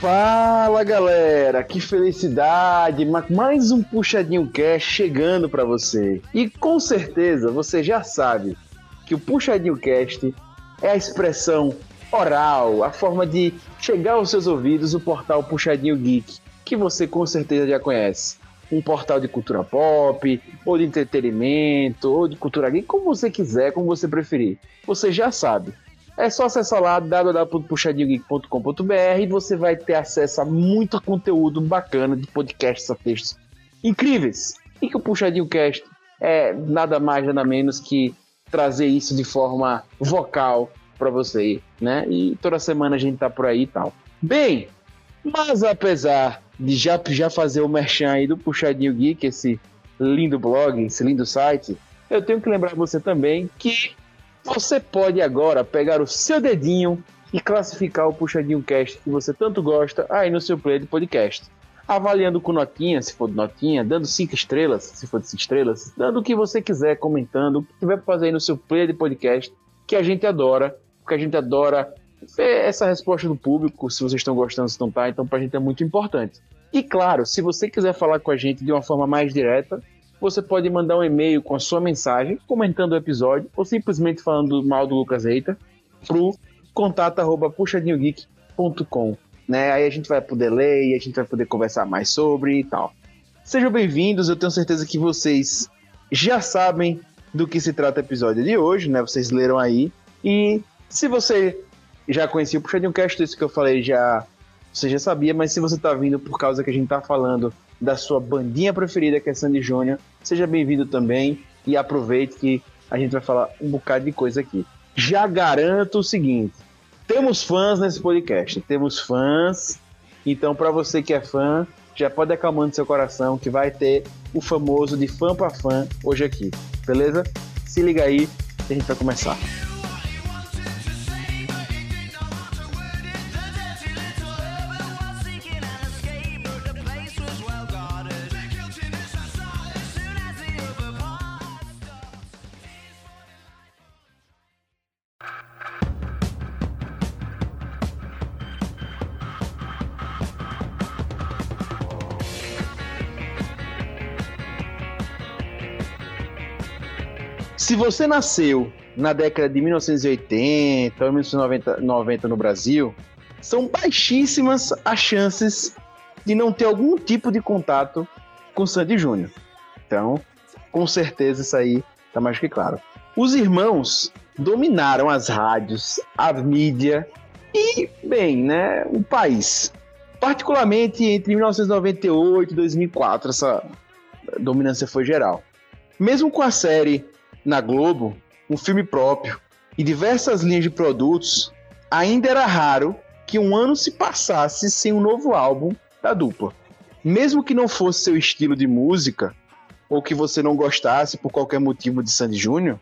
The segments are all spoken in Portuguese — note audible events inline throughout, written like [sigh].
Fala galera, que felicidade! Mais um Puxadinho Cast chegando para você. E com certeza você já sabe que o Puxadinho Cast é a expressão oral, a forma de chegar aos seus ouvidos o portal Puxadinho Geek, que você com certeza já conhece. Um portal de cultura pop, ou de entretenimento, ou de cultura geek, como você quiser, como você preferir. Você já sabe. É só acessar lá www.puxadinhogeek.com.br e você vai ter acesso a muito conteúdo bacana de podcasts a textos incríveis. E que o Puxadinho Cast é nada mais, nada menos que trazer isso de forma vocal para você, né? E toda semana a gente tá por aí e tal. Bem, mas apesar de já, já fazer o merchan aí do Puxadinho Geek, esse lindo blog, esse lindo site, eu tenho que lembrar você também que você pode agora pegar o seu dedinho e classificar o Puxadinho Cast que você tanto gosta aí no seu player de podcast. Avaliando com notinha, se for de notinha, dando cinco estrelas, se for de cinco estrelas, dando o que você quiser, comentando, o que tiver para fazer aí no seu player de podcast, que a gente adora, porque a gente adora ver essa resposta do público, se vocês estão gostando, se não tá, então pra gente é muito importante. E claro, se você quiser falar com a gente de uma forma mais direta, você pode mandar um e-mail com a sua mensagem, comentando o episódio, ou simplesmente falando mal do Lucas Reita, pro contato arroba puxadinhogeek.com. Né? Aí a gente vai poder ler e a gente vai poder conversar mais sobre e tal. Sejam bem-vindos, eu tenho certeza que vocês já sabem do que se trata o episódio de hoje, né? Vocês leram aí. E se você já conhecia o Puxadinho Cast, isso que eu falei já você já sabia, mas se você tá vindo por causa que a gente tá falando da sua bandinha preferida, que é Sandy Júnior. Seja bem-vindo também e aproveite que a gente vai falar um bocado de coisa aqui. Já garanto o seguinte: temos fãs nesse podcast, temos fãs. Então, para você que é fã, já pode acalmando seu coração que vai ter o famoso de fã para fã hoje aqui, beleza? Se liga aí, a gente vai começar. Você nasceu na década de 1980 ou 1990 no Brasil, são baixíssimas as chances de não ter algum tipo de contato com Sandy Júnior. Então, com certeza isso aí tá mais que claro. Os irmãos dominaram as rádios, a mídia e, bem, né, o país. Particularmente entre 1998 e 2004, essa dominância foi geral. Mesmo com a série na Globo um filme próprio e diversas linhas de produtos, ainda era raro que um ano se passasse sem um novo álbum da dupla. Mesmo que não fosse seu estilo de música, ou que você não gostasse por qualquer motivo de Sandy Júnior,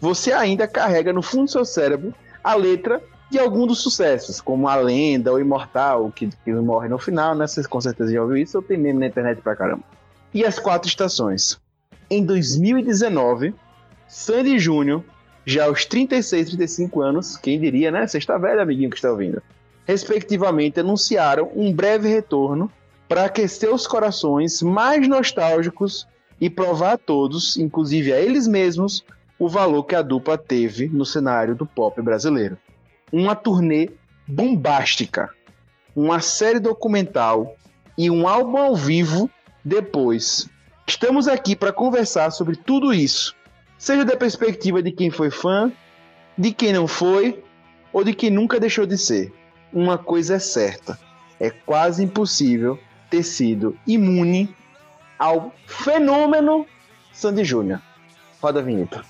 você ainda carrega no fundo do seu cérebro a letra de algum dos sucessos, como A Lenda ou Imortal, que, que morre no final, né? Vocês com certeza já ouviram isso, eu tenho meme na internet pra caramba. E As Quatro Estações. Em 2019, Sandy Júnior, já aos 36 e 35 anos, quem diria, né? Está velho, amiguinho que está ouvindo. Respectivamente, anunciaram um breve retorno para aquecer os corações mais nostálgicos e provar a todos, inclusive a eles mesmos, o valor que a dupla teve no cenário do pop brasileiro. Uma turnê bombástica, uma série documental e um álbum ao vivo depois. Estamos aqui para conversar sobre tudo isso seja da perspectiva de quem foi fã, de quem não foi ou de quem nunca deixou de ser. Uma coisa é certa: é quase impossível ter sido imune ao fenômeno Sandy Júnior. Roda a vinheta.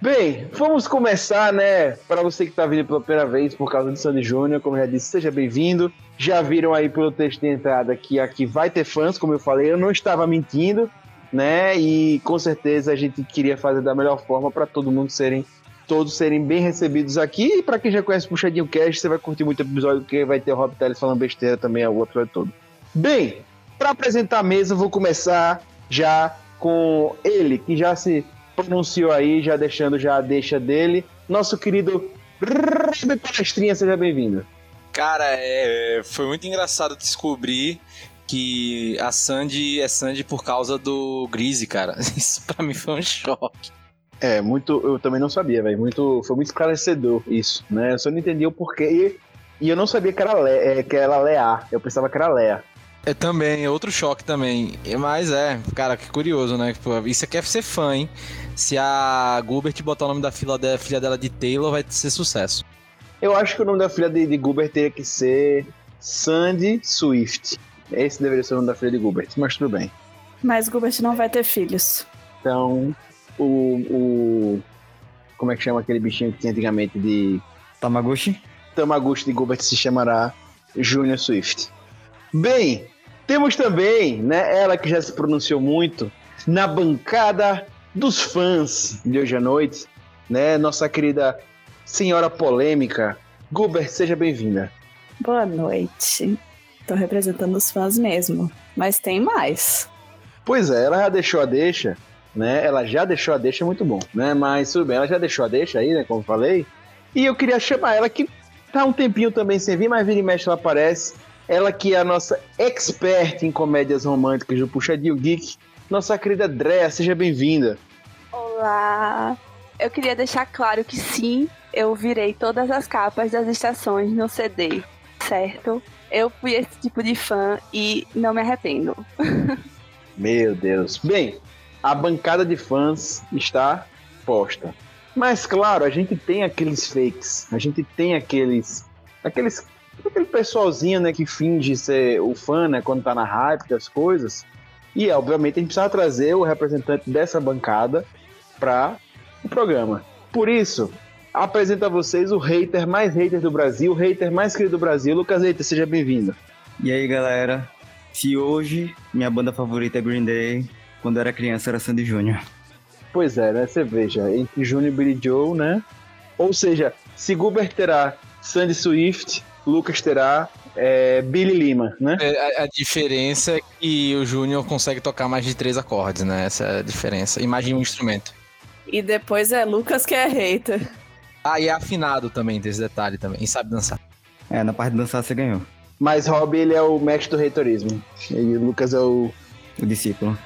Bem, vamos começar, né? Para você que está vindo pela primeira vez por causa de Sandy Júnior, como eu já disse, seja bem-vindo. Já viram aí pelo texto de entrada que aqui vai ter fãs, como eu falei, eu não estava mentindo né? E com certeza a gente queria fazer da melhor forma para todo mundo serem todos serem bem recebidos aqui. E para quem já conhece o Puxadinho Cast, você vai curtir muito o episódio, porque vai ter o Rob Teles falando besteira também o episódio todo. Bem, para apresentar a mesa, vou começar já com ele, que já se pronunciou aí, já deixando já a deixa dele. Nosso querido Palestrinha, seja bem-vindo. Cara, é, foi muito engraçado descobrir que a Sandy é Sandy por causa do Grise, cara. [laughs] Isso pra mim foi um choque. É, muito. Eu também não sabia, velho. Muito, foi muito esclarecedor isso, né? Eu só não entendi o porquê. E, e eu não sabia que era, Le, é, que era Lea. Eu pensava que era Lea. É também, é outro choque também. Mas é, cara, que curioso, né? Isso aqui é ser fã, hein? Se a Gilbert botar o nome da filha, da filha dela de Taylor, vai ser sucesso. Eu acho que o nome da filha de, de Gilbert teria que ser Sandy Swift. Esse deveria ser o nome da filha de Gilbert, mas tudo bem. Mas Gilbert não vai ter filhos. Então, o, o. Como é que chama aquele bichinho que tinha antigamente de. Tamaguchi? Tamaguchi de Gilbert se chamará Junior Swift. Bem, temos também, né, ela que já se pronunciou muito, na bancada dos fãs de hoje à noite, né, nossa querida senhora polêmica. Gilbert, seja bem-vinda. Boa noite. Tô representando os fãs mesmo. Mas tem mais. Pois é, ela já deixou a deixa, né? Ela já deixou a deixa, é muito bom, né? Mas tudo bem, ela já deixou a deixa aí, né? Como falei. E eu queria chamar ela que tá um tempinho também sem vir, mas vira e mexe ela aparece. Ela que é a nossa expert em comédias românticas do Puxadinho Geek. Nossa querida Drea, seja bem-vinda. Olá! Eu queria deixar claro que sim, eu virei todas as capas das estações no CD, certo? Eu fui esse tipo de fã e não me arrependo. [laughs] Meu Deus. Bem, a bancada de fãs está posta. Mas claro, a gente tem aqueles fakes, a gente tem aqueles aqueles aquele pessoalzinho, né, que finge ser o fã, né, quando tá na hype das coisas. E obviamente a gente precisa trazer o representante dessa bancada para o programa. Por isso, apresento a vocês o hater mais hater do Brasil, o hater mais querido do Brasil. Lucas Hater, seja bem-vindo. E aí, galera? Se hoje minha banda favorita é Green Day, quando eu era criança era Sandy Júnior. Pois é, né? Você veja, entre Júnior e Billy Joe, né? Ou seja, se Gilbert terá Sandy Swift, Lucas terá é, Billy Lima, né? É, a, a, diferença é que o Júnior consegue tocar mais de três acordes, né? Essa é a diferença. Imagina um instrumento. E depois é Lucas que é hater. Ah, e é afinado também, desse detalhe também. E sabe dançar. É, na parte de dançar você ganhou. Mas Rob, ele é o mestre do reitorismo. E o Lucas é o... O discípulo.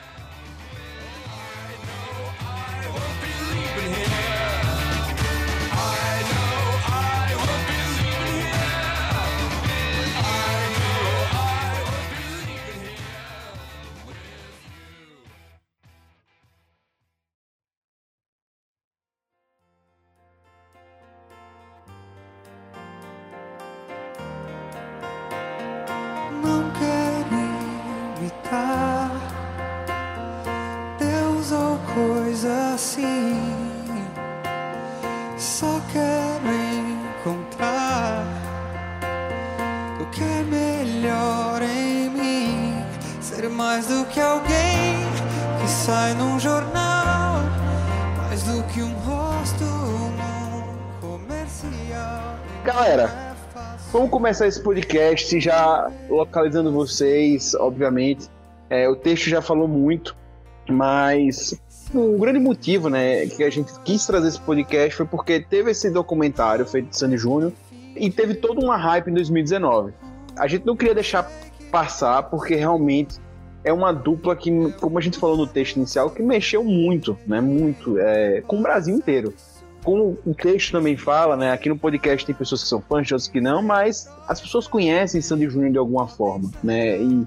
Começar esse podcast já localizando vocês, obviamente. É, o texto já falou muito, mas o grande motivo, né, que a gente quis trazer esse podcast foi porque teve esse documentário feito de Sandy Júnior e teve toda uma hype em 2019. A gente não queria deixar passar porque realmente é uma dupla que, como a gente falou no texto inicial, que mexeu muito, né, muito, é, com o Brasil inteiro como o texto também fala, né? Aqui no podcast tem pessoas que são fãs, outras que não, mas as pessoas conhecem Sandy Júnior de alguma forma, né? E,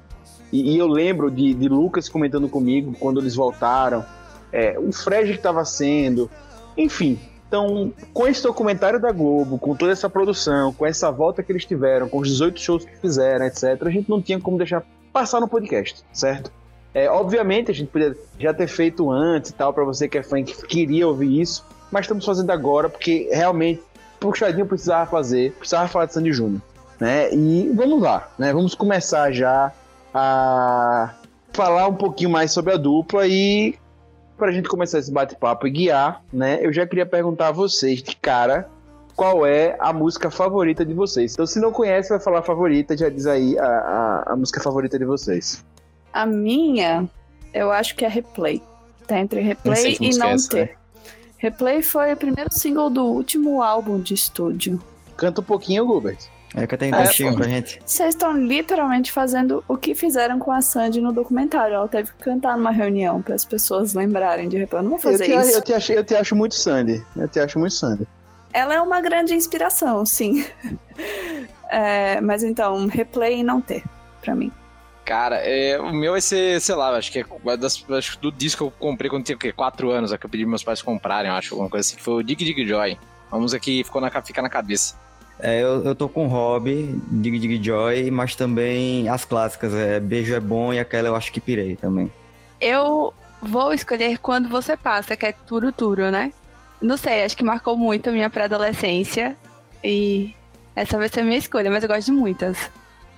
e, e eu lembro de, de, Lucas comentando comigo quando eles voltaram, é, o Fred que estava sendo, enfim. Então, com esse documentário da Globo, com toda essa produção, com essa volta que eles tiveram, com os 18 shows que fizeram, etc., a gente não tinha como deixar passar no podcast, certo? É, obviamente a gente podia já ter feito antes e tal, para você que é fã que queria ouvir isso, mas estamos fazendo agora porque realmente Puxadinho precisava fazer, precisava falar de Sandy Júnior, né? E vamos lá, né? Vamos começar já a falar um pouquinho mais sobre a dupla e para a gente começar esse bate-papo e guiar, né? Eu já queria perguntar a vocês de cara qual é a música favorita de vocês. Então, se não conhece, vai falar favorita, já diz aí a, a, a música favorita de vocês. A minha, eu acho que é Replay. Tá entre Replay e Não Ter. Né? Replay foi o primeiro single do último álbum de estúdio. Canta um pouquinho, Gilbert. É que tem É, textinho pô. pra gente. Vocês estão literalmente fazendo o que fizeram com a Sandy no documentário. Ela teve que cantar numa reunião para as pessoas lembrarem de repente. Eu não vou Eu fazer te, isso. eu, te achei, eu te acho muito Sandy. Eu te acho muito Sandy. Ela é uma grande inspiração, sim. [laughs] É, mas então, replay não ter, pra mim. Cara, é, o meu vai ser, sei lá, acho que é das, acho do disco que eu comprei quando tinha o quê? 4 anos, é que eu pedi meus pais comprarem, eu acho, alguma coisa assim, que foi o Dig Dig Joy. Uma música que ficou na, fica na cabeça. É, eu, eu tô com Hobby, Dig Dig Joy, mas também as clássicas, é Beijo é Bom e aquela eu acho que pirei também. Eu vou escolher Quando Você Passa, que é Turo Turo, né? Não sei, acho que marcou muito a minha pré-adolescência. E essa vai ser a minha escolha, mas eu gosto de muitas.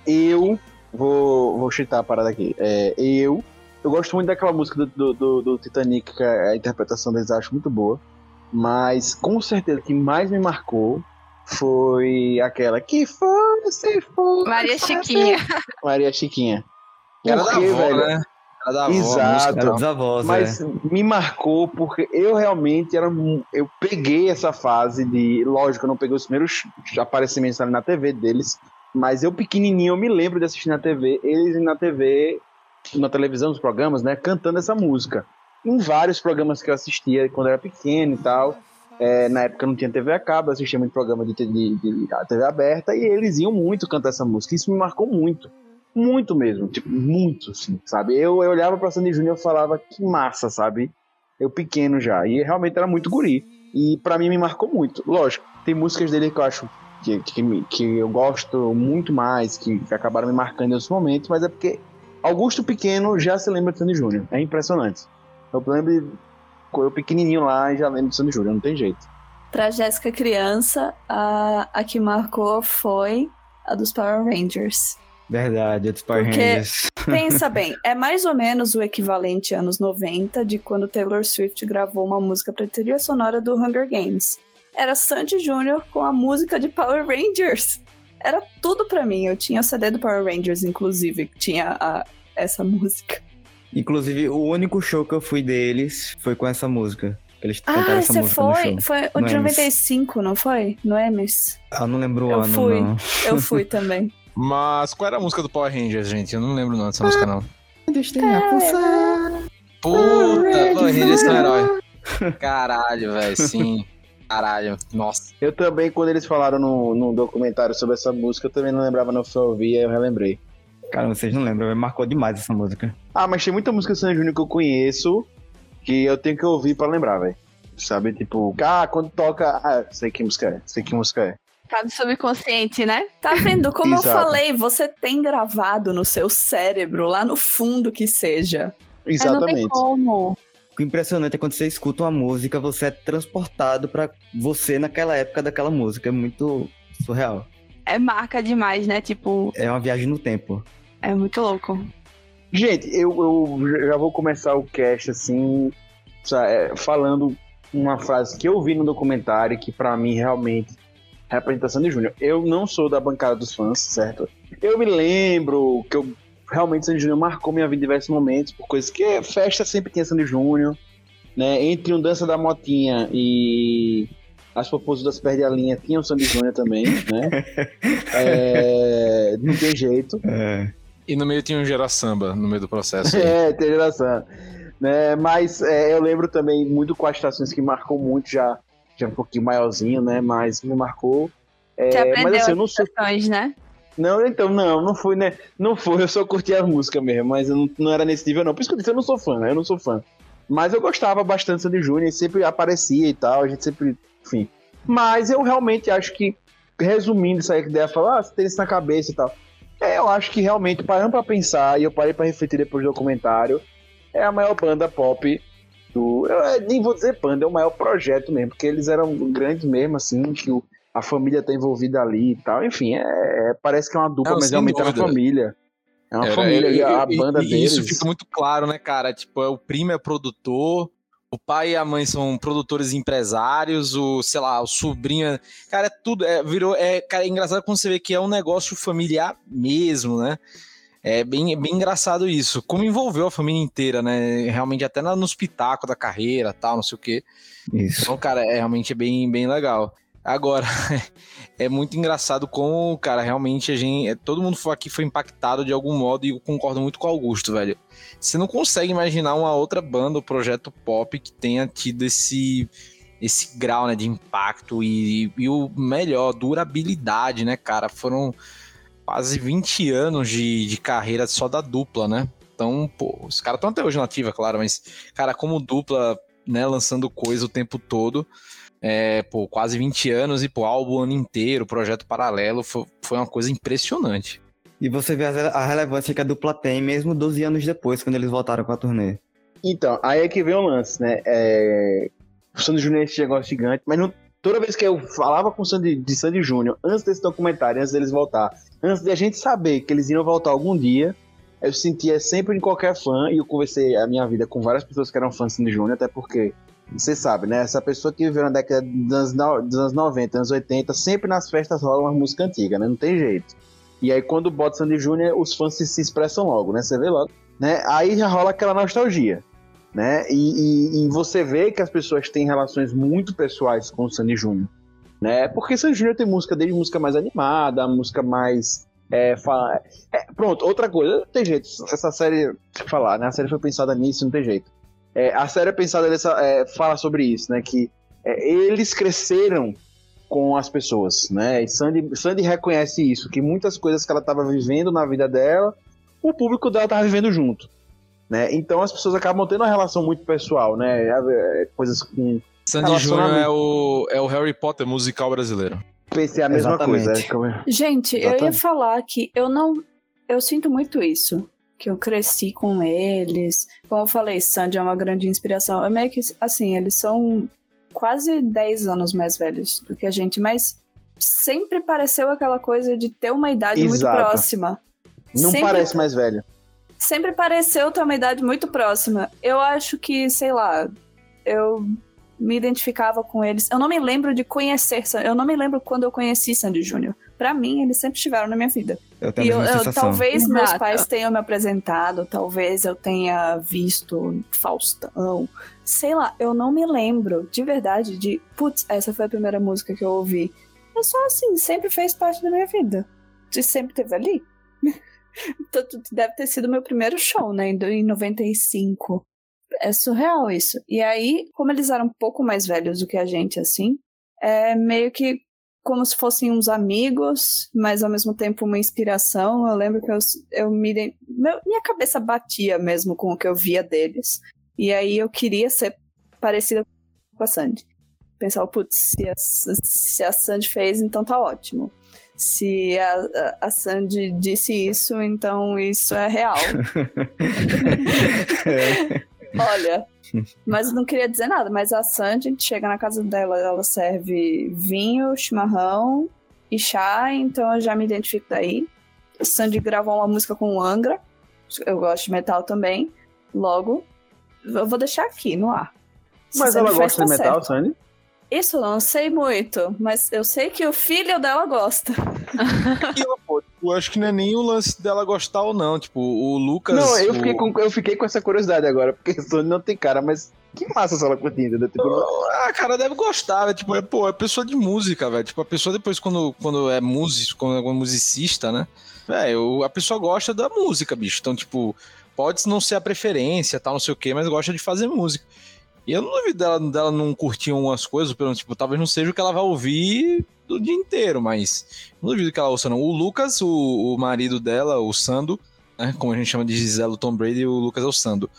Eu vou, vou chutar a parada aqui. É, eu. Eu gosto muito daquela música do, do, do- do Titanic, que a interpretação deles acho muito boa. Mas com certeza o que mais me marcou foi aquela que foi, se for. Maria Chiquinha. Maria Chiquinha. Era da quê, avó, velho? né? Era da avó, a Exato. Era dos avós, Mas é. me marcou porque eu realmente era. Eu peguei essa fase de. Lógico, eu não peguei os primeiros aparecimentos ali na TV deles. Mas eu, pequenininho, eu me lembro de assistir na TV, eles na TV, na televisão, nos programas, né, cantando essa música. Em vários programas que eu assistia quando eu era pequeno e tal. É, na época não tinha TV a cabo, eu assistia muito programa de, de, de TV aberta e eles iam muito cantar essa música. Isso me marcou muito. Muito mesmo, tipo, muito, assim, sabe? Eu, eu olhava pra Sandy Júnior e falava, que massa, sabe? Eu pequeno já. E realmente era muito guri. E pra mim me marcou muito. Lógico, tem músicas dele que eu acho que, que, que eu gosto muito mais, que, que acabaram me marcando em outros momentos, mas é porque Augusto Pequeno já se lembra de Sandy Júnior. É impressionante. Eu lembro de eu pequenininho lá e já lembro de Sandy Júnior, não tem jeito. Pra Jéssica criança, a, a que marcou foi a dos Power Rangers. Verdade, dos Power Porque- Rangers. [laughs] Pensa bem, é mais ou menos o equivalente anos 90 de quando Taylor Swift gravou uma música pra trilha sonora do Hunger Games. Era Sandy Júnior com a música de Power Rangers. Era tudo pra mim. Eu tinha o CD do Power Rangers, inclusive, que tinha a- essa música. Inclusive, o único show que eu fui deles foi com essa música. Eles cantaram Ah, essa você música no foi? show. Foi o No de Emes. 95, não foi? No Emes? Ah, não lembro o Eu ano, fui. não. Eu fui também. [laughs] Mas qual era a música do Power Rangers, gente? Eu não lembro não dessa música, não. Puta, Power Rangers são herói. [laughs] Caralho, velho, sim. Caralho, nossa. Eu também, quando eles falaram no, no documentário sobre essa música, eu também não lembrava, não foi ouvir, aí eu relembrei. Cara, vocês não lembram, marcou demais essa música. Ah, mas tem muita música Sandy Júnior que eu conheço que eu tenho que ouvir pra lembrar, velho. Sabe, tipo, ah, quando toca. Ah, sei que música é, sei que música é. Tá no subconsciente, né? Tá vendo? Como eu falei, você tem gravado no seu cérebro, lá no fundo que seja. Mas não tem Exatamente. como. O impressionante é quando você escuta uma música, você é transportado pra você naquela época daquela música. É muito surreal. É marca demais, né? Tipo, É uma viagem no tempo. é muito louco. Gente, eu, eu já vou começar o cast assim, é, falando uma frase que eu vi no documentário que pra mim realmente é representa Sandy Júnior. Eu não sou da bancada dos fãs, certo? Eu me lembro que eu realmente Sandy Júnior marcou minha vida em diversos momentos por coisas que festa sempre tinha Sandy Júnior, né? Entre um Dança da Motinha e as Popozudas Perde a Linha tinha o Sandy Júnior também, né? [laughs] É, não tem jeito. É. E no meio tinha um Gera Samba, no meio do processo. [laughs] É, tem geração. Né, mas é, eu lembro também muito com as estações que marcou muito, já, já um pouquinho maiorzinho, né? Mas me marcou. É, Você aprendeu mas assim, eu as não sou. questões, né? Não, então, não, não fui, né? Não foi, eu só curti a música mesmo, mas não, não era nesse nível, não. Por isso que eu disse, eu não sou fã, né? Eu não sou fã. Mas eu gostava bastante do Sandy Júnior, sempre aparecia e tal, a gente sempre. Enfim. Mas eu realmente acho que, resumindo isso aí que ideia falar, ah, você tem isso na cabeça e tal. É, eu acho que realmente, parando pra pensar, e eu parei pra refletir depois do documentário, é a maior banda pop do. Eu nem vou dizer banda, é o maior projeto mesmo, porque eles eram grandes mesmo, assim, que o- a família tá envolvida ali e tal. Enfim, é, é- parece que é uma dupla, Não, mas realmente é uma dúvida. família. É uma Era- família e a, e- banda e deles. Isso fica muito claro, né, cara? Tipo, é, o primo é produtor, o pai e a mãe são produtores empresários, o, sei lá, o sobrinho. é- Cara, é tudo. É, virou. É, cara, é engraçado quando você vê que é um negócio familiar mesmo, né? É bem, é bem engraçado isso. Como envolveu a família inteira, né? Realmente, até na- nos pitacos da carreira tal, não sei o quê. Isso. Então, cara, é realmente bem, bem legal. Agora, [laughs] é muito engraçado como, cara, realmente a gente. Todo mundo aqui foi impactado de algum modo e eu concordo muito com o Augusto, velho. Você não consegue imaginar uma outra banda ou projeto pop que tenha tido esse, esse grau né, de impacto e, e o melhor, durabilidade, né, cara? Foram quase 20 anos de, de carreira só da dupla, né? Então, pô, os caras estão até hoje na ativa, claro, mas, cara, como dupla, né, lançando coisa o tempo todo é, pô, quase 20 anos e, pô, álbum o ano inteiro, projeto paralelo, foi, foi uma coisa impressionante. E você vê a relevância que a dupla tem, mesmo 12 anos depois, quando eles voltaram com a turnê. Então, aí é que vem o lance, né? É... O Sandy Júnior é esse negócio gigante, mas não... toda vez que eu falava com o Sandy, de Sandy Júnior, antes desse documentário, antes deles voltar, antes de a gente saber que eles iam voltar algum dia, eu sentia sempre em qualquer fã, e eu conversei a minha vida com várias pessoas que eram fãs de Sandy Júnior, até porque você sabe, né? Essa pessoa que viveu na década dos anos, dos anos 90, anos 80, sempre nas festas rola uma música antiga, né? Não tem jeito. E aí, quando bota Sandy Júnior, os fãs se, se, expressam logo, né? Você vê logo. Né? Aí já rola aquela nostalgia. Né? E, e, e, você vê que as pessoas têm relações muito pessoais com o Sandy Júnior. Né? Porque Sandy Júnior tem música dele, música mais animada, música mais. É, fala... É, pronto, outra coisa, não tem jeito. Essa série, falar, né? A série foi pensada nisso, não tem jeito. É, a série é pensada é, fala sobre isso, né? Que é, eles cresceram com as pessoas, né? E Sandy, Sandy reconhece isso, que muitas coisas que ela estava vivendo na vida dela, o público dela estava vivendo junto, né? Então as pessoas acabam tendo uma relação muito pessoal, né? É, é, coisas com Sandy Júnior é o, é o Harry Potter musical brasileiro. Pensei a mesma Exatamente. coisa. Gente, Exatamente. eu ia falar que eu não. Eu sinto muito isso que eu cresci com eles. Como eu falei, Sandy é uma grande inspiração. É meio que, assim, eles são quase 10 anos mais velhos do que a gente, mas sempre pareceu aquela coisa de ter uma idade Exato. muito próxima. Não sempre, parece mais velho. Sempre pareceu ter uma idade muito próxima. Eu acho que, sei lá, eu me identificava com eles. Eu não me lembro de conhecer, eu não me lembro quando eu conheci Sandy Júnior. Para mim, eles sempre estiveram na minha vida. Eu tenho e eu, eu, talvez Exato. meus pais tenham me apresentado, talvez eu tenha visto Faustão. Sei lá, eu não me lembro de verdade de, putz, essa foi a primeira música que eu ouvi. É só assim, sempre fez parte da minha vida. E sempre teve ali. [laughs] Então, deve ter sido meu primeiro show, né, em 95. É surreal isso. E aí, como eles eram um pouco mais velhos do que a gente, assim, é meio que como se fossem uns amigos, mas ao mesmo tempo uma inspiração. Eu lembro que eu, eu me. Meu, minha cabeça batia mesmo com o que eu via deles. E aí eu queria ser parecida com a Sandy. Pensava, putz, se a, se a Sandy fez, então tá ótimo. Se a, a, a Sandy disse isso, então isso é real. é. [laughs] [laughs] Olha, [laughs] mas não queria dizer nada, mas a Sandy, a gente chega na casa dela, ela serve vinho, chimarrão e chá, então eu já me identifico daí. A Sandy gravou uma música com o Angra, eu gosto de metal também, logo, eu vou deixar aqui no ar. Mas ela gosta de tá metal, certo. Sandy? Isso eu não sei muito, mas eu sei que o filho dela gosta. [laughs] eu acho que não é nem o lance dela gostar ou não. Tipo, o Lucas. Não, eu, o... fiquei, com, eu fiquei com essa curiosidade agora, porque [laughs] Sony não tem cara, mas que massa ela curtindo, né? Tipo, ah, cara, deve gostar, né? Tipo, é, pô, é pessoa de música, velho. Tipo, a pessoa depois, quando, quando é músico, quando é musicista, né? Velho, a pessoa gosta da música, bicho. Então, tipo, pode não ser a preferência, tal, não sei o quê, mas gosta de fazer música. E eu não duvido dela, dela não curtir umas coisas, pelo tipo, talvez não seja o que ela vai ouvir do dia inteiro, mas não duvido que ela ouça, não. O Lucas, o, o marido dela, o Sando, né? Como a gente chama de Gisele Tom Brady, o Lucas é o Sando.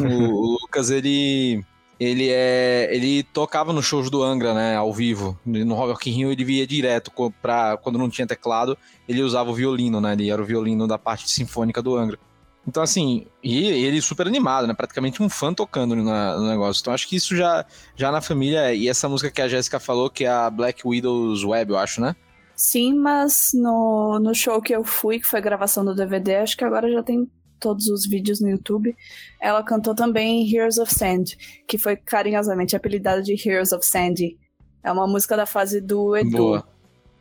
O, [laughs] o Lucas, ele. Ele é. Ele tocava nos shows do Angra, né? Ao vivo. No Rock in Rio ele via direto pra, quando não tinha teclado, ele usava o violino, né? Ele era o violino da parte sinfônica do Angra. Então, assim, e ele super animado, né? Praticamente um fã tocando no, no, negócio. Então, acho que isso já, já na família. E essa música que a Jéssica falou, que é a Black Widow's Web, eu acho, né? Sim, mas no, no show que eu fui, que foi a gravação do DVD, acho que agora já tem todos os vídeos no YouTube. Ela cantou também Heroes of Sand, que foi carinhosamente apelidada de Heroes of Sandy. É uma música da fase do Edu. Boa.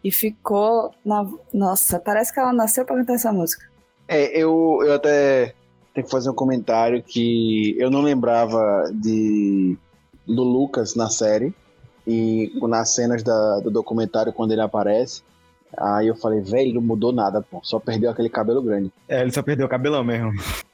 E ficou na. Nossa, parece que ela nasceu pra cantar essa música. É, eu, eu até tenho que fazer um comentário que eu não lembrava de do Lucas na série. E nas cenas da, do documentário, quando ele aparece, aí eu falei, velho, não mudou nada, pô. Só perdeu aquele cabelo grande. É, ele só perdeu o cabelão mesmo.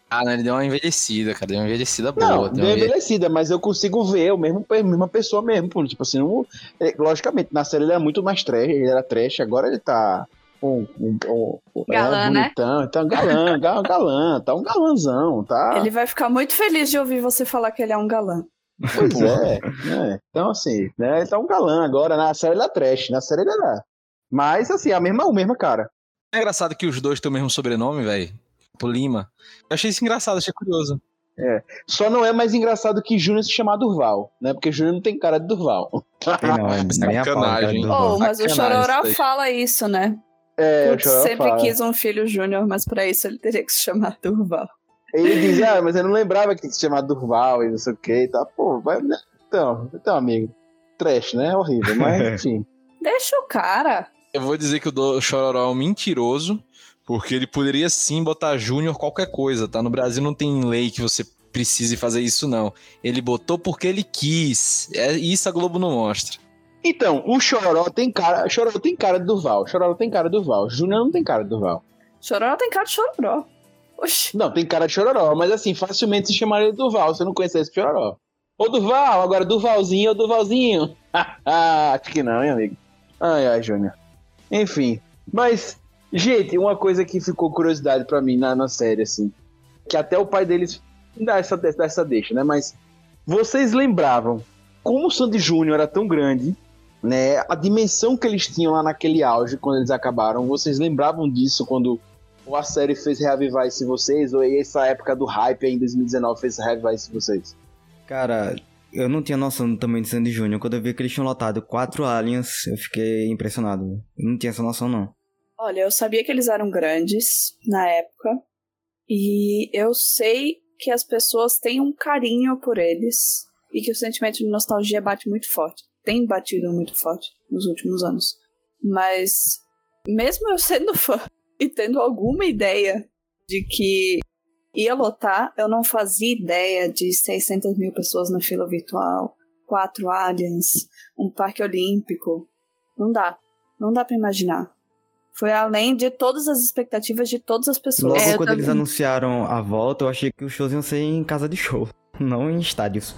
Ah, não, ele deu uma envelhecida, cara. Deu uma envelhecida Não, boa. deu envelhecida, mas eu consigo ver o mesmo, a mesma pessoa mesmo. pô. Tipo assim, não- é, logicamente, na série ele era muito mais trash, ele era trash, agora ele tá. Um, um, um, um- Galã, é, né? bonitão, tá um galã, [laughs] ga- galã, tá um galãzão, tá? Ele vai ficar muito feliz de ouvir você falar que ele é um galã. Pois é, né? Então, assim, né? Ele tá um galã agora. Na série ele é trash, na série ele era. Mas, assim, a mesma, o mesmo cara. É engraçado que os dois têm o mesmo sobrenome, velho. Tipo Lima. Eu achei isso engraçado, achei curioso. Só não é mais engraçado que Júnior se chamar Durval, né? Porque Júnior não tem cara de Durval. Não, é [laughs] Sacanagem. Oh, mas o Chororó fala isso, né? É, Putz, sempre fala. quis um filho júnior, mas pra isso ele teria que se chamar Durval. Ele diz, [laughs] ah, mas eu não lembrava que tinha que se chamar Durval e não sei o que e tal. Pô, vai, né? Então, então, amigo. Trash, né? Horrível, mas [laughs] enfim. Deixa o cara. Eu vou dizer que o Chororó é um mentiroso, porque ele poderia sim botar Júnior qualquer coisa, tá? No Brasil não tem lei que você precise fazer isso, não. Ele botou porque ele quis. É isso a Globo não mostra. Então, o Chororó tem cara. Chororó tem cara de Durval. Chororó tem cara de Durval. Júnior não tem cara de Durval. Chororó tem cara de chororó. Oxi. Não, tem cara de Chororó, mas assim, facilmente se chamaria de Durval se eu não conhecesse Chororó. Ô Durval, agora Durvalzinho, ô Durvalzinho. [laughs] Acho que não, hein, amigo? Ai, ai, Júnior. Enfim, mas, gente, uma coisa que ficou curiosidade pra mim na, na série, assim, que até o pai deles dá essa, dá essa deixa, né? Mas vocês lembravam como o Sandy Júnior era tão grande, né? A dimensão que eles tinham lá naquele auge quando eles acabaram, vocês lembravam disso quando a série fez reavivar isso em vocês, ou essa época do hype aí em 2019 fez reavivar isso em vocês? Cara, eu não tinha noção do tamanho de Sandy Júnior. Quando eu vi que eles tinham lotado quatro aliens, eu fiquei impressionado. Eu não tinha essa noção, não. Olha, eu sabia que eles eram grandes na época. E eu sei que as pessoas têm um carinho por eles. E que o sentimento de nostalgia bate muito forte. Tem batido muito forte nos últimos anos. Mas, mesmo eu sendo fã e tendo alguma ideia de que ia lotar, eu não fazia ideia de 600 mil pessoas na fila virtual, quatro aliens, um parque olímpico. Não dá. Não dá pra imaginar. Foi além de todas as expectativas de todas as pessoas. Logo É, quando eles também. anunciaram a volta, eu achei que os shows iam ser em casa de show, [laughs] não em estádios.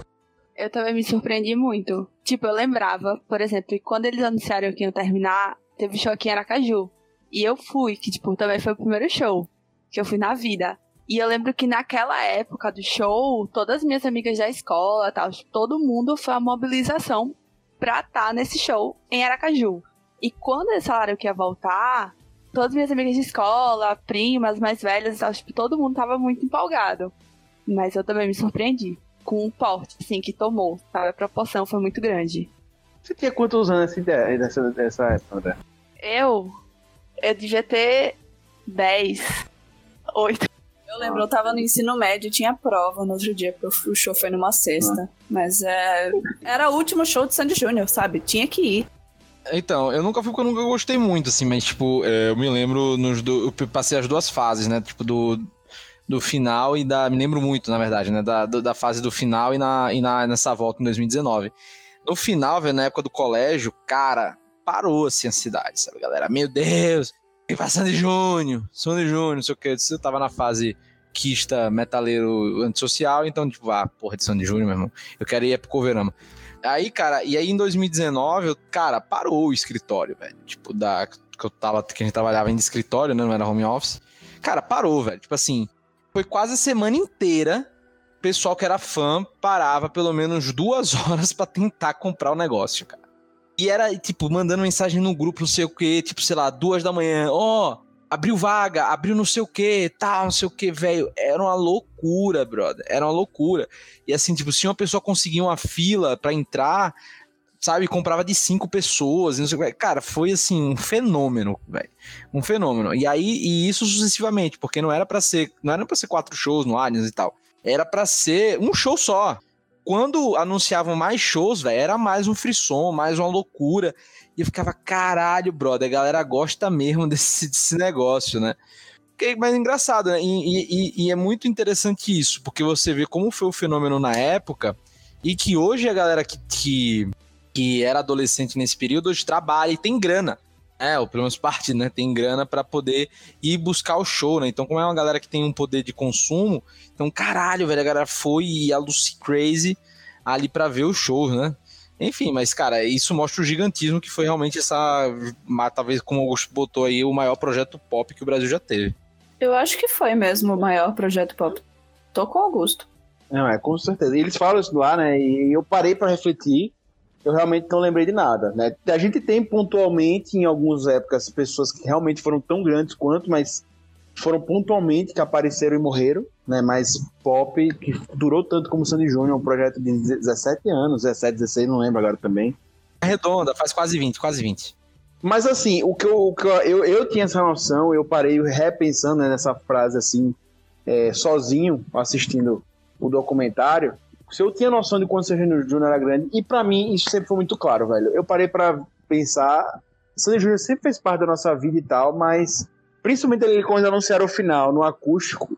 Eu também me surpreendi muito. Tipo, eu lembrava, por exemplo, que quando eles anunciaram que iam terminar, teve show aqui em Aracaju. E eu fui, que, tipo, também foi o primeiro show que eu fui na vida. E eu lembro que naquela época do show, todas as minhas amigas da escola, tal, todo mundo foi a mobilização pra estar nesse show em Aracaju. E quando eles falaram que ia voltar, todas as minhas amigas de escola, primas mais velhas, tal, tipo, todo mundo tava muito empolgado. Mas eu também me surpreendi com o porte, assim, que tomou, sabe? A proporção foi muito grande. Você tinha quantos anos nessa, ideia, nessa, nessa época, André? Eu, eu devia ter 10, 8. Eu lembro, eu tava no ensino médio, tinha prova no outro dia, porque o show foi numa sexta. Mas é, era o último show de Sandy Júnior, sabe? Tinha que ir. Então, eu nunca fui porque eu nunca gostei muito, assim, mas, tipo, é, eu me lembro nos do, eu passei as duas fases, né? Tipo, do, do final e da. Me lembro muito, na verdade, né? Da, da fase do final e, na, e na, nessa volta em 2019. No final, velho, na época do colégio, cara, parou assim a cidade, sabe, galera? Meu Deus! Vem pra Sandy Júnior, Sandy Júnior, não sei o que. Você tava na fase quista, metaleiro, antissocial, então, tipo, ah, porra de Sandy Júnior, meu irmão. Eu quero ir pro Coverama. Aí, cara, e aí em 2019, eu, cara, parou o escritório, velho. Tipo, da, que eu tava, que a gente trabalhava em escritório, né? Não era home office. Cara, parou, velho. Tipo assim, foi quase a semana inteira. O pessoal que era fã parava pelo menos duas [laughs] horas pra tentar comprar o negócio, cara. E era, tipo, mandando mensagem no grupo, não sei o quê, tipo, sei lá, duas da manhã, ó, abriu vaga, abriu não sei o quê, tal, não sei o quê, velho. Era uma loucura, brother. Era uma loucura. E assim, tipo, se uma pessoa conseguia uma fila pra entrar, sabe, comprava de cinco pessoas, não sei o quê. Cara, foi assim, um fenômeno, velho. Um fenômeno. E aí, e isso sucessivamente, porque não era pra ser, não era para ser quatro shows no Allianz e tal. Era pra ser um show só. Quando anunciavam mais shows, velho, era mais um frisson, mais uma loucura. E eu ficava, caralho, brother, a galera gosta mesmo [laughs] desse, desse negócio, né? Que- é engraçado, né? E, e- e- e é muito interessante isso, porque você vê como foi o fenômeno na época e que hoje a galera que, que, que era adolescente nesse período, hoje trabalha e tem grana. É, ou pelo menos parte, né? Tem grana para poder ir buscar o show, né? Então, como é uma galera que tem um poder de consumo, então, caralho, velho, a galera foi e a Lucy Crazy ali para ver o show, né? Enfim, mas, cara, isso mostra o gigantismo que foi realmente essa. Talvez, como o Augusto botou aí, o maior projeto pop que o Brasil já teve. Eu acho que foi mesmo o maior projeto pop. Tô com o Augusto. Não, é, com certeza. E eles falam isso lá, né? E eu parei para refletir eu realmente não lembrei de nada, né? A gente tem pontualmente, em algumas épocas, pessoas que realmente foram tão grandes quanto, mas foram pontualmente que apareceram e morreram, né? Mas pop, que durou tanto como Sandy Júnior, um projeto de 17 anos, 17, 16, não lembro agora também. É redonda, faz quase 20, quase 20. Mas assim, o que eu, o que eu, eu, eu tinha essa noção, eu parei repensando né, nessa frase assim, é, sozinho, assistindo o documentário, se eu tinha noção de quando o Sandy Júnior era grande, e para mim isso sempre foi muito claro, velho. Eu parei para pensar, Sandy Júnior sempre fez parte da nossa vida e tal, mas principalmente ele quando anunciaram o final no acústico,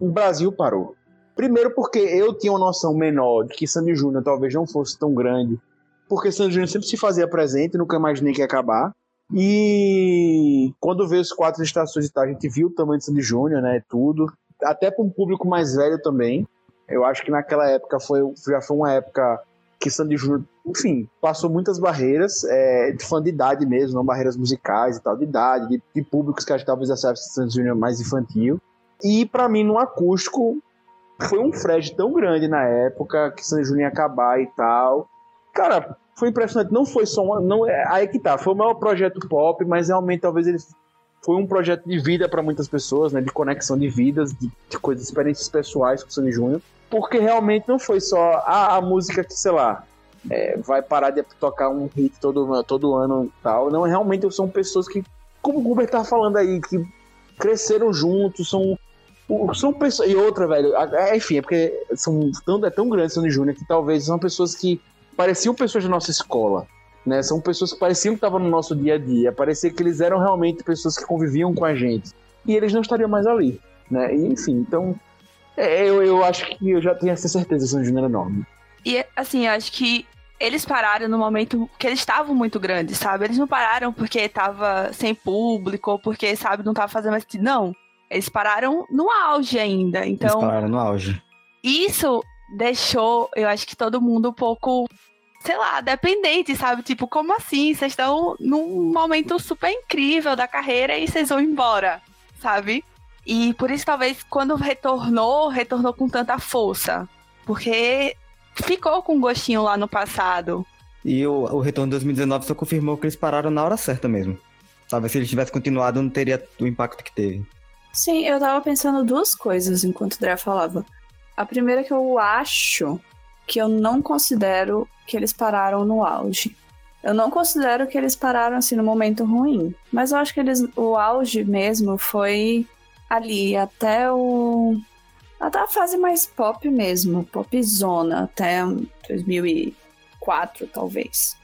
o Brasil parou. Primeiro porque eu tinha uma noção menor de que Sandy Júnior talvez não fosse tão grande, porque Sandy Júnior sempre se fazia presente, nunca imaginei que ia acabar. E quando veio os quatro estações e tal, a gente viu o tamanho de Sandy Júnior, né, tudo. Até para um público mais velho também. Eu acho que naquela época foi, já foi uma época que Sandy Júnior, enfim, passou muitas barreiras, é, de fã de idade mesmo, não barreiras musicais e tal, de idade, de, de públicos que achavam que Sandy Júnior mais infantil. E para mim, no acústico, foi um Fred tão grande na época que Sandy Júnior ia acabar e tal. Cara, foi impressionante. Não foi só uma. Não, é, aí que tá, foi o maior projeto pop, mas realmente talvez ele foi um projeto de vida para muitas pessoas, né? De conexão de vidas, de, de coisas, experiências pessoais com o Sandy Júnior porque realmente não foi só a, a música que, sei lá, é, vai parar de tocar um hit todo, todo ano e tal. Não, realmente são pessoas que, como o Guber tá falando aí, que cresceram juntos, são. São pessoas. E outra, velho, enfim, é porque são tão, é tão grande Sandy Júnior que talvez são pessoas que pareciam pessoas da nossa escola. Né? São pessoas que pareciam que estavam no nosso dia a dia. Parecia que eles eram realmente pessoas que conviviam com a gente. E eles não estariam mais ali. Né? E, enfim, então é, eu, eu acho que eu já tenho essa certeza, São Júnior enorme. E assim, eu acho que eles pararam no momento que eles estavam muito grandes, sabe? Eles não pararam porque tava sem público ou porque, sabe, não tava fazendo mais. Não. Eles pararam no auge ainda. Então. Eles pararam no auge. Isso deixou, eu acho que todo mundo um pouco, sei lá, dependente, sabe? Tipo, como assim? Vocês estão num momento super incrível da carreira e vocês vão embora, sabe? E por isso, talvez, quando retornou, retornou com tanta força. Porque ficou com um gostinho lá no passado. E o, o retorno de 2019 só confirmou que eles pararam na hora certa mesmo. Talvez se eles tivessem continuado, não teria o impacto que teve. Sim, eu tava pensando duas coisas enquanto o Dré falava. A primeira é que eu acho que eu não considero que eles pararam no auge. Eu não considero que eles pararam assim no momento ruim, mas eu acho que eles o auge mesmo foi ali até o. Até a fase mais pop mesmo, popzona, até 2004, talvez.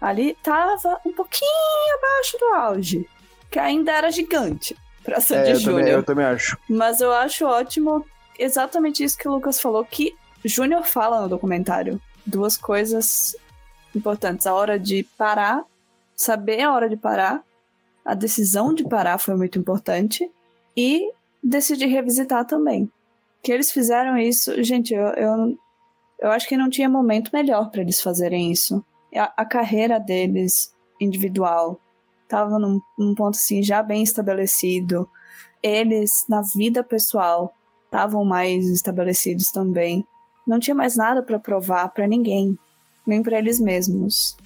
Ali tava um pouquinho abaixo do auge, que ainda era gigante pra Sandy é, Júnior. Eu também acho. Mas eu acho ótimo exatamente isso que o Lucas falou, que Júnior fala no documentário. Duas coisas importantes. A hora de parar, saber a hora de parar, a decisão de parar foi muito importante e decidi revisitar também. Que eles fizeram isso, gente, eu, eu, eu acho que não tinha momento melhor para eles fazerem isso. A, a, carreira deles individual estava num, num ponto assim já bem estabelecido. Eles na vida pessoal estavam mais estabelecidos também. Não tinha mais nada para provar para ninguém, nem para eles mesmos,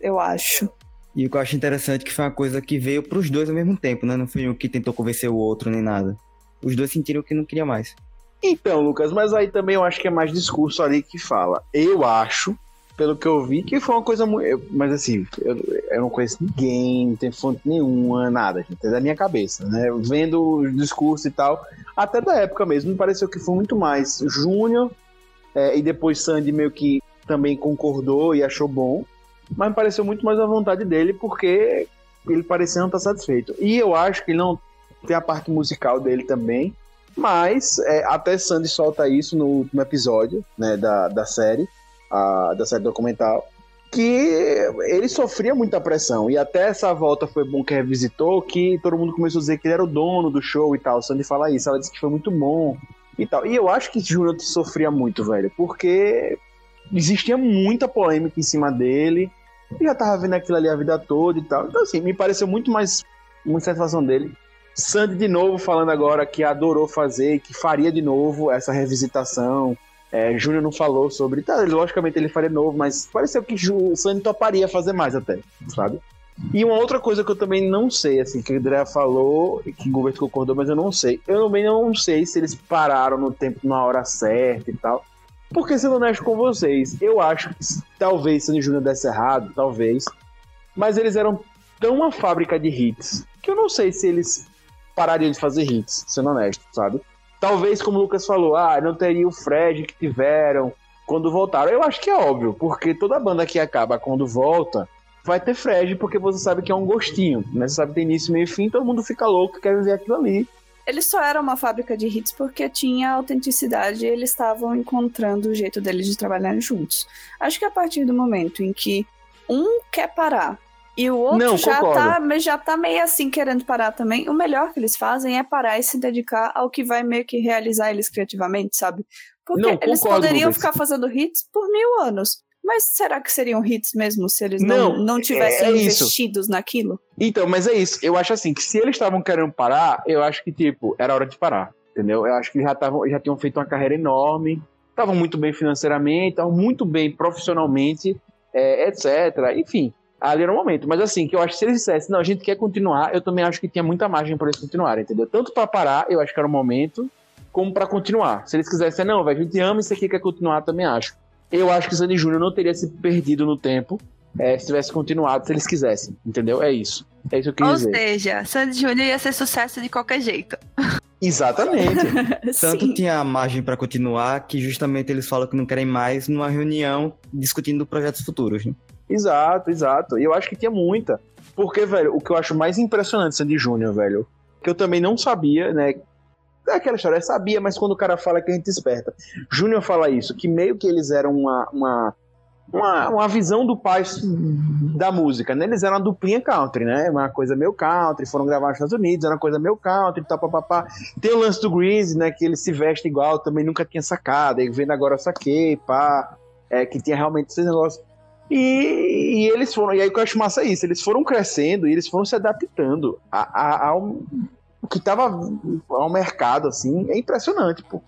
eu acho. E o que eu acho interessante é que foi uma coisa que veio para os dois ao mesmo tempo, né? Não foi um que tentou convencer o outro nem nada. Os dois sentiram que não queria mais. Então, Lucas, mas aí também eu acho que é mais discurso ali que fala. Eu acho, pelo que eu vi, que foi uma coisa muito. Mas assim, eu, eu não conheço ninguém, não tem fonte nenhuma, nada, gente. É da minha cabeça, né? Vendo o discurso e tal, até da época mesmo, me pareceu que foi muito mais Júnior é, e depois Sandy meio que também concordou e achou bom mas me pareceu muito mais a vontade dele, porque ele parecia não estar satisfeito. E eu acho que ele não tem a parte musical dele também, mas é, até Sandy solta isso no último episódio né, da, da série, a, da série documental, que ele sofria muita pressão. E até essa volta foi bom que revisitou, que todo mundo começou a dizer que ele era o dono do show e tal. Sandy fala isso, ela disse que foi muito bom e tal. E eu acho que Júnior sofria muito, velho, porque existia muita polêmica em cima dele. E já tava vendo aquilo ali a vida toda e tal. Então, assim, me pareceu muito mais uma satisfação dele. Sandy de novo falando agora que adorou fazer, que faria de novo essa revisitação é, Júnior não falou sobre. Tá, logicamente ele faria novo, mas pareceu que o Sandy toparia fazer mais até, sabe? E uma outra coisa que eu também não sei, assim, que o André falou, que o governo concordou, mas eu não sei. Eu também não sei se eles pararam no tempo, na hora certa e tal. Porque, sendo honesto com vocês, eu acho que talvez Sandy Júnior desse errado, talvez. Mas eles eram tão uma fábrica de hits que eu não sei se eles parariam de fazer hits, sendo honesto, sabe? Talvez, como o Lucas falou, ah, não teria o Fred que tiveram quando voltaram. Eu acho que é óbvio, porque toda banda que acaba quando volta vai ter Fred, porque você sabe que é um gostinho, né? Você sabe que tem início, meio e fim, todo mundo fica louco, quer viver aquilo ali. Eles só eram uma fábrica de hits porque tinha autenticidade e eles estavam encontrando o jeito deles de trabalhar juntos. Acho que a partir do momento em que um quer parar e o outro Não, já, tá, já tá meio assim querendo parar também. O melhor que eles fazem é parar e se dedicar ao que vai meio que realizar eles criativamente, sabe? Porque Não, eles concordo, poderiam Lucas. ficar fazendo hits por mil anos. Mas será que seriam hits mesmo se eles não, Não, não tivessem é isso. investidos naquilo? Então, mas é isso. Eu acho assim, que se eles estavam querendo parar, eu acho que, tipo, era hora de parar. Entendeu? Eu acho que já, tavam, já tinham feito uma carreira enorme, estavam muito bem financeiramente, estavam muito bem profissionalmente, é, etc. Enfim, ali era o momento. Mas assim, que eu acho que se eles dissessem, não, a gente quer continuar, eu também acho que tinha muita margem para eles continuarem, entendeu? Tanto para parar, eu acho que era o momento, como para continuar. Se eles quisessem, não, velho, a gente ama isso aqui, quer continuar, também acho. Eu acho que o Sandy Júnior não teria se perdido no tempo é, se tivesse continuado, se eles quisessem, entendeu? É isso. É isso que eu Ou quis dizer. seja, Sandy Júnior ia ser sucesso de qualquer jeito. [laughs] Exatamente. [laughs] Tanto Sim. tinha margem para continuar que justamente eles falam que não querem mais numa reunião discutindo projetos futuros. Né? Exato, exato. E eu acho que tinha muita. Porque, velho, o que eu acho mais impressionante de Sandy Júnior, velho, que eu também não sabia, né? É aquela história, sabia, mas quando o cara fala é que a gente desperta. Júnior fala isso, que meio que eles eram uma, uma, uma, uma visão do pai da música, né? Eles eram uma duplinha country, né? Uma coisa meio country, foram gravar nos Estados Unidos, era uma coisa meio country, tal, papapá. Tem o lance do Grease, né? Que ele se veste igual, também nunca tinha sacado, aí vendo agora eu saquei, pá. É, que tinha realmente esses negócios. E, e eles foram, e aí o que eu acho massa é isso, eles foram crescendo e eles foram se adaptando a, a- ao o que tava ao mercado, assim, é impressionante, pô.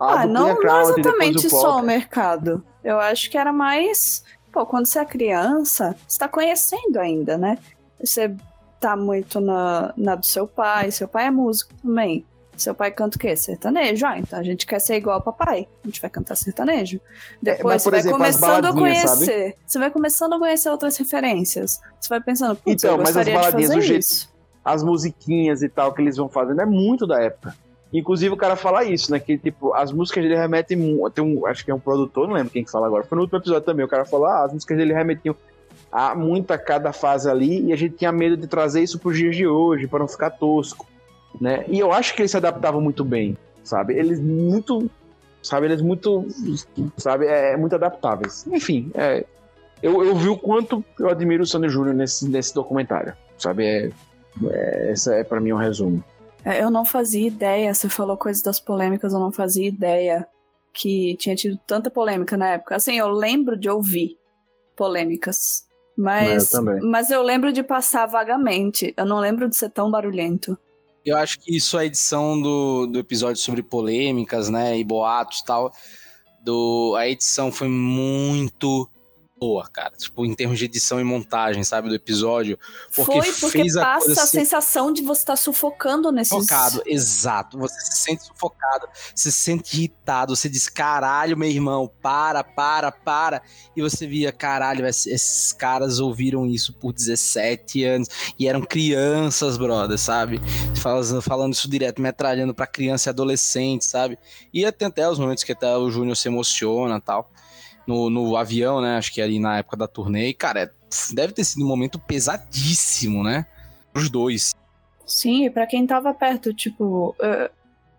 A Ah, não, não country, exatamente depois só o mercado. Eu acho que era mais. Pô, quando você é criança, você tá conhecendo ainda, né? Você tá muito na, na do seu pai, seu pai é músico também. Seu pai canta o quê? Sertanejo. Ah, então a gente quer ser igual ao papai. A gente vai cantar sertanejo. Depois É, mas, por você vai exemplo, começando a baladinhas, conhecer. Você vai começando a conhecer outras referências. Você vai pensando, putz, Então, eu mas as gostaria de baladinhas, fazer o jeito- isso. As musiquinhas e tal que eles vão fazendo é muito da época. Inclusive o cara fala isso, né? Que tipo, as músicas dele remetem. Tem um, acho que é um produtor, não lembro quem que fala agora. Foi no último episódio também. O cara falou: ah, as músicas dele remetiam a muita cada fase ali e a gente tinha medo de trazer isso pros dias de hoje, para não ficar tosco, né? E eu acho que eles se adaptavam muito bem, sabe? Eles muito. Sabe, eles muito. Sabe, é, muito adaptáveis. Enfim, é, eu, eu vi o quanto eu admiro o Sandy Júnior nesse, nesse documentário, sabe? É, é, esse é para mim um resumo. É, Eu não fazia ideia, você falou coisas das polêmicas, eu não fazia ideia que tinha tido tanta polêmica na época. Assim, eu lembro de ouvir polêmicas, mas, É, eu também. mas eu lembro de passar vagamente. Eu não lembro de ser tão barulhento. Eu acho que isso, a edição do, do episódio sobre polêmicas, né, e boatos e tal, do, a edição foi muito boa, cara. Tipo, em termos de edição e montagem, sabe, do episódio. Porque Foi porque fez a passa a sensação de você estar sufocando nesses... Sufocado, exato. Você se sente sufocado, se sente irritado, você diz, caralho, meu irmão, para, para, para. E você via, caralho, esses- caras ouviram isso por 17 anos e eram crianças, brother, sabe? Falando, falando isso direto, metralhando pra criança e adolescente, sabe? E tem até os momentos que até o Júnior se emociona tal. No, no avião, né? Acho que ali na época da turnê. E, cara, deve ter sido um momento pesadíssimo, né? Os dois. Sim, e pra quem tava perto, tipo... eh,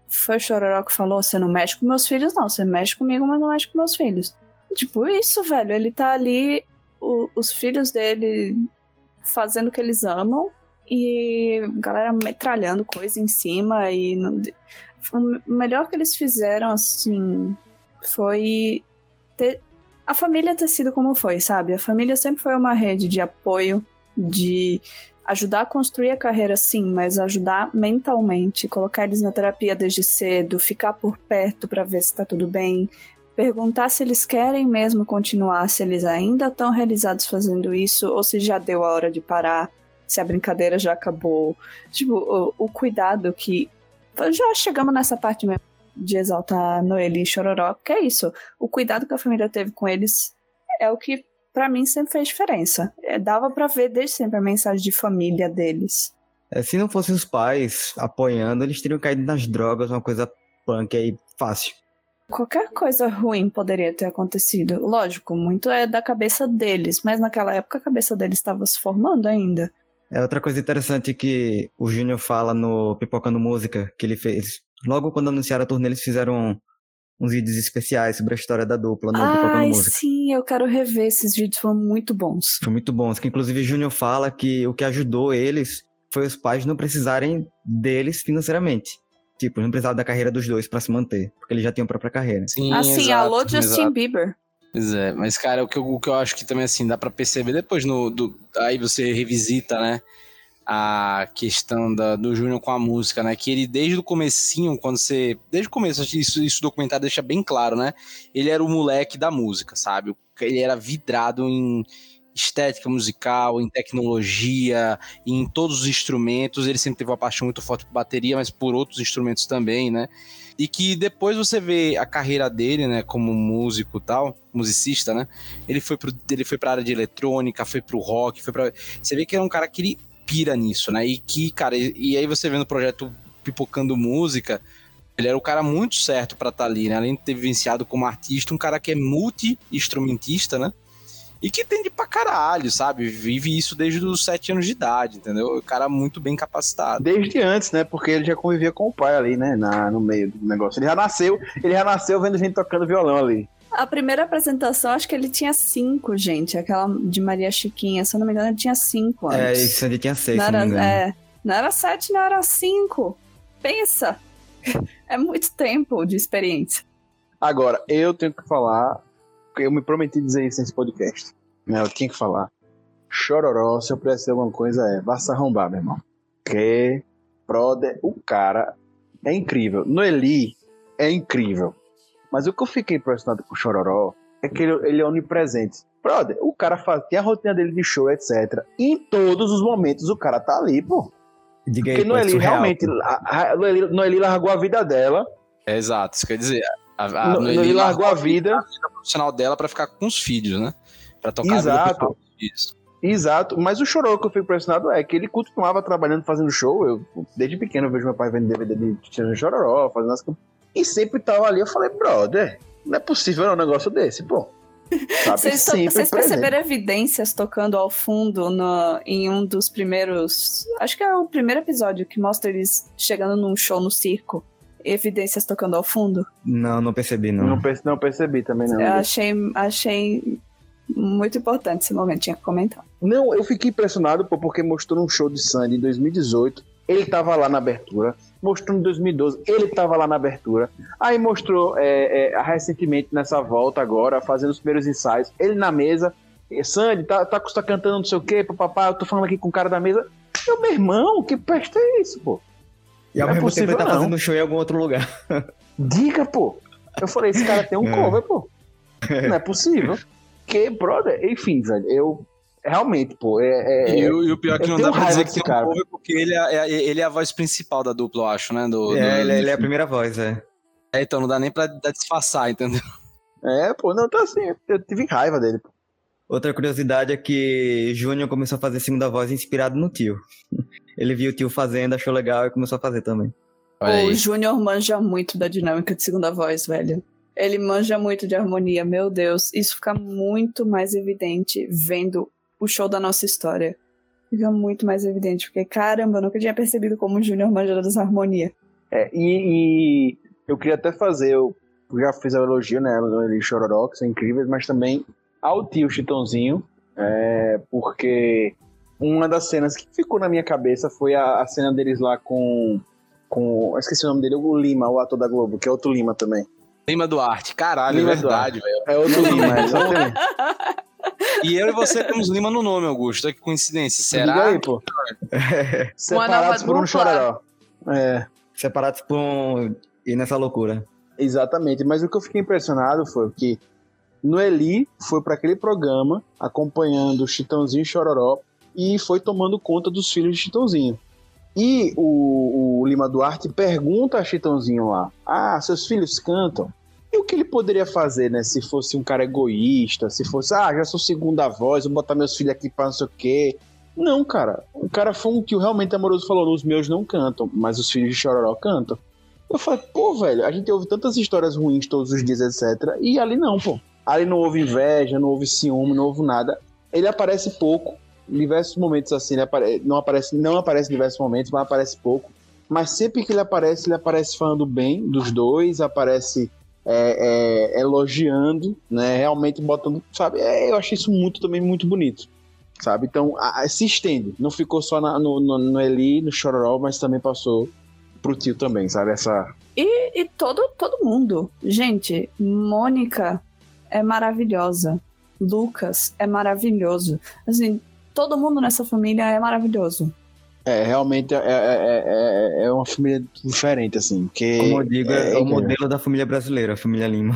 foi o Chororó que falou, você não mexe com meus filhos, não. Você mexe comigo, mas não mexe com meus filhos. Tipo, isso, velho. Ele tá ali o, os filhos dele fazendo o que eles amam e galera metralhando coisa em cima e não, o melhor que eles fizeram assim foi ter a família ter sido como foi, sabe? A família sempre foi uma rede de apoio, de ajudar a construir a carreira sim, mas ajudar mentalmente, colocar eles na terapia desde cedo, ficar por perto para ver se tá tudo bem, perguntar se eles querem mesmo continuar, se eles ainda estão realizados fazendo isso ou se já deu a hora de parar, se a brincadeira já acabou. Tipo, o, o cuidado que já chegamos nessa parte mesmo de exaltar Noeli e Chororó, que é isso. O cuidado que a família teve com eles é o que para mim sempre fez diferença. É, dava para ver desde sempre a mensagem de família deles. É, se não fossem os pais apoiando, eles teriam caído nas drogas, uma coisa punk aí fácil. Qualquer coisa ruim poderia ter acontecido. Lógico, muito é da cabeça deles, mas naquela época a cabeça deles estava se formando ainda. É outra coisa interessante que o Júnior fala no Pipocando Música, que ele fez. Logo quando anunciaram a turnê, eles fizeram uns vídeos especiais sobre a história da dupla no Pipocando Música. sim, eu quero rever esses vídeos, foram muito bons. Foram muito bons, que inclusive o Júnior fala que o que ajudou eles foi os pais não precisarem deles financeiramente. Tipo, não precisava da carreira dos dois para se manter, porque eles já tinham a própria carreira. Sim, assim, exato, alô Justin exato. Bieber. Pois é, mas cara, o que, eu, o que eu acho que também assim dá para perceber depois no do, aí você revisita, né, a questão da, do Júnior com a música, né, que ele desde o comecinho, quando você, desde o começo, isso isso documentário deixa bem claro, né? Ele era o moleque da música, sabe? Ele era vidrado em estética musical, em tecnologia, em todos os instrumentos. Ele sempre teve uma paixão muito forte por bateria, mas por outros instrumentos também, né? E que depois você vê a carreira dele, né, como músico tal, musicista, né? Ele foi pro, ele foi pra área de eletrônica, foi pro rock, foi para Você vê que é um cara que ele pira nisso, né? E que, cara, e, e aí você vê no projeto Pipocando Música, ele era o cara muito certo para estar tá ali, né? Além de ter vivenciado como artista, um cara que é multi-instrumentista, né? E que tende pra caralho, sabe? Vive isso desde os sete anos de idade, entendeu? O cara muito bem capacitado. Desde antes, né? Porque ele já convivia com o pai ali, né? Na, no meio do negócio. Ele já nasceu, ele já nasceu vendo gente tocando violão ali. A primeira apresentação, acho que ele tinha cinco, gente. Aquela de Maria Chiquinha, se eu não me engano, ele tinha cinco é, antes. É, isso ele tinha seis, não se era, não. É, não era sete, não era cinco. Pensa! é muito tempo de experiência. Agora, eu tenho que falar eu me prometi dizer isso nesse podcast. Né? Eu tinha que falar. Chororó, se eu pudesse dizer alguma coisa, é vá se arrombar, meu irmão. Que brother, o cara é incrível. Noeli é incrível. Mas o que eu fiquei impressionado com o Chororó é que ele, ele é onipresente. Brother, o cara faz, tem a rotina dele de show, etc. E em todos os momentos o cara tá ali, pô. Diga aí, Porque Noeli realmente. A, a, Noeli, Noeli largou a vida dela. É exato, isso quer dizer. A, a no, Noeli largou a vida, a vida profissional dela para ficar com os filhos, né? Para tocar Exato. a vida Isso. Exato, mas o chorou que eu fico impressionado é que ele continuava trabalhando, fazendo show. Eu, desde pequeno, eu vejo meu pai vendo DVD de Tirando Chororó, fazendo as E sempre tava ali. Eu falei, brother, não é possível um negócio desse, pô. [laughs] Vocês, vocês perceberam evidências tocando ao fundo no, em um dos primeiros. Acho que é o primeiro episódio que mostra eles chegando num show no circo evidências tocando ao fundo? Não, não percebi, não. Não, perce, não percebi também, não. Eu achei, achei muito importante esse momento, tinha que comentar. Não, eu fiquei impressionado pô, porque mostrou um show de Sandy em 2018, ele tava lá na abertura. Mostrou em 2012, ele tava lá na abertura. Aí mostrou é, é, recentemente nessa volta agora, fazendo os primeiros ensaios, ele na mesa. Sandy, tá, tá, tá cantando não sei o quê, papapá, eu tô falando aqui com o cara da mesa. Meu, meu irmão, que peste é isso, pô? E ao não é mesmo é tempo ele tá não. fazendo show em algum outro lugar. [laughs] Diga, pô. Eu falei, esse cara tem um é. cover, pô. [laughs] Não é possível. Que, brother, enfim, velho, eu. Realmente, pô. É, é, e, o, e o pior é que não dá pra dizer que tem um cover, porque ele é, é, ele é a voz principal da dupla, eu acho, né? Do, é, do, ele, ele, é a primeira voz, é. É, então não dá nem pra disfarçar, entendeu? É, pô, não, tá assim, eu tive raiva dele, pô. Outra curiosidade é que Júnior começou a fazer segunda voz inspirado no tio. [laughs] Ele viu o tio fazendo, achou legal e começou a fazer também. O Júnior manja muito da dinâmica de segunda voz, velho. Ele manja muito de harmonia, meu Deus. Isso fica muito mais evidente vendo o show da nossa história. Fica muito mais evidente, porque caramba, eu nunca tinha percebido como o Júnior manja das harmonias. É, e, e, eu queria até fazer, eu já fiz o elogio, né, ele Chororó, que são incríveis, mas também ao tio Chitãozinho, É porque uma das cenas que ficou na minha cabeça foi a, a cena deles lá com. com. Eu esqueci o nome dele, o Lima, o ator da Globo, que é outro Lima também. Lima Duarte, caralho, Lima é verdade, velho. É outro Lima, exatamente. [laughs] E eu e você temos Lima no nome, Augusto. Olha que coincidência. Será? aí, pô. [laughs] Separados por um chororó. É. Separados por um... E nessa loucura. Exatamente, mas o que eu fiquei impressionado foi que Noeli foi para aquele programa acompanhando o Chitãozinho e Chororó e foi tomando conta dos filhos de Chitãozinho. E o, o Lima Duarte pergunta a Chitãozinho lá: Ah, seus filhos cantam? O que ele poderia fazer, né? Se fosse um cara egoísta, se fosse, ah, já sou segunda voz, vou botar meus filhos aqui pra não sei o quê. Não, cara. O cara foi um tio realmente amoroso falou: os meus não cantam, mas os filhos de Chororó cantam. Eu falei, pô, velho, a gente ouve tantas histórias ruins todos os dias, etc. E ali não, pô. Ali não houve inveja, não houve ciúme, não houve nada. Ele aparece pouco, em diversos momentos assim, ele apare... não aparece, não aparece em diversos momentos, mas aparece pouco. Mas sempre que ele aparece, ele aparece falando bem dos dois, aparece é, é, elogiando, né? Realmente botando, sabe? É, eu achei isso muito também muito bonito, sabe? Então a- a- se estende, não ficou só na- no, no, no Eli, no Chororó, mas também passou pro tio também, sabe? Essa E, e todo, todo mundo. Gente, Mônica é maravilhosa. Lucas é maravilhoso. Assim, todo mundo nessa família é maravilhoso. É realmente é, é, é, é- é uma família diferente assim, porque Como eu digo, é, o é, modelo da família brasileira, a família Lima.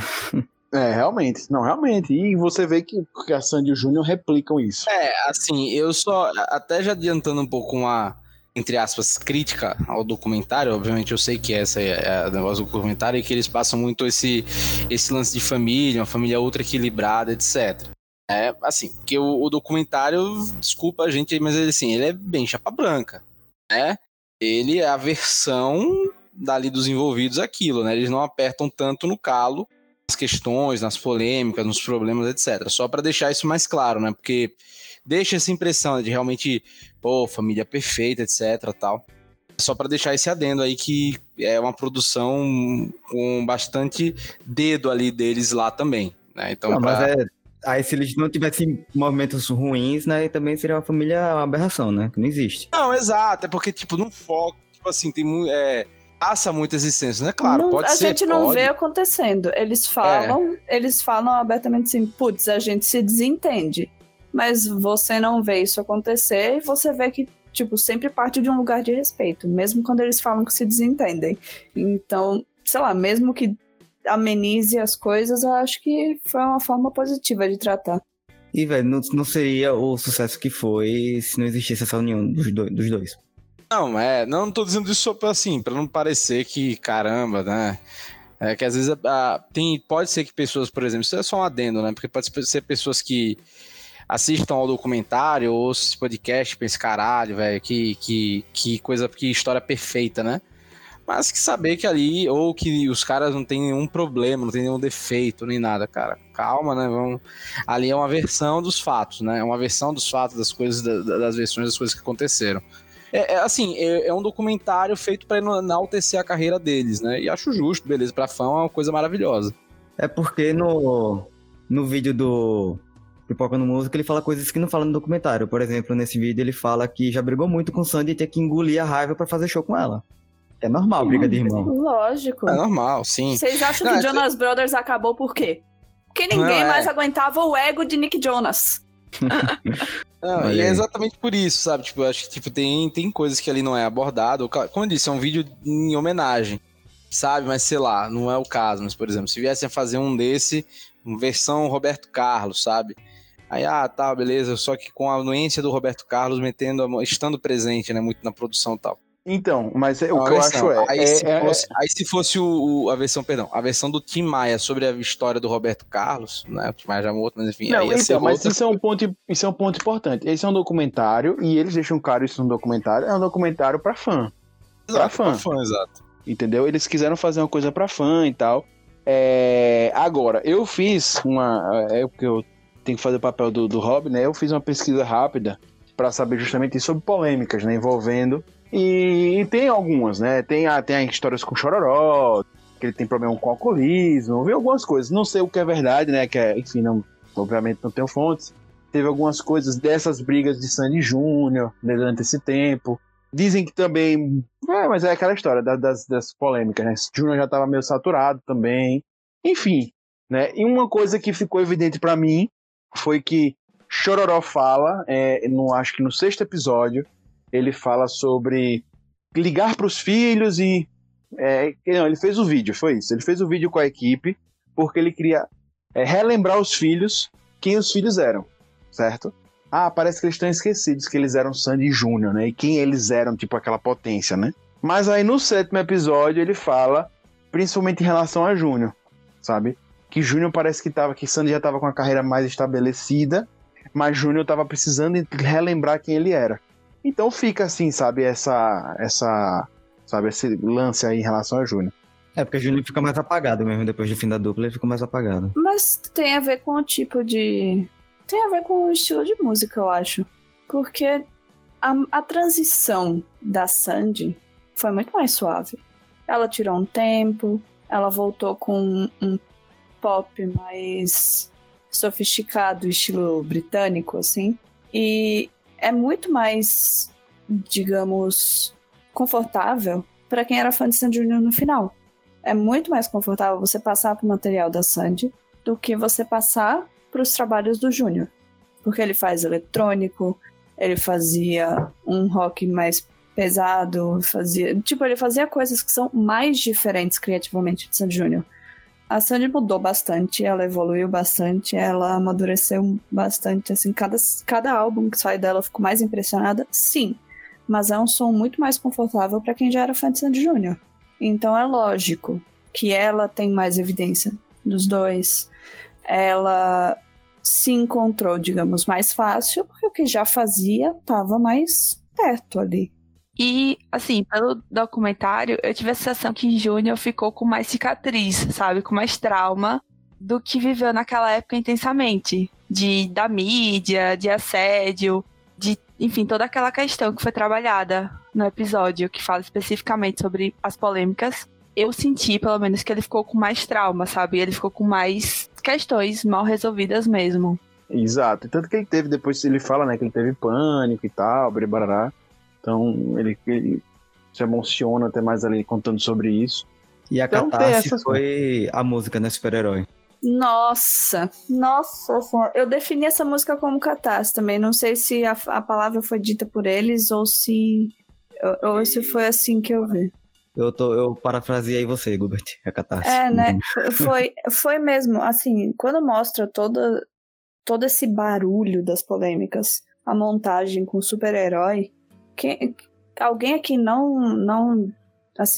É, realmente. Não, realmente. E você vê que, que a Sandy e o Júnior replicam isso. É, assim, eu só. Até já adiantando um pouco uma, entre aspas, crítica ao documentário. Obviamente, eu sei que essa é a negócio do documentário e que eles passam muito esse, esse lance de família, uma família ultra equilibrada, etc. É, assim, porque o, o documentário, desculpa a gente mas ele, assim, ele é bem chapa branca, né? Ele é a versão dali dos envolvidos aquilo, né? Eles não apertam tanto no calo nas questões, nas polêmicas, nos problemas, etc. Só para deixar isso mais claro, né? Porque deixa essa impressão de realmente, pô, família perfeita, etc, tal. Só para deixar esse adendo aí que é uma produção com bastante dedo ali deles lá também, né? Então, Não, pra- mas é. Aí se eles não tivessem movimentos ruins, né, também seria uma família uma aberração, né? Que não existe. Não, exato, é porque, tipo, no foco, tipo assim, tem muito. É, passa muita existência, né? Claro, Não- pode a ser. gente não pode. É. vê acontecendo. Eles falam, eles falam abertamente assim, putz, a gente se desentende. Mas você não vê isso acontecer e você vê que, tipo, sempre parte de um lugar de respeito, mesmo quando eles falam que se desentendem. Então, sei lá, mesmo que amenize as coisas, eu acho que foi uma forma positiva de tratar. E, velho, não, não seria o sucesso que foi se não existisse essa união dos, do- dos dois. Não, é, não tô dizendo isso só pra, assim, pra não parecer que, caramba, né? É que às vezes ah, tem, pode ser que pessoas, por exemplo, isso é só um adendo, né? Porque pode ser pessoas que assistam ao documentário ou esse podcast e pensam, caralho, velho, que, que, que coisa, que história perfeita, né? Mas que saber que ali, ou que os caras não têm nenhum problema, não tem nenhum defeito, nem nada, cara. Calma, né? Vamos... Ali é uma versão dos fatos, né? É uma versão dos fatos, das coisas, da- da- das versões das coisas que aconteceram. É, é, assim, é, é um documentário feito pra enaltecer a carreira deles, né? E acho justo, beleza. Pra fã é uma coisa maravilhosa. É porque no, no vídeo do Pipoca no Música ele fala coisas que não fala no documentário. Por exemplo, nesse vídeo ele fala que já brigou muito com Sandy e ter que engolir a raiva pra fazer show com ela. É normal, briga de irmão. Lógico. É normal, sim. Vocês acham Não, que é- Jonas Brothers acabou por quê? Porque ninguém Não, é. mais aguentava o ego de Nick Jonas. [laughs] Não, e é exatamente por isso, sabe? Tipo, eu acho que tipo, tem, tem coisas que ali não é abordado. Como eu disse, é um vídeo em homenagem, sabe? Mas sei lá, não é o caso. Mas, por exemplo, se viessem a fazer um desse, uma versão Roberto Carlos, sabe? Aí, ah, tá, beleza, só que com a anuência do Roberto Carlos metendo, a mão- estando presente, né, muito na produção e tal. Então, mas é- o que eu versão. acho é. Aí, é- se, é- fosse, aí se fosse o, o- a versão, perdão, a versão do Tim Maia sobre a história do Roberto Carlos, né? O Tim Maia já é outro, mas enfim, Não, aí ia ser então, mas outra isso é, um ponto, isso é um ponto importante. Esse é um documentário, e eles deixam claro isso no documentário, é um documentário pra fã. pra Exato, fã. pra fã, exato. Entendeu? Eles quiseram fazer uma coisa pra fã e tal. É, agora, eu fiz uma. É porque eu tenho que fazer o papel do, do Rob, né? Eu fiz uma pesquisa rápida pra saber justamente sobre polêmicas, né? Envolvendo. E, e tem algumas, né? Tem, a, tem histórias com Chororó, que ele tem problema com alcoolismo, vi algumas coisas. Não sei o que é verdade, né? Que é, enfim, não, obviamente não tenho fontes. teve algumas coisas dessas brigas de Sandy Júnior durante esse tempo. Dizem que também. É, mas é aquela história das, das polêmicas, né? Júnior já estava meio saturado também. Enfim, né? E uma coisa que ficou evidente para mim foi que Chororó fala, é, no, acho que no sexto episódio, ele fala sobre ligar para os filhos e. É, não, ele fez o vídeo, foi isso. Ele fez o vídeo com a equipe porque ele queria é, relembrar os filhos quem os filhos eram, certo? Ah, parece que eles estão esquecidos que eles eram Sandy Júnior, né? E quem eles eram, tipo aquela potência, né? Mas aí no sétimo episódio ele fala, principalmente em relação a Júnior, sabe? Que Júnior parece que tava, que Sandy já tava com a carreira mais estabelecida, mas Júnior tava precisando relembrar quem ele era. Então fica assim, sabe, essa essa sabe esse lance aí em relação a Júnior. É, porque Júnior fica mais apagado mesmo, depois do fim da dupla ele fica mais apagado. Mas tem a ver com o tipo de tem a ver com o estilo de música, eu acho. Porque a, a transição da Sandy foi muito mais suave. Ela tirou um tempo, ela voltou com um pop mais sofisticado, estilo britânico, assim. E é muito mais, digamos, confortável para quem era fã de Sandy Junior no final. É muito mais confortável você passar pro material da Sandy do que você passar para os trabalhos do Júnior. Porque ele faz eletrônico, ele fazia um rock mais pesado, fazia. Tipo, ele fazia coisas que são mais diferentes criativamente de Sandy Júnior. A Sandy mudou bastante, ela evoluiu bastante, ela amadureceu bastante, assim, cada, cada álbum que sai dela eu fico mais impressionada, sim. Mas é um som muito mais confortável para quem já era fã de Sandy Júnior. Então é lógico que ela tem mais evidência dos dois. Ela se encontrou, digamos, mais fácil, porque o que já fazia estava mais perto ali. E, assim, pelo documentário, eu tive a sensação que Júnior ficou com mais cicatriz, sabe? Com mais trauma do que viveu naquela época intensamente. De, da mídia, de assédio, de, enfim, toda aquela questão que foi trabalhada no episódio, que fala especificamente sobre as polêmicas. Eu senti, pelo menos, que ele ficou com mais trauma, sabe? Ele ficou com mais questões mal resolvidas mesmo. Exato. Tanto que ele teve, depois ele fala, né, que ele teve pânico e tal, barará. Então ele, ele se emociona até mais ali contando sobre isso. E a Então, catarse essas foi a música, né, super-herói. Nossa, nossa. Eu defini essa música como catarse também. Não sei se a, a palavra foi dita por eles ou se. Ou, ou se foi assim que eu vi. Eu, tô, eu parafraseei você, Gilbert, a catarse. É, né? [laughs] Foi, foi mesmo, assim, quando mostra todo, todo esse barulho das polêmicas, a montagem com super-herói, quem- alguém aqui não, não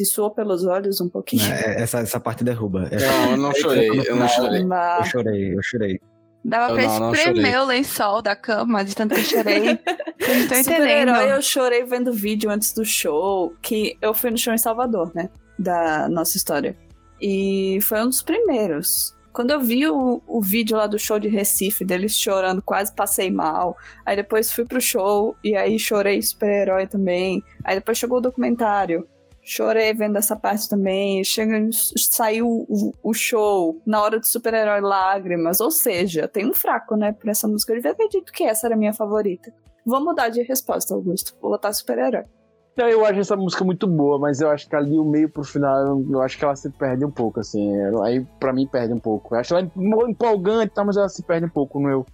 suou pelos olhos um pouquinho? É, essa, essa parte derruba. Essa- Não, eu não chorei, eu não chorei. Eu chorei, eu chorei. Dava Eu pra não, não espremer chorei. o lençol da cama, de tanto que eu chorei. [laughs] Vocês não entendendo. eu chorei vendo vídeo antes do show, que eu fui no show em Salvador, né? Da nossa história. E foi um dos primeiros. Quando eu vi o, o vídeo lá do show de Recife, deles chorando, quase passei mal. Aí depois fui pro show e aí chorei super-herói também. Aí depois chegou o documentário. Chorei vendo essa parte também. Chega, saiu o, o show na hora do super-herói lágrimas. Ou seja, tem um fraco, né, por essa música. Eu devia ter dito que essa era a minha favorita. Vou mudar de resposta, Augusto. Vou botar super-herói. Então, eu acho essa música muito boa, mas eu acho que ali o meio pro final, eu- acho que ela se perde um pouco, assim. Aí pra mim perde um pouco. Eu acho ela em- empolgante, tá, mas ela se perde um pouco no meu,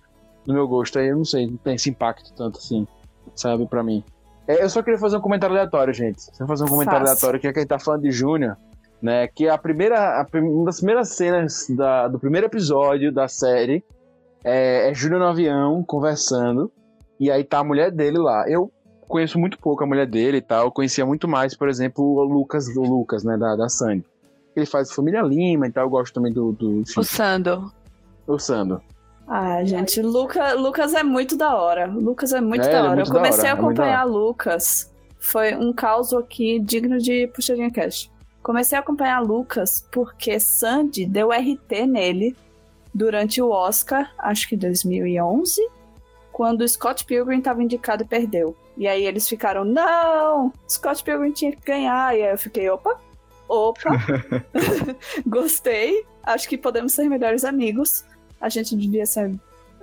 no meu gosto. Aí eu não sei, não tem esse impacto tanto assim, sabe, pra mim. É, eu só queria fazer um comentário aleatório, gente. Só fazer um comentário Faça. aleatório, que é que a gente tá falando de Júnior, né? Que a primeira, a uma das primeiras cenas da- do primeiro episódio da série é, é Júnior no avião conversando. E aí tá a mulher dele lá. Eu conheço muito pouco a mulher dele e tal. Eu conhecia muito mais, por exemplo, o Lucas, o Lucas, né, da, da Sandy. Ele faz Família Lima e tal. Eu gosto também do, do enfim, O Sando. o Sando. Ah, gente, Luca, Lucas é muito da hora. Lucas é muito É, da é hora. muito eu comecei hora, a é acompanhar Lucas. Foi um caos aqui digno de Puxadinha Cash. Comecei a acompanhar Lucas porque Sandy deu RT nele durante o Oscar, acho que 2011, quando o Scott Pilgrim estava indicado e perdeu. E aí eles ficaram, não, Scott Pilgrim tinha que ganhar. E aí eu fiquei, opa, opa, [laughs] [laughs] gostei, acho que podemos ser melhores amigos. A gente devia ser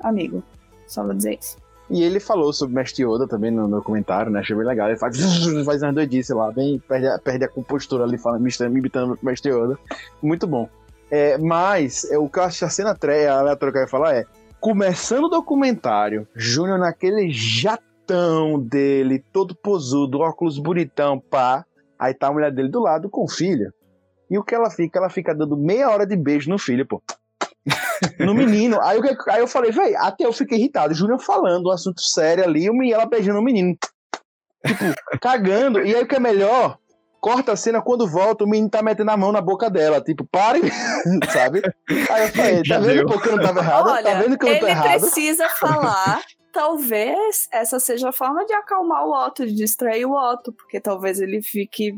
amigo. Só vou dizer isso. E ele falou sobre Mestre Yoda também no documentário, né? Achei bem legal. Ele faz, [laughs] faz umas doidices lá, bem, perde, a- perde a compostura ali, falando, me imitando o Mestre Yoda. Muito bom. É, mas é, o que eu acho a cena tre- aleatória que eu ia falar é: começando o documentário, Júnior naquele jatão dele, todo posudo, óculos bonitão, pá. Aí tá a mulher dele do lado com o filho. E o que ela fica? Ela fica dando meia hora de beijo no filho, pô. [laughs] No menino. Aí, que- aí eu falei, velho, até eu fiquei irritado. Júnior falando um assunto sério ali, e ela beijando o menino. Tipo, cagando. E aí o que é melhor? Corta a cena quando volta, o menino tá metendo a mão na boca dela. Tipo, pare, [laughs] sabe? Aí eu falei, tá vendo deu. que eu não tava errado? Olha, tá vendo que eu não tô ele errado? precisa falar. [laughs] Talvez essa seja a forma de acalmar o Otto, de distrair o Otto, porque talvez ele fique,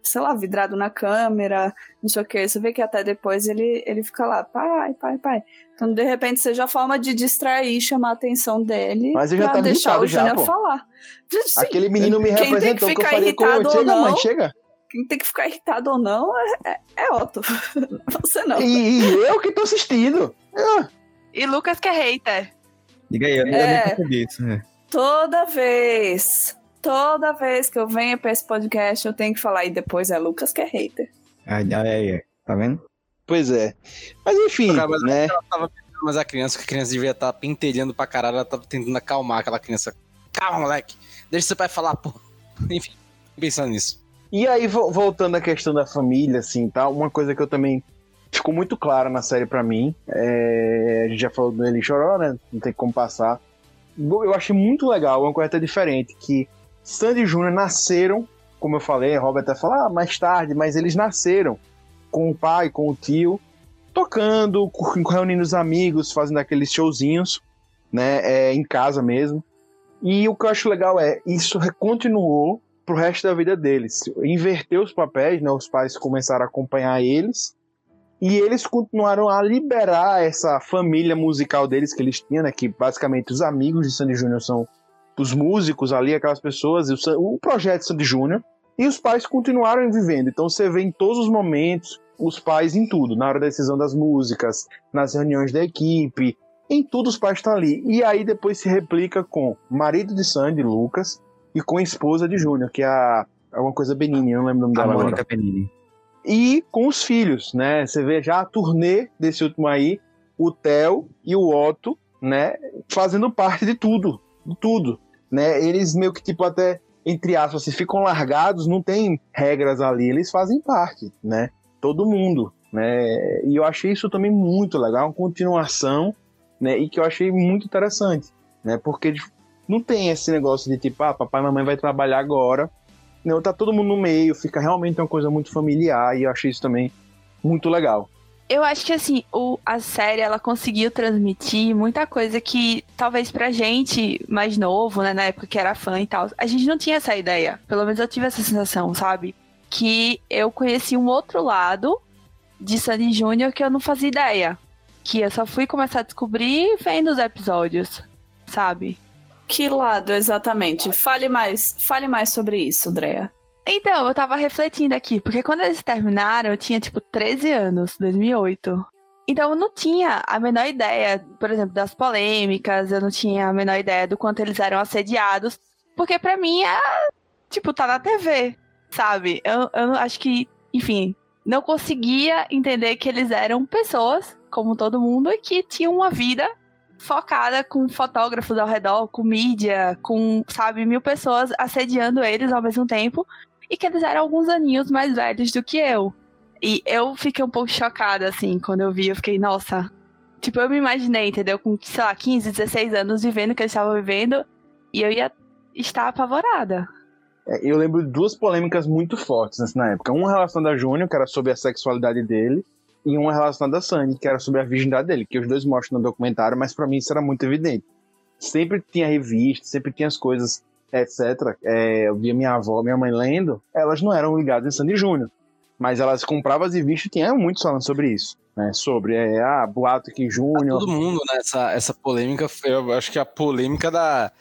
sei lá, vidrado na câmera, não sei o que. Você vê que até depois ele, ele fica lá, pai, pai, pai. Então, de repente, seja a forma de distrair, chamar a atenção dele Mas eu já pra tava deixar o Júnior falar. Sim, Aquele menino me Quem tem que representou que, eu com irritado ou Chega, não, mãe, chega. Quem tem que ficar irritado ou não é, é, é Otto. [laughs] Você não. E, e eu que tô assistindo. Ah, E Lucas que é hater. Diga aí, eu, eu É. nem percebi isso. né? Toda vez, toda vez que eu venho pra esse podcast, eu tenho que falar. E depois é Lucas que é hater. Aí, aí, aí, tá vendo? Pois é. Mas enfim, Cara, mas né? ela tava pensando, mas a criança, que a criança devia estar pentelhando pra caralho, ela tava tentando acalmar aquela criança. Calma, moleque. Deixa seu pai falar, pô. [laughs] Enfim, pensando nisso. E aí, vo- voltando à questão da família, assim, tá? Uma coisa que eu também ficou muito clara na série pra mim, é... a gente já falou do Ele Chorou, né? Não tem como passar. Eu achei muito legal, uma coisa até diferente, que Sandy e Júnior nasceram, como eu falei, Robert até falou, ah, mais tarde, mas eles nasceram com o pai, com o tio, tocando, reunindo os amigos, fazendo aqueles showzinhos, né? É, em casa mesmo. E o que eu acho legal é, isso continuou pro resto da vida deles. Inverteu os papéis, né? Os pais começaram a acompanhar eles. E eles continuaram a liberar essa família musical deles que eles tinham, né? Que basicamente os amigos de Sandy Júnior são os músicos ali, aquelas pessoas, o, o projeto Sandy Júnior. E os pais continuaram vivendo. Então você vê em todos os momentos os pais em tudo, na hora da decisão das músicas, nas reuniões da equipe, em tudo os pais estão ali. E aí depois se replica com marido de Sandy, Lucas, e com a esposa de Júnior, que é a alguma coisa Benini, eu não lembro o nome A dela agora. Mônica Penini. E com os filhos, né? Você vê já a turnê desse último aí, o Theo e o Otto, né? Fazendo parte de tudo, de tudo, né? Eles meio que tipo até entre aspas, se ficam largados, não tem regras ali, eles fazem parte, né? Todo mundo, né? E eu achei isso também muito legal, uma continuação, né? E que eu achei muito interessante, né? Porque não tem esse negócio de tipo, ah, papai e mamãe vai trabalhar agora, não, tá todo mundo no meio, fica realmente uma coisa muito familiar e eu achei isso também muito legal. Eu acho que assim, o, a série ela conseguiu transmitir muita coisa que talvez pra gente mais novo, né, na época que era fã e tal, a gente não tinha essa ideia. Pelo menos eu tive essa sensação, sabe? Que eu conheci um outro lado de Sandy Júnior que eu não fazia ideia. Que eu só fui começar a descobrir vendo os episódios, sabe? Que lado exatamente? Fale mais, fale mais sobre isso, Drea. Então, eu tava refletindo aqui, porque quando eles terminaram, eu tinha tipo 13 anos, 2008. Então eu não tinha a menor ideia, por exemplo, das polêmicas, eu não tinha a menor ideia do quanto eles eram assediados, porque pra mim é tipo, tá na TV, sabe? Eu, eu acho que, enfim, não conseguia entender que eles eram pessoas, como todo mundo, e que tinham uma vida focada com fotógrafos ao redor, com mídia, com, sabe, mil pessoas assediando eles ao mesmo tempo e que eles eram alguns aninhos mais velhos do que eu. E eu fiquei um pouco chocada, assim, quando eu vi, eu fiquei, nossa. Tipo, eu me imaginei, entendeu? Com, sei lá, 15, 16 anos vivendo o que eles estavam vivendo e eu ia estar apavorada. É, Eu lembro de duas polêmicas muito fortes nessa- época. Uma relacionada a Júnior, que era sobre a sexualidade dele, e uma relacionada a Sandy, que era sobre a virgindade dele, que os dois mostram no documentário, mas pra mim isso era muito evidente. Sempre tinha revista, sempre tinha as coisas, etc. É, eu via minha avó, minha mãe lendo, elas não eram ligadas em Sandy Júnior. Mas elas compravam as revistas e tinha muitos falando sobre isso. Né? Sobre, é, ah, boato que Júnior. Todo mundo, né? Essa, essa polêmica, eu acho que a polêmica da.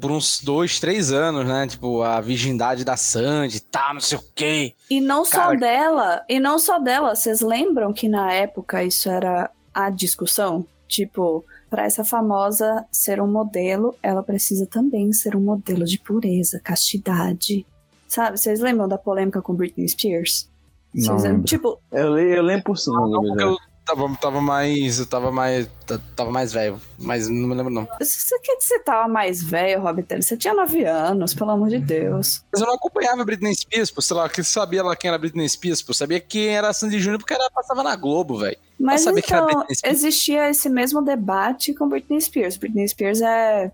Por uns dois, três anos, né? Tipo, a virgindade da Sandy, tá, não sei o quê. E não só Cara- dela, e não só dela, vocês lembram que na época isso era a discussão? Tipo, para essa famosa ser um modelo, ela precisa também ser um modelo de pureza, castidade. Sabe? Vocês lembram da polêmica com Britney Spears? Não. Tipo, Eu, eu lembro por cima. Não, mas porque eu tava, tava mais. Eu tava mais. Tava mais velho. Mas não me lembro, não. você quer que você tava mais velho, Robert? Você tinha 9 anos, pelo amor de Deus. Mas eu não acompanhava a Britney Spears, pô. Sei lá, que sabia lá quem era a Britney Spears, pô. Sabia quem era a Sandy Júnior porque ela passava na Globo, velho. Mas sabia que era então, Britney Spears. existia esse mesmo debate com Britney Spears. Britney Spears é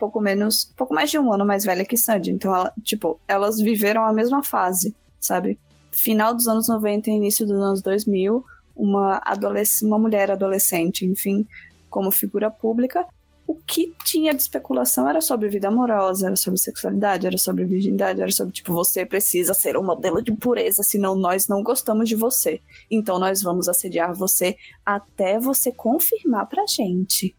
pouco menos, pouco mais de um ano mais velha que Sandy. Então, ela, tipo, elas viveram a mesma fase, sabe? Final dos anos 90 e início dos anos 2000, uma, uma mulher adolescente, enfim, como figura pública. O que tinha de especulação era sobre vida amorosa, era sobre sexualidade, era sobre virgindade, era sobre, tipo, você precisa ser um modelo de pureza, senão nós não gostamos de você. Então nós vamos assediar você até você confirmar pra gente.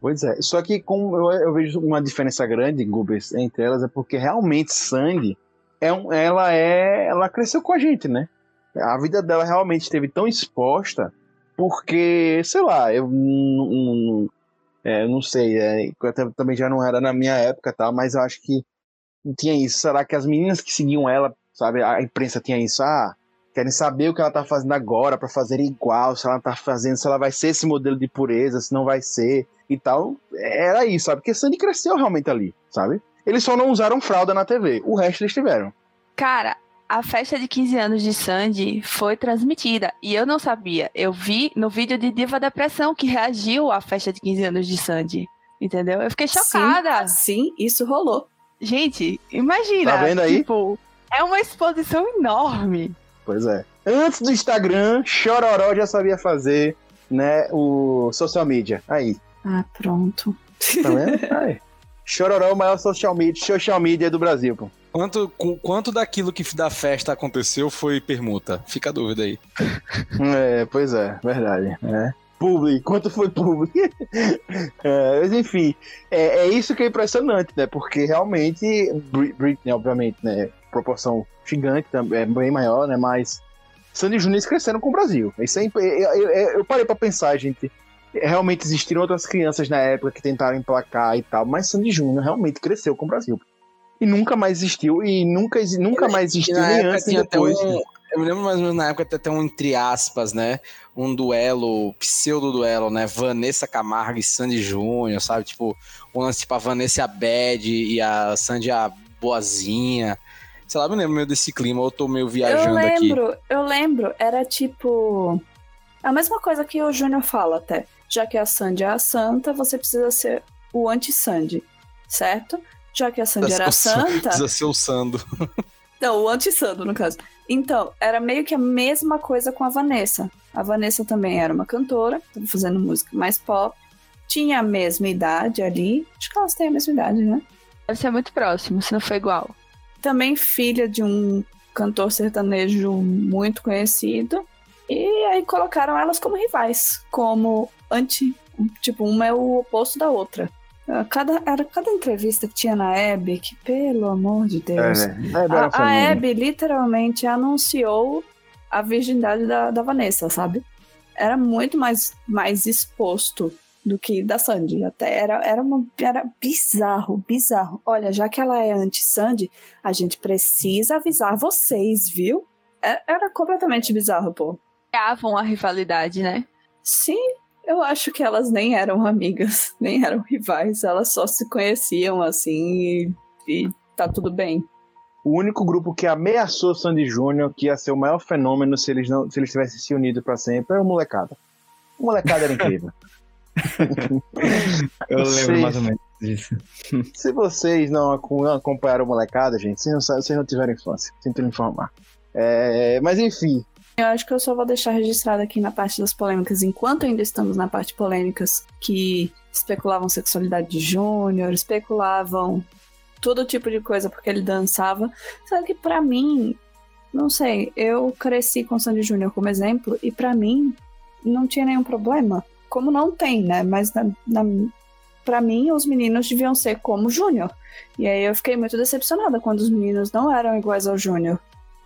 Pois é. Só que como eu, eu vejo uma diferença grande, Gubers, entre elas, é porque realmente Sandy é um, ela é. Ela cresceu com a gente, né? A vida dela realmente esteve tão exposta porque, sei lá, eu não, é, não sei, é, até- também já não era na minha época, tá? Mas eu acho que tinha isso. Será que as meninas que seguiam ela, sabe, a imprensa tinha isso? Ah, querem saber o que ela tá fazendo agora pra fazer igual, se ela tá fazendo, se ela vai ser esse modelo de pureza, se não vai ser e tal. Era isso, sabe? Porque Sandy cresceu realmente ali, sabe? Eles só não usaram fralda na TV, o resto eles tiveram. Cara, a festa de 15 anos de Sandy foi transmitida e eu não sabia. Eu vi no vídeo de Diva Depressão que reagiu à festa de 15 anos de Sandy. Entendeu? Eu fiquei chocada. Sim, isso rolou. Gente, imagina. Tá vendo aí? Tipo, é uma exposição enorme. Pois é. Antes do Instagram, Chororó já sabia fazer, né, o social media. Aí, Ah, pronto. tá vendo? [laughs] Aí. Chororó é o maior social media, social media do Brasil, pô. Quanto, quanto daquilo que da festa aconteceu foi permuta? Fica a dúvida aí. [laughs] É, pois é, verdade. É. Publi, quanto foi publi? [laughs] É, mas enfim, é, é isso que é impressionante, né? Porque realmente, Bri- Britney, obviamente, né? Proporção gigante, é bem maior, né? Mas Sandy Júnior cresceram com o Brasil. Isso é, eu, eu- eu parei pra pensar, gente. Realmente existiram outras crianças na época que tentaram emplacar e tal, mas Sandy Júnior realmente cresceu com o Brasil. E nunca mais existiu, e nunca, nunca mais existiu nem época antes nem depois. um. Eu me lembro mais ou menos na época até um, entre aspas, né? Um duelo, pseudo-duelo, né? Vanessa Camargo e Sandy Júnior, sabe? Tipo, um lance tipo a Vanessa Bad e a Sandy a Boazinha. Sei lá, eu me lembro meio desse clima, eu tô meio Eu viajando aqui. lembro, eu lembro. Era tipo. A mesma coisa que o Júnior fala até. Já que a Sandy é a santa, você precisa ser o anti-Sandy, certo? Já que a Sandy era a santa. Precisa ser o Sando. Não, o anti-sando, no caso. Então, era meio que a mesma coisa com a Vanessa. A Vanessa também era uma cantora, tava fazendo música mais pop. Tinha a mesma idade ali. Acho que elas têm a mesma idade, né? Deve ser muito próximo, se não for igual. Também filha de um cantor sertanejo muito conhecido. E aí colocaram elas como rivais, como anti. Tipo, uma é o oposto da outra. Ah, Cada, era cada entrevista que tinha na Hebe, que pelo amor de Deus. É, né? É, A, a. Abby literalmente anunciou a virgindade da, da Vanessa, sabe? Era muito mais, mais exposto do que da Sandy. Até era, era, uma, era bizarro, bizarro. Olha, já que ela é anti-Sandy, a gente precisa avisar vocês, viu? É- Era completamente bizarro, pô. Criavam a rivalidade, né? Sim, eu acho que elas nem eram amigas, [laughs] nem eram rivais. Elas só se conheciam assim e, e tá tudo bem. O único grupo que ameaçou Sandy Júnior, que ia ser o maior fenômeno se eles não se eles tivessem se unido pra sempre, era o Molecada. O Molecada era incrível. [laughs] Eu lembro mais ou menos disso. [laughs] se vocês não, acom- não acompanharam o Molecada, gente, vocês não, vocês não tiveram infância. Sinto informar. É, mas enfim, Eu acho que eu só vou deixar registrado aqui na parte das polêmicas, enquanto ainda estamos na parte polêmicas, que especulavam sexualidade de Júnior, especulavam todo tipo de coisa porque ele dançava. Só que pra mim, não sei, eu cresci com Sandy Júnior como exemplo e pra mim não tinha nenhum problema. Como não tem, né? Mas na, na, pra mim os meninos deviam ser como Júnior. E aí eu fiquei muito decepcionada quando os meninos não eram iguais ao Júnior.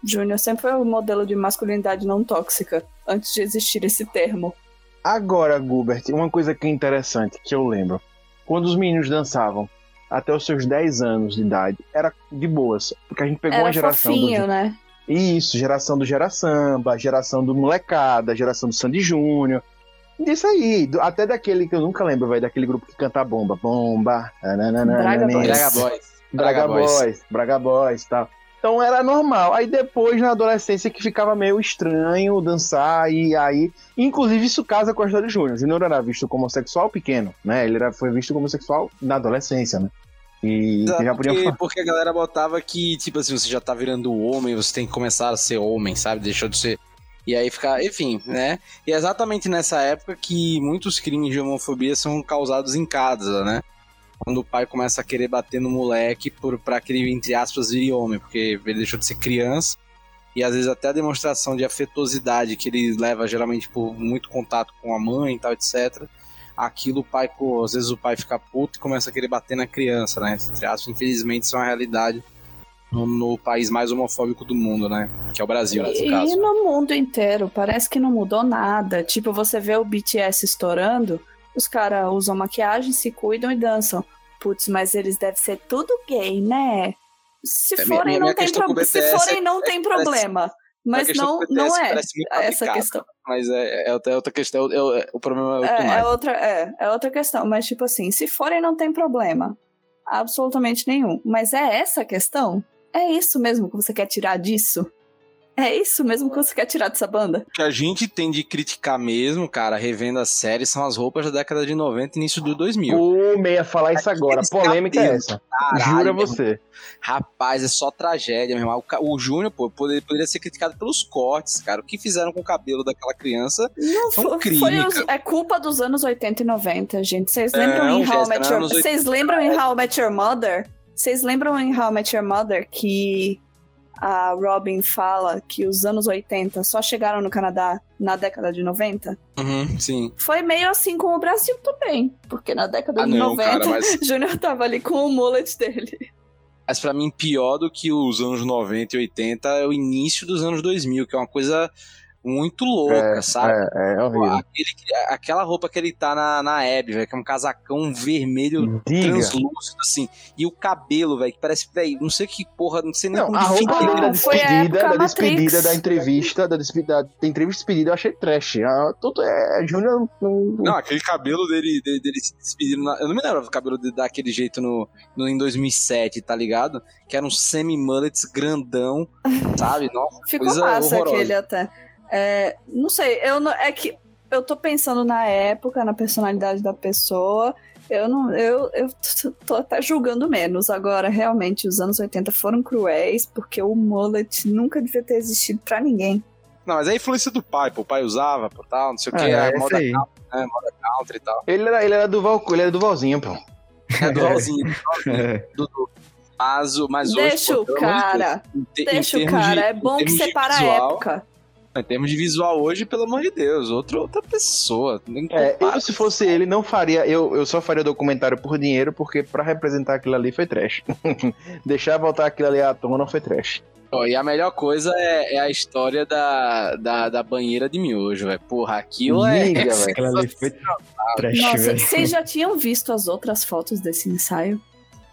Júnior sempre foi o modelo de masculinidade não tóxica, antes de existir esse termo. Agora, Gilbert, uma coisa que é interessante, que eu lembro. Quando os meninos dançavam até os seus 10 anos de idade, era de boas. Porque a gente pegou Era uma geração fofinho, do... né? Isso, geração do Gera Samba, geração do Molecada, geração do Sandy Júnior. Disso aí, do- até daquele que eu nunca lembro, vai daquele grupo que canta bomba. Bomba. nananana, Braga Boys. Braga Boys. Braga Boys, Braga Boys e tal. Então era normal. Aí depois, na adolescência, que ficava meio estranho dançar, e aí. Inclusive, isso casa com a história do Júnior. Júnior era visto como homossexual pequeno, né? Ele era, foi visto como homossexual na adolescência, né? E Exato, já podia porque, porque a galera botava que, tipo assim, você já tá virando homem, você tem que começar a ser homem, sabe? Deixou de ser. E aí fica, enfim, né? E é exatamente nessa época que muitos crimes de homofobia são causados em casa, né? Quando o pai começa a querer bater no moleque por, pra que ele, entre aspas, vire homem, porque ele deixou de ser criança. E às vezes até a demonstração de afetuosidade que ele leva geralmente por muito contato com a mãe e tal, etc. Aquilo o pai, pô, às vezes o pai fica puto e começa a querer bater na criança, né? Entre aspas, infelizmente isso é uma realidade no, no país mais homofóbico do mundo, né? Que é o Brasil, nesse E, caso. e no mundo inteiro, parece que não mudou nada. Tipo, você vê o BTS estourando, os caras usam maquiagem, se cuidam e dançam. Putz, mas eles devem ser tudo gay, né? Se É, forem, minha- não minha tem o problema. Se forem, não é- tem problema. Mas não, o BTS não é essa questão. Mas é, é outra, é outra questão. é- é- o problema é outro É, é outra, é, é outra questão. Mas, tipo assim, se forem, não tem problema. Absolutamente nenhum. Mas é essa a questão? É isso mesmo que você quer tirar disso? É isso mesmo que você quer tirar dessa banda? O que a gente tem de criticar mesmo, cara, revendo a série, são as roupas da década de 90 e início do 2000. Pô, meia falar isso agora. Polêmica é essa. Caralho, Jura você. Rapaz, é só tragédia, meu irmão. O, o Júnior, pô, poderia, poderia ser criticado pelos cortes, cara. O que fizeram com o cabelo daquela criança? Não, São foi, crime, foi os- é culpa dos anos 80 e 90, gente. Vocês lembram em How Your anos Vocês lembram em How I Met Your Mother? Vocês lembram em How I Met Your Mother que a Robin fala que os anos 80 só chegaram no Canadá na década de 90? Uhum, sim. Foi meio assim com o Brasil também, porque na década Ah, de não, 90, cara, mas- [laughs] Júnior tava ali com o mullet dele. Mas pra mim, pior do que os anos 90 e 80 é o início dos anos 2000, que é uma coisa muito louca, É, sabe? é, é horrível. Aquele- aquela roupa que ele tá na, na Abby, velho, que é um casacão vermelho Diga. translúcido, assim. E o cabelo, velho, que parece, velho, não sei que porra, não sei nem Não, como a roupa dele da foi a despedida, época da despedida da entrevista, da despedida, da entrevista de despedida, eu achei trash. Ah, tudo é. Júnior. não- Não, aquele cabelo dele, dele, dele se despedindo. na- Eu não me lembro do cabelo dele daquele jeito no, no, em 2007, tá ligado? Que era um semi-mullets grandão, sabe? Nossa, Ficou coisa massa horrorosa. aquele até. É, não sei, eu não, é que eu tô pensando na época, na personalidade da pessoa. Eu não, eu, eu tô até julgando menos. Agora, realmente, os anos 80 foram cruéis, porque o mullet nunca devia ter existido pra ninguém. Não, mas é a influência do pai, pô. O pai usava, pô, tal, não sei o que, É, essa moda aí. country e tal. Ele era, ele era do Val, ele era do Valzinho, pô. É do Valzinho, [laughs] É. do, do. Mas, mas Deixa hoje, o pô, cara, em em deixa o cara. de- é bom que separa a época. Em termos de visual hoje, pelo amor de Deus, outro, outra pessoa. Nem É, eu, se fosse ele, não faria. Eu, eu só faria documentário por dinheiro, porque pra representar aquilo ali foi trash. [laughs] Deixar voltar aquilo ali à tona foi trash. Ó, e a melhor coisa é, é a história da, da, da banheira de miojo, velho. Porra, aquilo é. Diga, [laughs] velho. Aquela ali foi trash, Nossa, vocês já tinham visto as outras fotos desse ensaio?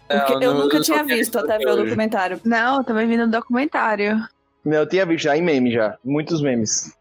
Não, eu não- nunca tinha visto até ver o documentário. Não, eu também vi no documentário. Não, eu tinha visto já em meme já. Muitos memes.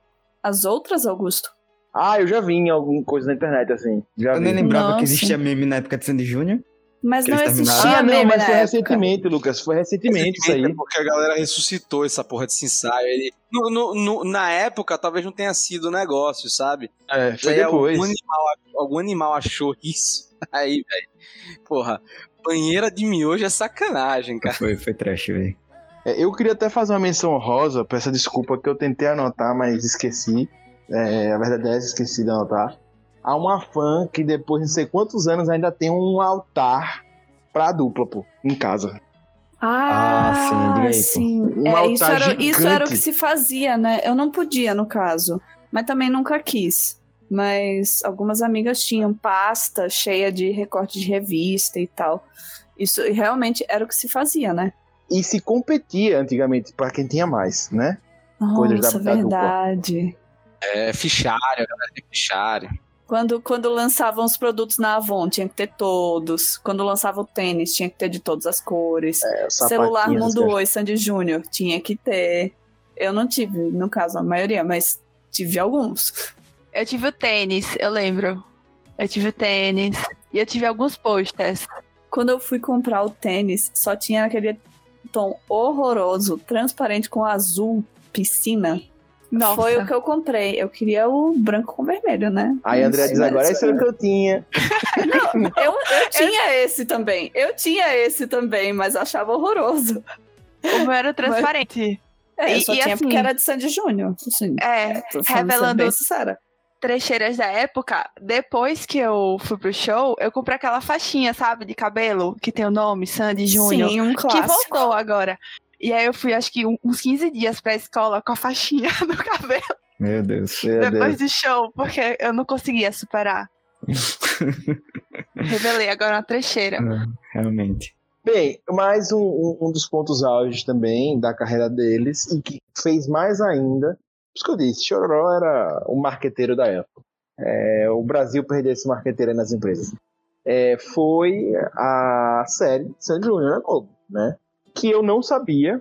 As outras, Augusto? Ah, eu já vi em alguma coisa na internet, assim. Já Eu nem vi. lembrava Nossa. que existia meme na época de Sandy Júnior. Mas não existia Ah, não, meme mas na foi época. recentemente, Lucas. Foi recentemente isso aí. Porque a galera ressuscitou essa porra desse ensaio. Ele, no- no- no- na época, talvez não tenha sido o negócio, sabe? É, foi Aí depois. Algum animal, algum animal achou isso. [laughs] Aí, velho. Porra, banheira de miojo é sacanagem, cara. Foi, foi trash, velho. É, eu queria até fazer uma menção honrosa, peço desculpa que eu tentei anotar, mas esqueci. É, a verdade é essa, esqueci de anotar. Há uma fã que depois de não sei quantos anos ainda tem um altar pra dupla, pô, em casa. Ah, Ah, sim, diga aí, pô. sim. Um É, altar isso, era, isso era o que se fazia, né? Eu não podia, no caso. Mas também nunca quis. Mas algumas amigas tinham pasta cheia de recorte de revista e tal. Isso realmente era o que se fazia, né? E se competia antigamente pra quem tinha mais, né? Coisas Nossa, da- da dupla. verdade. É fichário, a galera tem fichário. Quando, quando lançavam os produtos na Avon, tinha que ter todos. Quando lançava o tênis, tinha que ter de todas as cores. É, Celular Mundo. Oi, Sandy Júnior, tinha que ter. Eu não tive, no caso, a maioria, mas tive alguns. Eu tive o tênis, eu lembro. Eu tive o tênis. E eu tive alguns posters. Quando eu fui comprar o tênis, só tinha aquele tom horroroso, transparente com azul, piscina. Nossa. Foi o que eu comprei. Eu queria o branco com vermelho, né? Aí André diz agora, esse era o que eu tinha. Eu, eu [laughs] tinha esse também. Eu tinha esse também, mas achava horroroso. O meu era transparente. É, eu E- só e tinha assim- porque era de Sandy Júnior. Assim, É, tô sendo revelando bem sincera. Trecheiras da época, depois que eu fui pro show, eu comprei aquela faixinha, sabe, de cabelo, que tem o nome Sandy Júnior, Sim, um que clássico. voltou agora. E aí eu fui, acho que um- uns 15 dias pra escola com a faixinha [laughs] no cabelo Meu Deus. Meu depois Deus. do show, porque eu não conseguia superar. [laughs] Revelei agora uma trecheira. Realmente. Bem, mais um, um- um dos pontos auges também da carreira deles, e que fez mais ainda, por isso que eu disse, Chororó era o marqueteiro da época. É, o Brasil perdeu esse marqueteiro nas empresas. É, foi a série Sandy Júnior na Globo, né? Que eu não sabia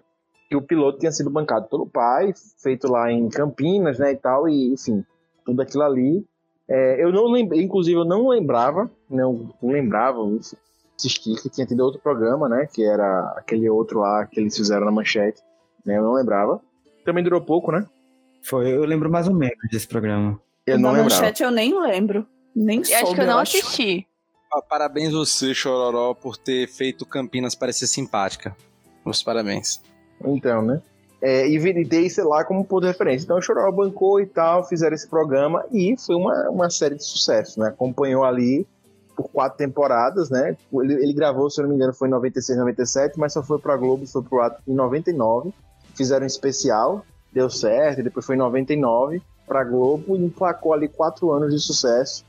que o piloto tinha sido bancado pelo pai, feito lá em Campinas, né, e tal, e enfim, tudo aquilo ali. É, eu não lembrei, inclusive eu não lembrava, não, lembrava, enfim, assisti que tinha tido outro programa, né? Que era aquele outro lá que eles fizeram na manchete, né? Eu não lembrava. Também durou pouco, né? Foi, eu lembro mais ou menos desse programa. Eu não lembrava. manchete eu nem lembro. Nem E acho soube, que eu não acho. assisti. Ah, Parabéns você, Chororó, por ter feito Campinas parecer simpática. Meus parabéns. Então, né? É, e veritei, sei lá, como ponto de referência. Então o Chororó bancou e tal, fizeram esse programa e foi uma, uma série de sucesso, né? Acompanhou ali por quatro temporadas, né? Ele, ele gravou, se eu não me engano, foi em 96, 97, mas só foi pra Globo, foi pro ato em 99. Fizeram um especial, deu certo, depois foi em 99 pra Globo e emplacou ali quatro anos de sucesso.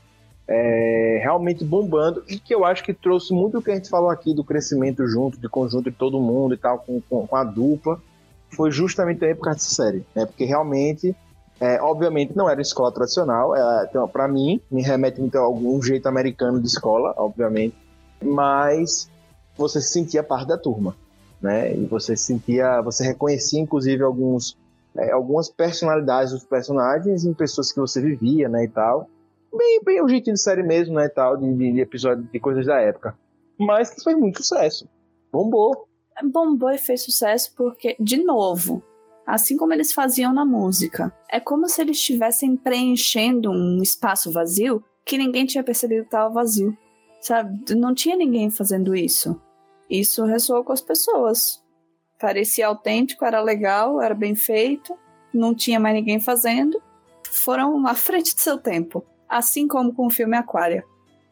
é, realmente bombando e que eu acho que trouxe muito o que a gente falou aqui do crescimento junto, de conjunto de todo mundo e tal, com, com, com a dupla, foi justamente por causa dessa série, né? Porque realmente, é, obviamente, não era escola tradicional, é, então, para mim, me remete muito a algum jeito americano de escola, obviamente, mas você se sentia parte da turma, né? E você se sentia, você reconhecia inclusive alguns é, algumas personalidades dos personagens em pessoas que você vivia, né, e tal bem, bem o jeitinho de série mesmo, né, e tal, de, de, episódio de coisas da época. Mas que fez muito sucesso. Bombou. Bombou e fez sucesso porque, de novo, assim como eles faziam na música, é como se eles estivessem preenchendo um espaço vazio que ninguém tinha percebido que estava vazio. Sabe? Não tinha ninguém fazendo isso. Isso ressoou com as pessoas. Parecia autêntico, era legal, era bem feito, não tinha mais ninguém fazendo. Foram à frente de seu tempo. Assim como com o filme Aquária.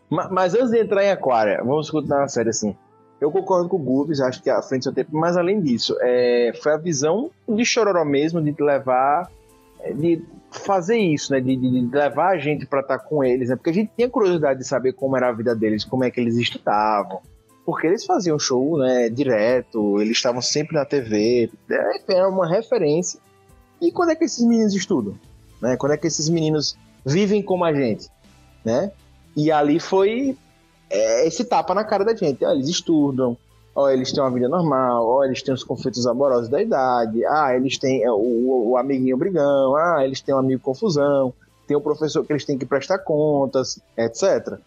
Ma- Mas antes de entrar em Aquária, vamos continuar na série assim. Eu concordo com o Gubis, acho que é à frente do seu tempo, mas além disso, é, foi a visão de Chororó mesmo, de levar, é, de fazer isso, né? De, de- de levar a gente pra estar com eles, né? Porque a gente tinha curiosidade de saber como era a vida deles, como é que eles estudavam. Porque eles faziam show, né, direto, eles estavam sempre na TV, é, era uma referência. E quando é que esses meninos estudam? Né? Quando é que esses meninos vivem como a gente? Né? E ali foi é, esse tapa na cara da gente. Ó, eles estudam, ó, eles têm uma vida normal, ó, eles têm os conflitos amorosos da idade, ah, eles têm é, o, o amiguinho brigão, ah, eles têm um amigo confusão, tem o professor que eles têm que prestar contas, etc.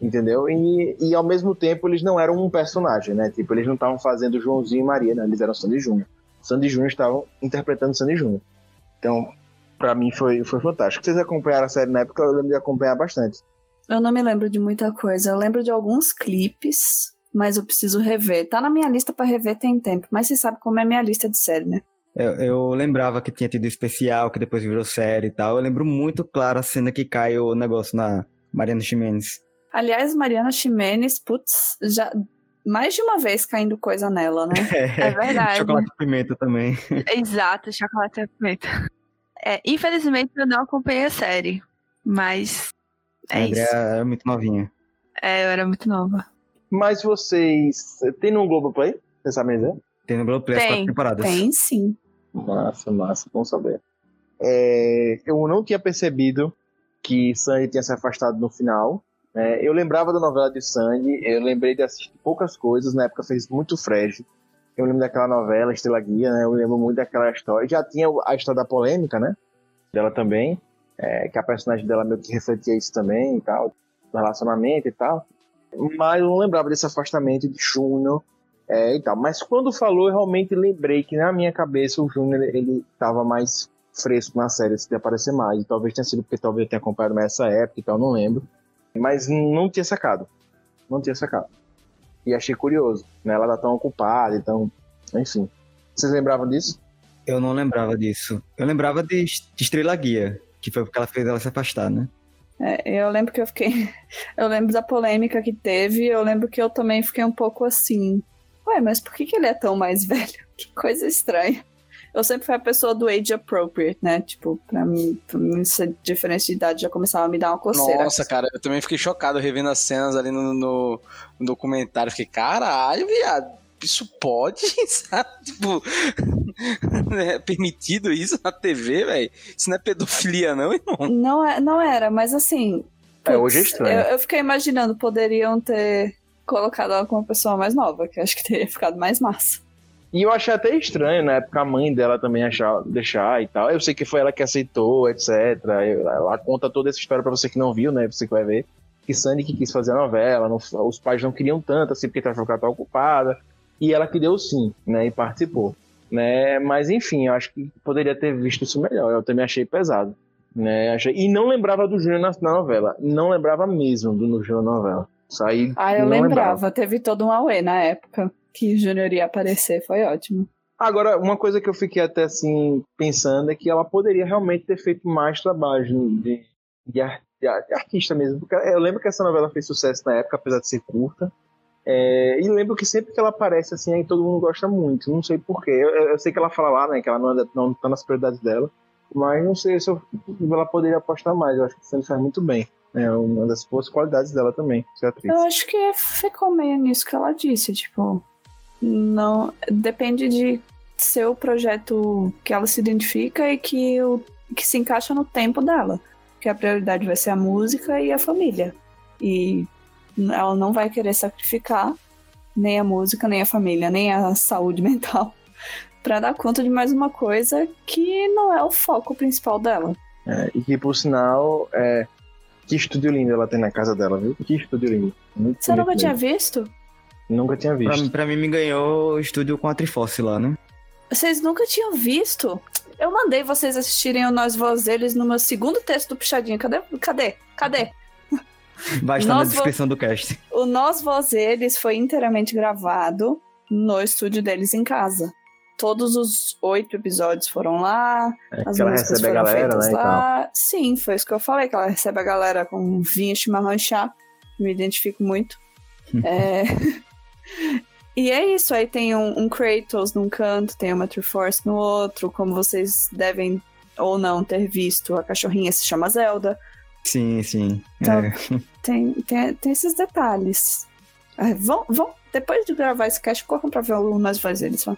Entendeu? E, e ao mesmo tempo eles não eram um personagem, né? Tipo, eles não estavam fazendo Joãozinho e Maria, né? Eles eram Sandy Júnior. Sandy Júnior estavam interpretando Sandy Júnior. Então, pra mim foi, foi fantástico. Vocês acompanharam a série na época, eu lembro de acompanhar bastante. Eu não me lembro de muita coisa. Eu lembro de alguns clipes, mas eu preciso rever. Tá na minha lista pra rever tem tempo, mas você sabe como é a minha lista de série, né? Eu, eu lembrava que tinha tido especial, que depois virou série e tal. Eu lembro muito claro a cena que cai o negócio na Mariana Ximenes. Aliás, Mariana Ximenes, putz, já mais de uma vez caindo coisa nela, né? [laughs] É verdade. Chocolate e pimenta também. [laughs] Exato, chocolate e pimenta. É, infelizmente eu não acompanhei a série, mas é a Andrea isso. é muito novinha. É, eu era muito nova. Mas vocês. Tem no Globoplay? Vocês sabem dizer? Tem no Globoplay as Tem, quatro temporadas. Tem sim. Massa, massa, bom saber. É, eu não tinha percebido que Sandy tinha se afastado no final. É, eu lembrava da novela de Sandy, eu lembrei de assistir poucas coisas, na época fez muito fresh. Eu lembro daquela novela, Estrela Guia, né? Eu lembro muito daquela história. Já tinha a história da polêmica, né? Dela também. É, que a personagem dela meio que refletia isso também e tal. Do relacionamento e tal. Mas eu não lembrava desse afastamento de Júnior é, e tal. Mas quando falou, eu realmente lembrei que na minha cabeça o Júnior ele estava mais fresco na série, se aparecer mais. E talvez tenha sido porque talvez eu tenha acompanhado mais essa época e tal, não lembro. Mas não tinha sacado. Não tinha sacado. E achei curioso, né? Ela tá tão ocupada, então. Enfim. Vocês lembravam disso? Eu não lembrava disso. Eu lembrava de, de Estrela Guia, que foi porque ela fez ela se afastar, né? É, eu lembro que eu fiquei. [laughs] Eu lembro da polêmica que teve, eu lembro que eu também fiquei um pouco assim. Ué, mas por que, que ele é tão mais [laughs] velho? Que coisa estranha. Eu sempre fui a pessoa do age appropriate, né? Tipo, pra mim, pra mim essa diferença de idade já começava a me dar uma coceira. Nossa, cara, eu também fiquei chocado revendo as cenas ali no, no, no documentário. Fiquei, caralho, viado, isso pode? [laughs] Sabe? Tipo, [laughs] é permitido isso na TV, velho? Isso não é pedofilia, não, irmão? Não, é, não era, mas assim. É, hoje é estranho. Eu, eu fiquei imaginando, poderiam ter colocado ela com uma pessoa mais nova, que eu acho que teria ficado mais massa. E eu achei até estranho, na época, a mãe dela também achar, deixar e tal. Eu sei que foi ela que aceitou, etc. Ela conta toda essa história pra você que não viu, né? Você que vai ver. Que Sandy que quis fazer a novela, não, os pais não queriam tanto, assim, porque ela ficava ocupada. E ela que deu sim, né? E participou. Né? Mas enfim, eu acho que poderia ter visto isso melhor. Eu também achei pesado. Né? E não lembrava do Júnior na, na, novela. Não lembrava mesmo do Júnior na novela. Saí, ah, eu lembrava. lembrava. Teve todo um auê na época que o Júnior ia aparecer, foi ótimo. Agora, uma coisa que eu fiquei até assim pensando é que ela poderia realmente ter feito mais trabalho de, de, de artista mesmo. Porque eu lembro que essa novela fez sucesso na época, apesar de ser curta. É, e lembro que sempre que ela aparece assim, aí todo mundo gosta muito. Não sei porquê. Eu, eu sei que ela fala lá, né, que ela não, é, não tá nas prioridades dela. Mas não sei se eu, ela poderia apostar mais. Eu acho que você faz muito bem. É uma das boas qualidades dela também, ser atriz. Eu acho que ficou meio nisso que ela disse, tipo, não. Depende de ser o projeto que ela se identifica e que, o, que se encaixa no tempo dela. Que a prioridade vai ser a música e a família. E ela não vai querer sacrificar nem a música, nem a família, nem a saúde [laughs] mental para dar conta de mais uma coisa que não é o foco principal dela. É, e que, por sinal, é, que estúdio lindo ela tem na casa dela, viu? Que estúdio lindo. Muito Você nunca tinha visto? Nunca tinha visto. Pra, pra, mim, me ganhou o estúdio com a Triforce lá, né? Vocês nunca tinham visto? Eu mandei vocês assistirem o Nós Vozeles no meu segundo texto do Puxadinho. Cadê? Cadê? Cadê? Vai estar na descrição do cast. O Nós Vozeles foi inteiramente gravado no estúdio deles em casa. Todos os oito episódios foram lá. É, as ela recebe a galera, né? Lá. Sim, foi isso que eu falei, que ela recebe a galera com vinho, chimarrão e chá. Me identifico muito. [laughs] é... E é isso, aí tem um, um, Kratos num canto, tem uma Triforce no outro, como vocês devem ou não ter visto, a cachorrinha se chama Zelda. Sim, sim. Então, é. [laughs] tem, tem, tem esses detalhes. É, vão, vão, depois de gravar esse cast, corram pra ver o Nós Voz deles, ó.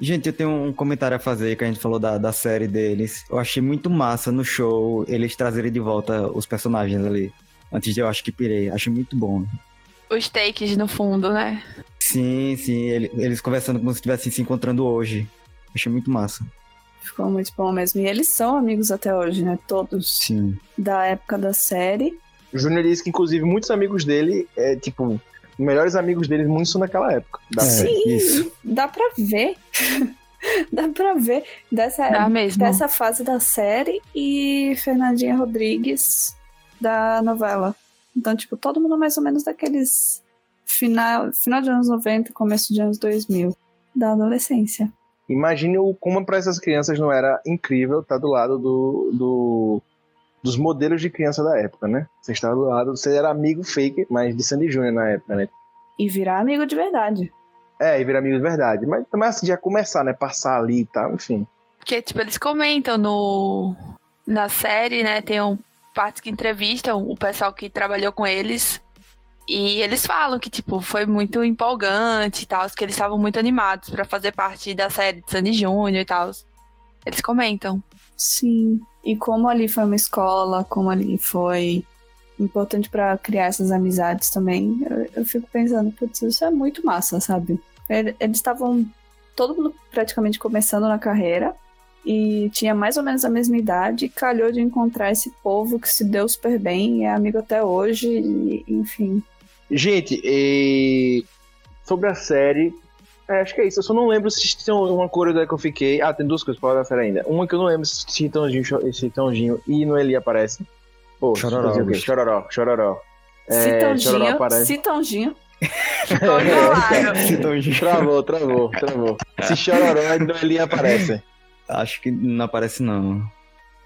Gente, eu tenho um comentário a fazer que a gente falou da, da série deles. Eu achei muito massa no show eles trazerem de volta os personagens ali. Antes de eu acho que pirei. Achei muito bom os takes no fundo, né? Sim, sim. Eles conversando como se estivessem se encontrando hoje. Achei muito massa. Ficou muito bom mesmo. E eles são amigos até hoje, né? Todos. Sim. Da época da série. O Júnior disse que, inclusive, muitos amigos dele, é, tipo, melhores amigos dele, muitos são naquela época. Da Sim, isso. dá pra ver. [laughs] dá pra ver dessa, dessa fase da série e Fernandinha Rodrigues da novela. Então, tipo, todo mundo mais ou menos daqueles final, final de anos 90, começo de anos 2000, da adolescência. Imagine como para essas crianças não era incrível estar do lado do, do, dos modelos de criança da época, né? Você estava do lado, você era amigo fake, mas de Sandy Júnior na época, né? E virar amigo de verdade. É, e virar amigo de verdade. Mas também assim, já começar, né? Passar ali e tal, enfim. Porque, tipo, eles comentam no... Na série, né? Tem um partes que entrevistam o pessoal que trabalhou com eles. E eles falam que, tipo, foi muito empolgante e tal, que eles estavam muito animados para fazer parte da série de Sandy Júnior e tal. Eles comentam. Sim. E como ali foi uma escola, como ali foi importante pra criar essas amizades também, eu, eu fico pensando, putz, isso é muito massa, sabe? Ele- Eles estavam todo mundo praticamente começando na carreira e tinha mais ou menos a mesma idade, e calhou de encontrar esse povo que se deu super bem, e é amigo até hoje, e, enfim. Gente, e... sobre a série, é, acho que é isso. Eu só não lembro se tem uma curiosidade que eu fiquei. Ah, tem duas coisas pra falar da série ainda. Uma que eu não lembro se Chitãozinho, Chitãozinho e Noeli aparece. Pô, Chororó, o. Chororó, Chororó. É, Chororó Citãozinho, aparece. Citãozinho. Claro. [laughs] [laughs] Travou, travou, travou. Se Chororó e Noeli aparecem. Acho que não aparece, não.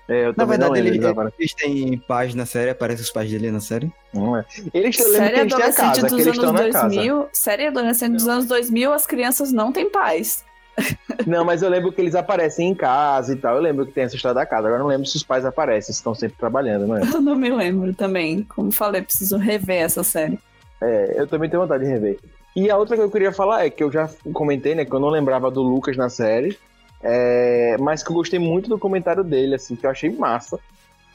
É, eu Na verdade, ele, eles têm pais na série, aparecem os pais dele na série. Não é. Eles, eu lembro Série que adolescente casa, dos anos na casa. 2000, série adolescente dos anos 2000, as crianças não têm pais. [laughs] Não, mas eu lembro que eles aparecem em casa e tal. Eu lembro que tem essa história da casa. Agora eu não lembro se os pais aparecem, se estão sempre trabalhando, não é? Eu não me lembro também. Como falei, preciso rever essa série. É, eu também tenho vontade de rever. E a outra que eu queria falar é que eu já comentei, né, que eu não lembrava do Lucas na série, é, mas que eu gostei muito do comentário dele, assim, que eu achei massa.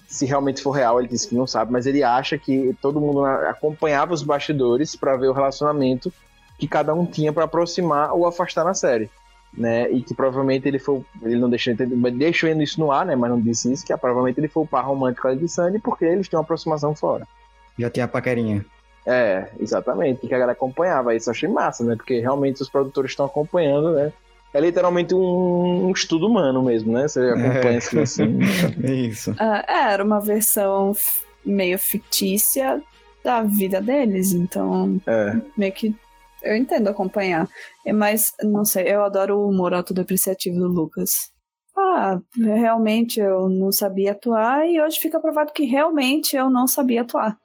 Se realmente for real, ele disse que não sabe, mas ele acha que todo mundo acompanhava os bastidores pra ver o relacionamento que cada um tinha pra aproximar ou afastar na série. Né, e que provavelmente ele foi. Ele não deixou, deixou isso no ar, né? Mas não disse isso, que provavelmente ele foi o par romântico ali de Sandy porque eles têm uma aproximação fora. Já tem a paquerinha. É, exatamente, que a galera acompanhava. Isso eu achei massa, né? Porque realmente os produtores estão acompanhando, né? É literalmente um, um estudo humano mesmo, né? Você acompanha assim, assim. [laughs] É isso. É, era uma versão meio fictícia da vida deles, então É. meio que eu entendo acompanhar. É, mas, não sei, eu adoro o humor autodepreciativo do Lucas. Ah, realmente eu não sabia atuar e hoje fica provado que realmente eu não sabia atuar.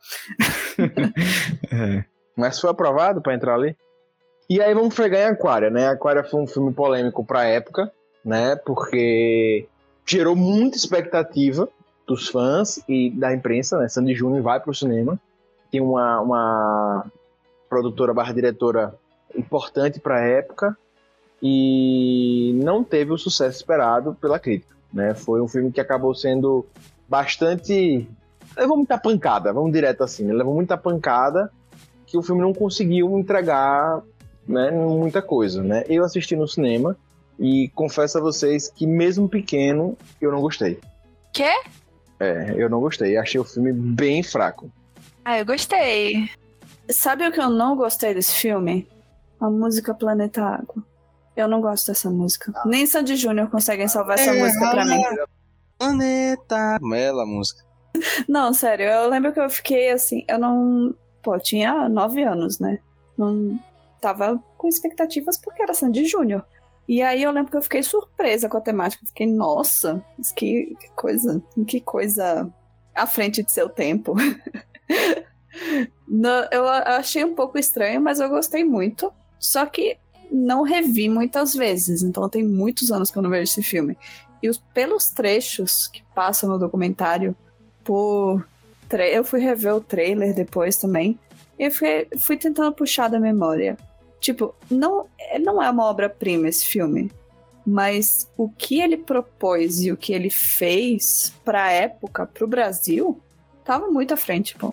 [laughs] É. Mas foi aprovado pra entrar ali. E aí vamos fregar em Aquária, né? Aquária foi um filme polêmico pra época, né? Porque gerou muita expectativa dos fãs e da imprensa, né? Sandy Júnior vai pro cinema. Tem uma, uma produtora barra diretora importante pra época e não teve o sucesso esperado pela crítica, né? Foi um filme que acabou sendo bastante levou muita pancada, vamos direto assim, né? levou muita pancada que o filme não conseguiu entregar né, muita coisa, né? Eu assisti no cinema e confesso a vocês que mesmo pequeno eu não gostei. Quê? É, eu não gostei, achei o filme bem fraco. Ah, eu gostei. Sabe o que eu não gostei desse filme? A música Planeta Água. Eu não gosto dessa música. Nem Sandy Júnior conseguem salvar essa música pra mim. Planeta. Mela música. [laughs] Não, sério, eu lembro que eu fiquei assim, eu não. Pô, eu tinha nove anos, né? Não tava com expectativas porque era Sandy Júnior. E aí eu lembro que eu fiquei surpresa com a temática. Fiquei, nossa, que, que coisa, que coisa à frente de seu tempo. [laughs] Eu achei um pouco estranho, mas eu gostei muito. Só que não revi muitas vezes, então tem muitos anos que eu não vejo esse filme. E os, pelos trechos que passam no documentário, por. Eu fui rever o trailer depois também. E eu fui, fui tentando puxar da memória. Tipo, não, é- não é uma obra-prima esse filme. Mas o que ele propôs e o que ele fez pra época, pro Brasil, tava muito à frente, pô.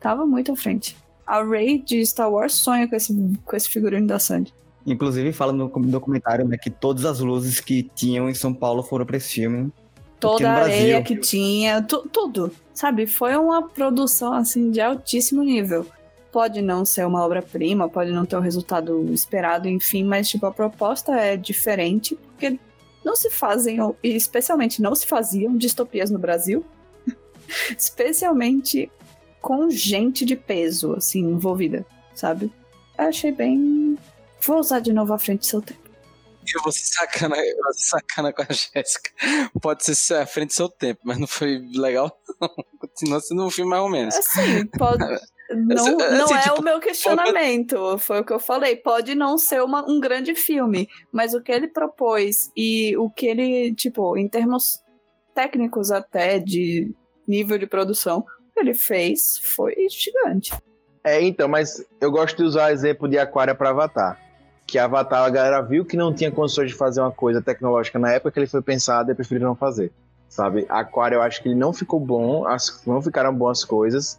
Tava muito à frente. A Ray de Star Wars sonha com esse, com esse figurino da Sandy. Inclusive, fala no documentário né, que todas as luzes que tinham em São Paulo foram pra esse filme. toda a areia Brasil. que tinha, tu- tudo, sabe? Foi uma produção assim de altíssimo nível. Pode não ser uma obra-prima, pode não ter o resultado esperado, enfim, mas tipo a proposta é diferente porque não se fazem, e especialmente não se faziam distopias no Brasil, [laughs] especialmente com gente de peso assim envolvida, sabe? Eu achei bem. Vou usar de novo à frente do seu tempo. Eu vou ser sacana, eu vou ser sacana com a Jéssica. Pode ser à frente do seu tempo, mas não foi legal, não. Continua sendo um filme mais ou menos. Assim, pode. [laughs] Não, Assim, não é tipo, o meu questionamento, foi o que eu falei. Pode não ser uma- um grande filme, mas o que ele propôs e o que ele, tipo, em termos técnicos até, de nível de produção, o que ele fez foi gigante. É, então, mas eu gosto de usar o exemplo de Aquária pra Avatar. que Avatar a galera viu que não tinha condições de fazer uma coisa tecnológica na época que ele foi pensado e preferiu não fazer. Sabe? Aquário eu acho que ele não ficou bom, as, não ficaram boas coisas.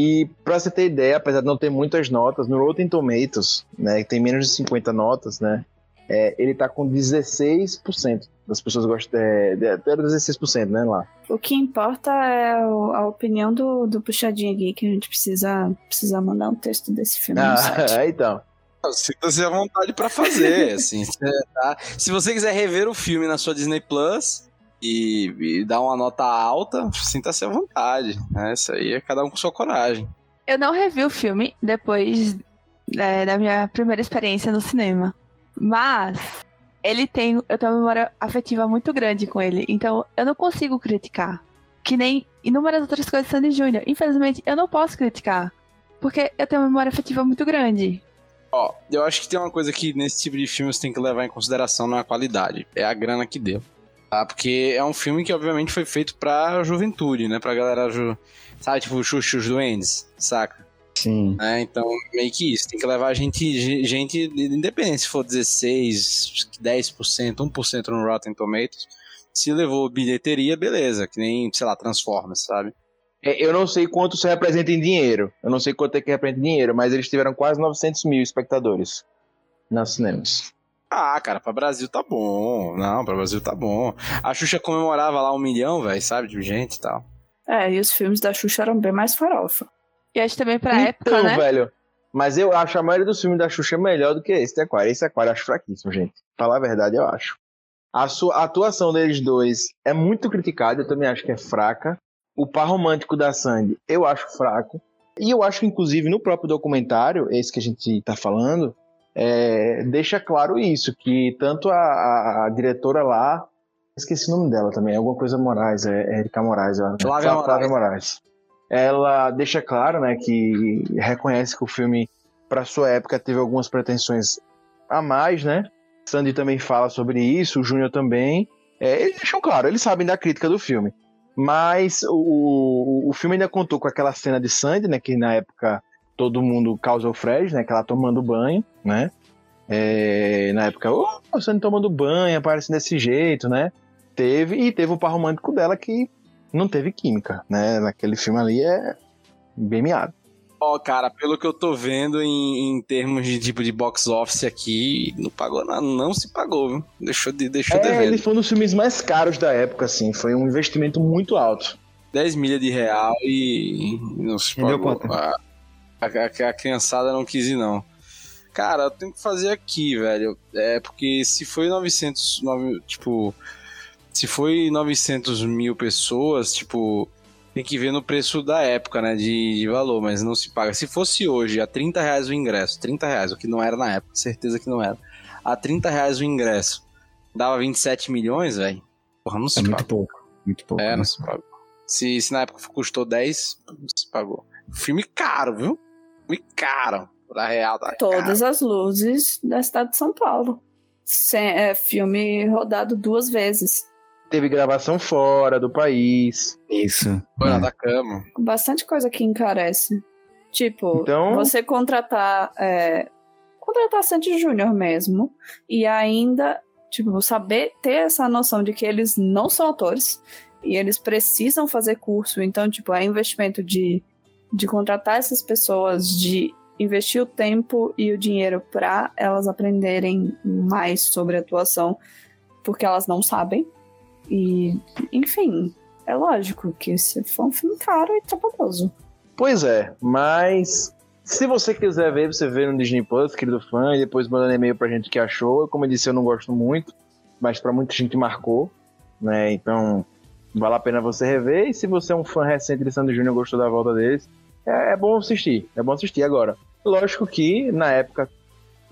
E pra você ter ideia, apesar de não ter muitas notas, no Rotten Tomatoes, né, que tem menos de 50 notas, né, é, ele tá com 16% das pessoas gostam, é, de- até 16%, né, lá. O que importa é a opinião do, do Puxadinho aqui, que a gente precisa, precisa mandar um texto desse filme no site. Ah, [laughs] então. Sinta-se à vontade pra fazer, assim. [laughs] tá? Se você quiser rever o filme na sua Disney Plus e, e dar uma nota alta, sinta-se à vontade. Né? Isso aí é cada um com sua coragem. Eu não revi o filme depois é, da minha primeira experiência no cinema. Mas ele tem. Eu tenho uma memória afetiva muito grande com ele. Então eu não consigo criticar. Que nem inúmeras outras coisas de Sandy Júnior. Infelizmente, eu não posso criticar. Porque eu tenho uma memória afetiva muito grande. Ó, eu acho que tem uma coisa que nesse tipo de filme você tem que levar em consideração não é a qualidade, é a grana que deu. Tá? Porque é um filme que obviamente foi feito pra juventude, né? Pra galera, ju... sabe, tipo, Xuxos Duendes, saca? Sim. né? Então, meio que isso. Tem que levar gente, gente independente. Se for 16, 10%, 1% no Rotten Tomatoes. Se levou bilheteria, beleza. Que nem, sei lá, Transformers, sabe? É, Eu não sei quanto isso representa em dinheiro. Eu não sei quanto é que representa em dinheiro, mas eles tiveram quase 900 mil espectadores nos cinemas. Ah, cara, pra Brasil tá bom. Não, pra Brasil tá bom. A Xuxa comemorava lá um milhão, velho, sabe? De gente e tal. É, e os filmes da Xuxa eram bem mais farofa. E acho também pra época, então, né? velho. Mas eu acho a maioria dos filmes da Xuxa melhor do que esse de Aquário. Esse Aquário eu acho fraquíssimo, gente. Falar a verdade, eu acho. A, sua, a atuação deles dois é muito criticada, eu também acho que é fraca. O par romântico da Sandy, eu acho fraco. E eu acho que, inclusive, no próprio documentário, esse que a gente tá falando, é, deixa claro isso, que tanto a, a- diretora lá, esqueci o nome dela também, alguma coisa Moraes, é, é Erika Moraes, eu acho. Flávia Flá- Flávia Moraes. Moraes. Ela deixa claro, né, que reconhece que o filme, para sua época, teve algumas pretensões a mais, né? Sandy também fala sobre isso, o Júnior também. É, eles deixam claro, eles sabem da crítica do filme. Mas o, o filme ainda contou com aquela cena de Sandy, né? Que na época todo mundo causou Fred, né? Que ela tomando banho, né? É, na época, oh, a Sandy tomando banho, aparece desse jeito, né? Teve, e teve o par romântico dela que não teve química, né? Naquele filme ali é bem miado. Ó, cara, pelo que eu tô vendo em, em termos de tipo de box office aqui, não pagou nada, não se pagou, viu? Deixou, de, deixou É, devendo. ele foi um dos filmes mais caros da época, assim. Foi um investimento muito alto. 10 milhas de real e não se pagou. quanto? A, a- a criançada não quis ir, não. Cara, eu tenho que fazer aqui, velho. É porque se foi 900, nove- tipo, se foi 900 mil pessoas, tipo, tem que ver no preço da época, né, de, de valor, mas não se paga. Se fosse hoje, a 30 reais o ingresso, 30 reais, o que não era na época, certeza que não era. A 30 reais o ingresso, dava 27 milhões, velho. Porra, não se É paga. muito pouco. Muito pouco. É, né? não se pagou. Se, se na época custou 10, não se pagou. Filme caro, viu? Caro. Da real, tá caro. Todas as luzes da cidade de São Paulo. Sem- é, filme rodado duas vezes. Teve gravação fora do país. Isso. Foi na É. da cama. Bastante coisa que encarece. Tipo, Então- você contratar. É, contratar Sandy Júnior mesmo. E ainda, tipo, saber ter essa noção de que eles não são atores. E eles precisam fazer curso. Então, tipo, é investimento de, de contratar essas pessoas, de investir o tempo e o dinheiro para elas aprenderem mais sobre atuação, porque elas não sabem. E, enfim, é lógico que esse foi um filme caro e trabalhoso. Pois é, mas se você quiser ver, você vê no Disney Plus, querido fã, e depois manda um e-mail pra gente que achou. Como eu disse, eu não gosto muito, mas pra muita gente marcou, né? Então, vale a pena você rever. E se você é um fã recente de Sandy Júnior e gostou da volta deles, é, é bom assistir. É bom assistir agora. Lógico que na época,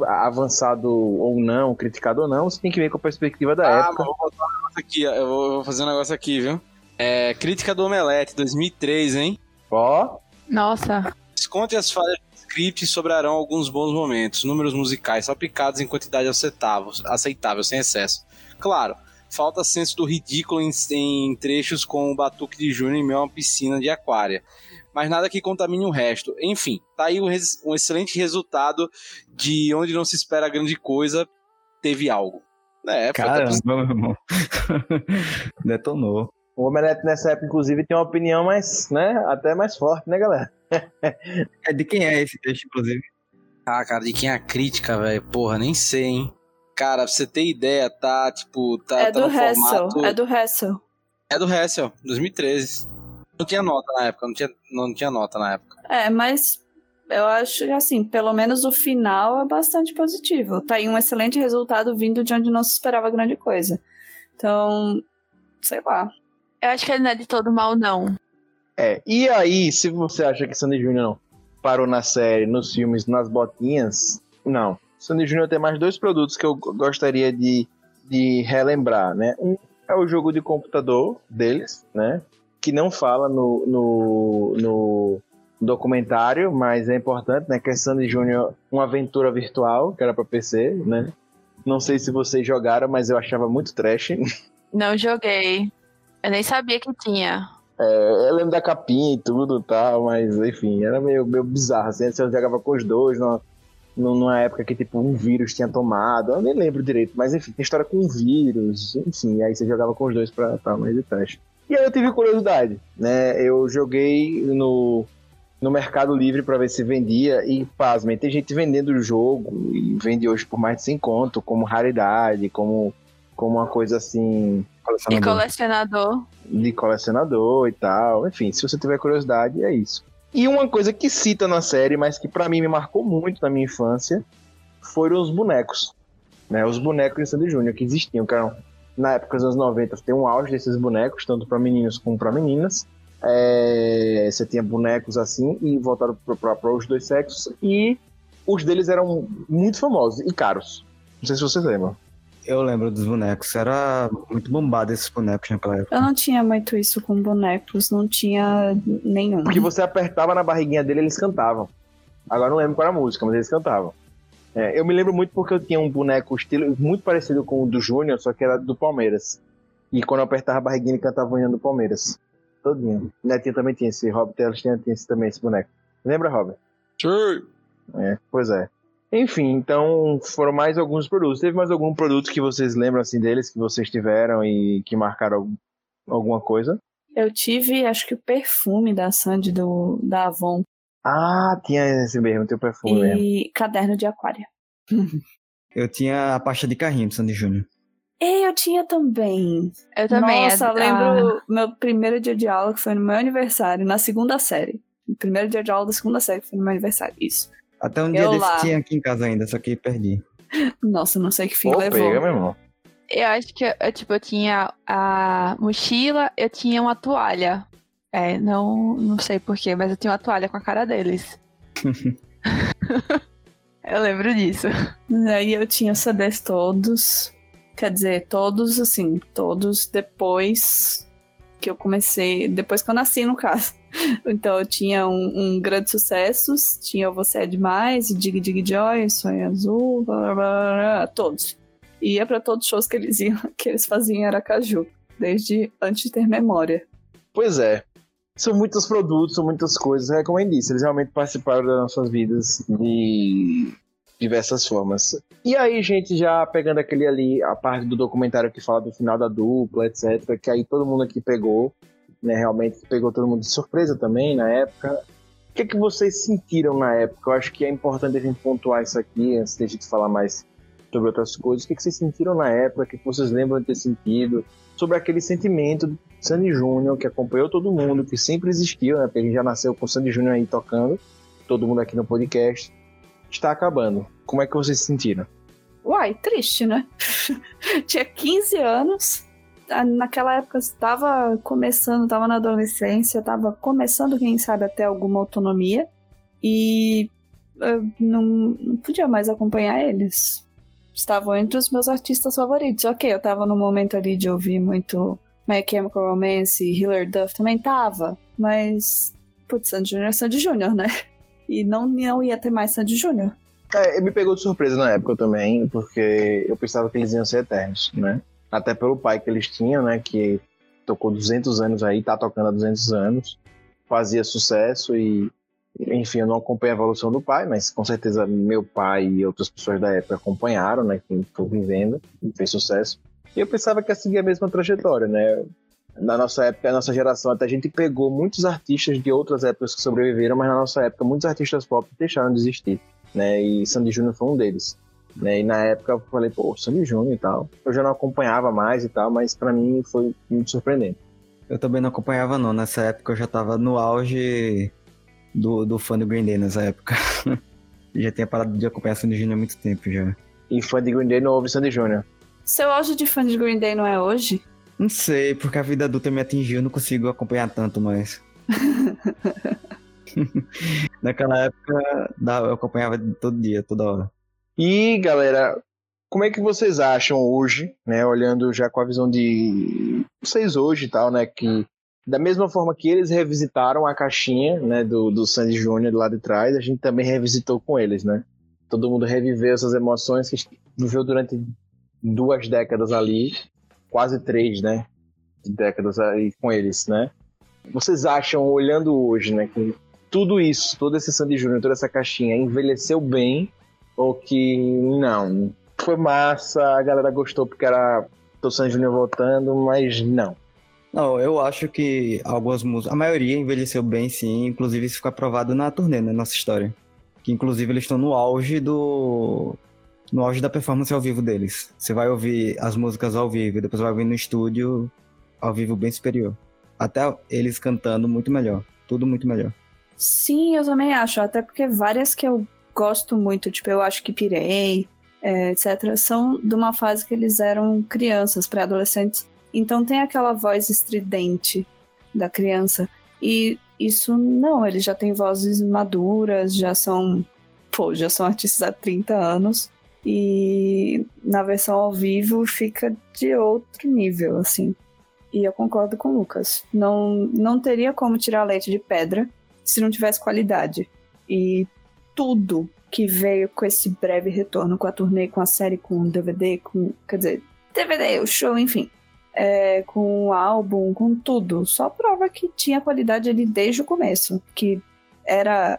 avançado ou não, criticado ou não, você tem que ver com a perspectiva da Ah, época. mas vou botar um negócio aqui, ó. Eu vou, eu vou fazer um negócio aqui, viu? É, crítica do Omelete, 2003, hein? Ó, Nossa, Desconte as falhas do script e sobrarão alguns bons momentos. Números musicais só picados em quantidade aceitável, aceitável sem excesso. Claro, falta senso do ridículo em, em trechos com o Batuque de Júnior em meio a uma piscina de aquária. mas nada que contamine o resto. Enfim, tá aí um, res- um excelente resultado de onde não se espera grande coisa, teve algo. É, até Caramba, meu irmão. [laughs] Detonou. O Omelete nessa época, inclusive, tem uma opinião mais, né, até mais forte, né, galera? É de quem é esse texto, inclusive? Ah, cara, de quem é a crítica, velho? Porra, nem sei, hein? Cara, pra você ter ideia, tá, tipo, tá, é tá do no Hessel. formato... É do Hessel. É do Hessel, 2013. Não tinha nota na época, não tinha, não tinha nota na época. É, mas eu acho que, assim, pelo menos o final é bastante positivo. Tá aí um excelente resultado vindo de onde não se esperava grande coisa. Então, sei lá. Eu acho que ele não é de todo mal, não. É, e aí, se você acha que Sandy Júnior não parou na série, nos filmes, nas botinhas, não. Sandy Júnior tem mais dois produtos que eu gostaria de, de relembrar, né? Um é o jogo de computador deles, né? Que não fala no, no, no documentário, mas é importante, né? Que é Sandy Júnior, uma aventura virtual, que era pra PC, né? Não sei se vocês jogaram, mas eu achava muito trash. Não joguei. Eu nem sabia que tinha. É, eu lembro da capinha e tudo tal, mas enfim, era meio, meio bizarro. Assim, você jogava com os dois numa, numa época que tipo um vírus tinha tomado. Eu nem lembro direito, mas enfim, tem história com um vírus, enfim, aí você jogava com os dois pra, pra mais de teste. E aí eu tive curiosidade, né? Eu joguei no, no Mercado Livre pra ver se vendia e, pasmem, tem gente vendendo o jogo e vende hoje por mais de 100 conto, como raridade, como, como uma coisa assim De colecionador. de colecionador e tal. Enfim, se você tiver curiosidade, é isso. E uma coisa que cita na série, mas que pra mim me marcou muito na minha infância, foram os bonecos. Né? Os bonecos de Sandy Júnior que existiam, que eram, na época dos anos 90, tem um auge desses bonecos, tanto pra meninos como pra meninas. É, você tinha bonecos assim e voltado para os dois sexos. E os deles eram muito famosos e caros. Não sei se vocês lembram. Eu lembro dos bonecos. Era muito bombado esses bonecos naquela época. Eu não tinha muito isso com bonecos, não tinha nenhum. Porque você apertava na barriguinha dele eles cantavam. Agora não lembro qual era a música, mas eles cantavam. É, eu me lembro muito porque eu tinha um boneco estilo muito parecido com o do Júnior, só que era do Palmeiras. E quando eu apertava a barriguinha, ele cantava o hino do Palmeiras. Todinho. Netinho também tinha esse, Robert Teles tinha, tinha esse, também esse boneco. Lembra, Robert? Sim. É, pois é. Enfim, então foram mais alguns produtos. Teve mais algum produto que vocês lembram assim deles, que vocês tiveram e que marcaram algum- alguma coisa? Eu tive, acho que o perfume da Sandy do, da Avon Ah, tinha esse mesmo, teu perfume mesmo. e caderno de aquário. [laughs] Eu tinha a pasta de carrinho do Sandy Júnior. E eu tinha também. Eu também. Nossa, é- lembro meu primeiro dia de aula, que foi no meu aniversário, na segunda série. O primeiro dia de aula da segunda série, que foi no meu aniversário. Isso. Até um dia Eu desse lá. tinha aqui em casa ainda, só que perdi. [laughs] Nossa, não sei que fim Pô, levou. pega, meu irmão. Eu acho que eu, tipo, eu tinha a mochila, eu tinha uma toalha. É, não, não sei porquê, mas eu tinha uma toalha com a cara deles. [laughs] [laughs] eu lembro disso. Aí eu tinha os CDs todos. Quer dizer, todos, assim, todos depois que eu comecei. Depois que eu nasci, no caso. [laughs] Então eu tinha um, um Grandes Sucessos, tinha Você é Demais, Dig Dig Joy, Sonho Azul, blá, blá, blá, todos. E ia pra todos os shows que eles iam, [laughs] que eles faziam em Aracaju, desde antes de ter memória. Pois é. São muitos produtos, são muitas coisas. É como eu disse, eles realmente participaram das nossas vidas de diversas formas. E aí, gente, já pegando aquele ali, a parte do documentário que fala do final da dupla, etc., que aí todo mundo aqui pegou, né? Realmente pegou todo mundo de surpresa também na época. O que, é que vocês sentiram na época? Eu acho que é importante a gente pontuar isso aqui antes de a gente falar mais sobre outras coisas. O que, é que vocês sentiram na época? O que, é vocês lembram de ter sentido? Sobre aquele sentimento de Sandy Júnior, que acompanhou todo mundo, que sempre existiu, né? Porque a gente já nasceu com o Sandy Júnior aí tocando, todo mundo aqui no podcast. Está acabando. Como é que vocês se sentiram? Uai, triste, né? [laughs] Tinha 15 anos. Naquela época estava começando, estava na adolescência, estava começando, quem sabe, até alguma autonomia. E não, não podia mais acompanhar eles. Estavam entre os meus artistas favoritos. Ok, eu tava no momento ali de ouvir muito My Chemical Romance Hillary Duff também tava. Mas, putz, Sandy Júnior é Sandy Júnior, né? [laughs] E não, não ia ter mais Sandy Júnior. É, me pegou de surpresa na época também, porque eu pensava que eles iam ser eternos, né? Até pelo pai que eles tinham, né? Que tocou 200 anos aí, tá tocando há 200 anos. fazia sucesso e, enfim, eu não acompanhei a evolução do pai, mas com certeza meu pai e outras pessoas da época acompanharam, né? Que foi vivendo e fez sucesso. E eu pensava que ia seguir a mesma trajetória, né? Na nossa época, a nossa geração, até a gente pegou muitos artistas de outras épocas que sobreviveram, mas na nossa época, muitos artistas pop deixaram de existir, né? E Sandy Júnior foi um deles. Né? E na época eu falei, pô, Sandy Júnior e tal. Eu já não acompanhava mais e tal, mas para mim foi muito surpreendente. Eu também não acompanhava não, nessa época eu já tava no auge do, do fã do Green Day nessa época. [laughs] já tinha parado de acompanhar Sandy Júnior há muito tempo já. E fã de Green Day não ouve Sandy Júnior. Seu auge de fã de Green Day não é hoje? Não sei, porque a vida adulta me atingiu, eu não consigo acompanhar tanto mais. [laughs] [laughs] Naquela época eu acompanhava todo dia, toda hora. E, galera, como é que vocês acham hoje, né, olhando já com a visão de vocês hoje e tal, né, que da mesma forma que eles revisitaram a caixinha, né, do, do Sandy Júnior lá de trás, a gente também revisitou com eles, né? Todo mundo reviveu essas emoções que viveu durante duas décadas ali, quase três, né, décadas aí com eles, né? Vocês acham, olhando hoje, né, que tudo isso, todo esse Sandy Júnior, toda essa caixinha envelheceu bem ou que não, foi massa, a galera gostou porque era o San Júnior voltando, mas não. Não, eu acho que algumas músicas, a maioria envelheceu bem sim, inclusive isso ficou aprovado na turnê, na né, nossa história. Que inclusive eles estão no auge do no auge da performance ao vivo deles. Você vai ouvir as músicas ao vivo, depois vai ouvir no estúdio ao vivo bem superior. Até eles cantando muito melhor, tudo muito melhor. Sim, eu também acho, até porque várias que eu gosto muito, tipo, eu acho que Pirei, é, etc., são de uma fase que eles eram crianças, pré-adolescentes. Então tem aquela voz estridente da criança. E isso não, eles já têm vozes maduras, já são, pô, já são artistas há 30 anos. E na versão ao vivo fica de outro nível, assim. E eu concordo com o Lucas. Não, não teria como tirar leite de pedra se não tivesse qualidade. E tudo que veio com esse breve retorno, com a turnê, com a série, com o DVD, com. Quer dizer, DVD, o show, enfim. É, com o álbum, com tudo. Só prova que tinha qualidade ali desde o começo. Que era.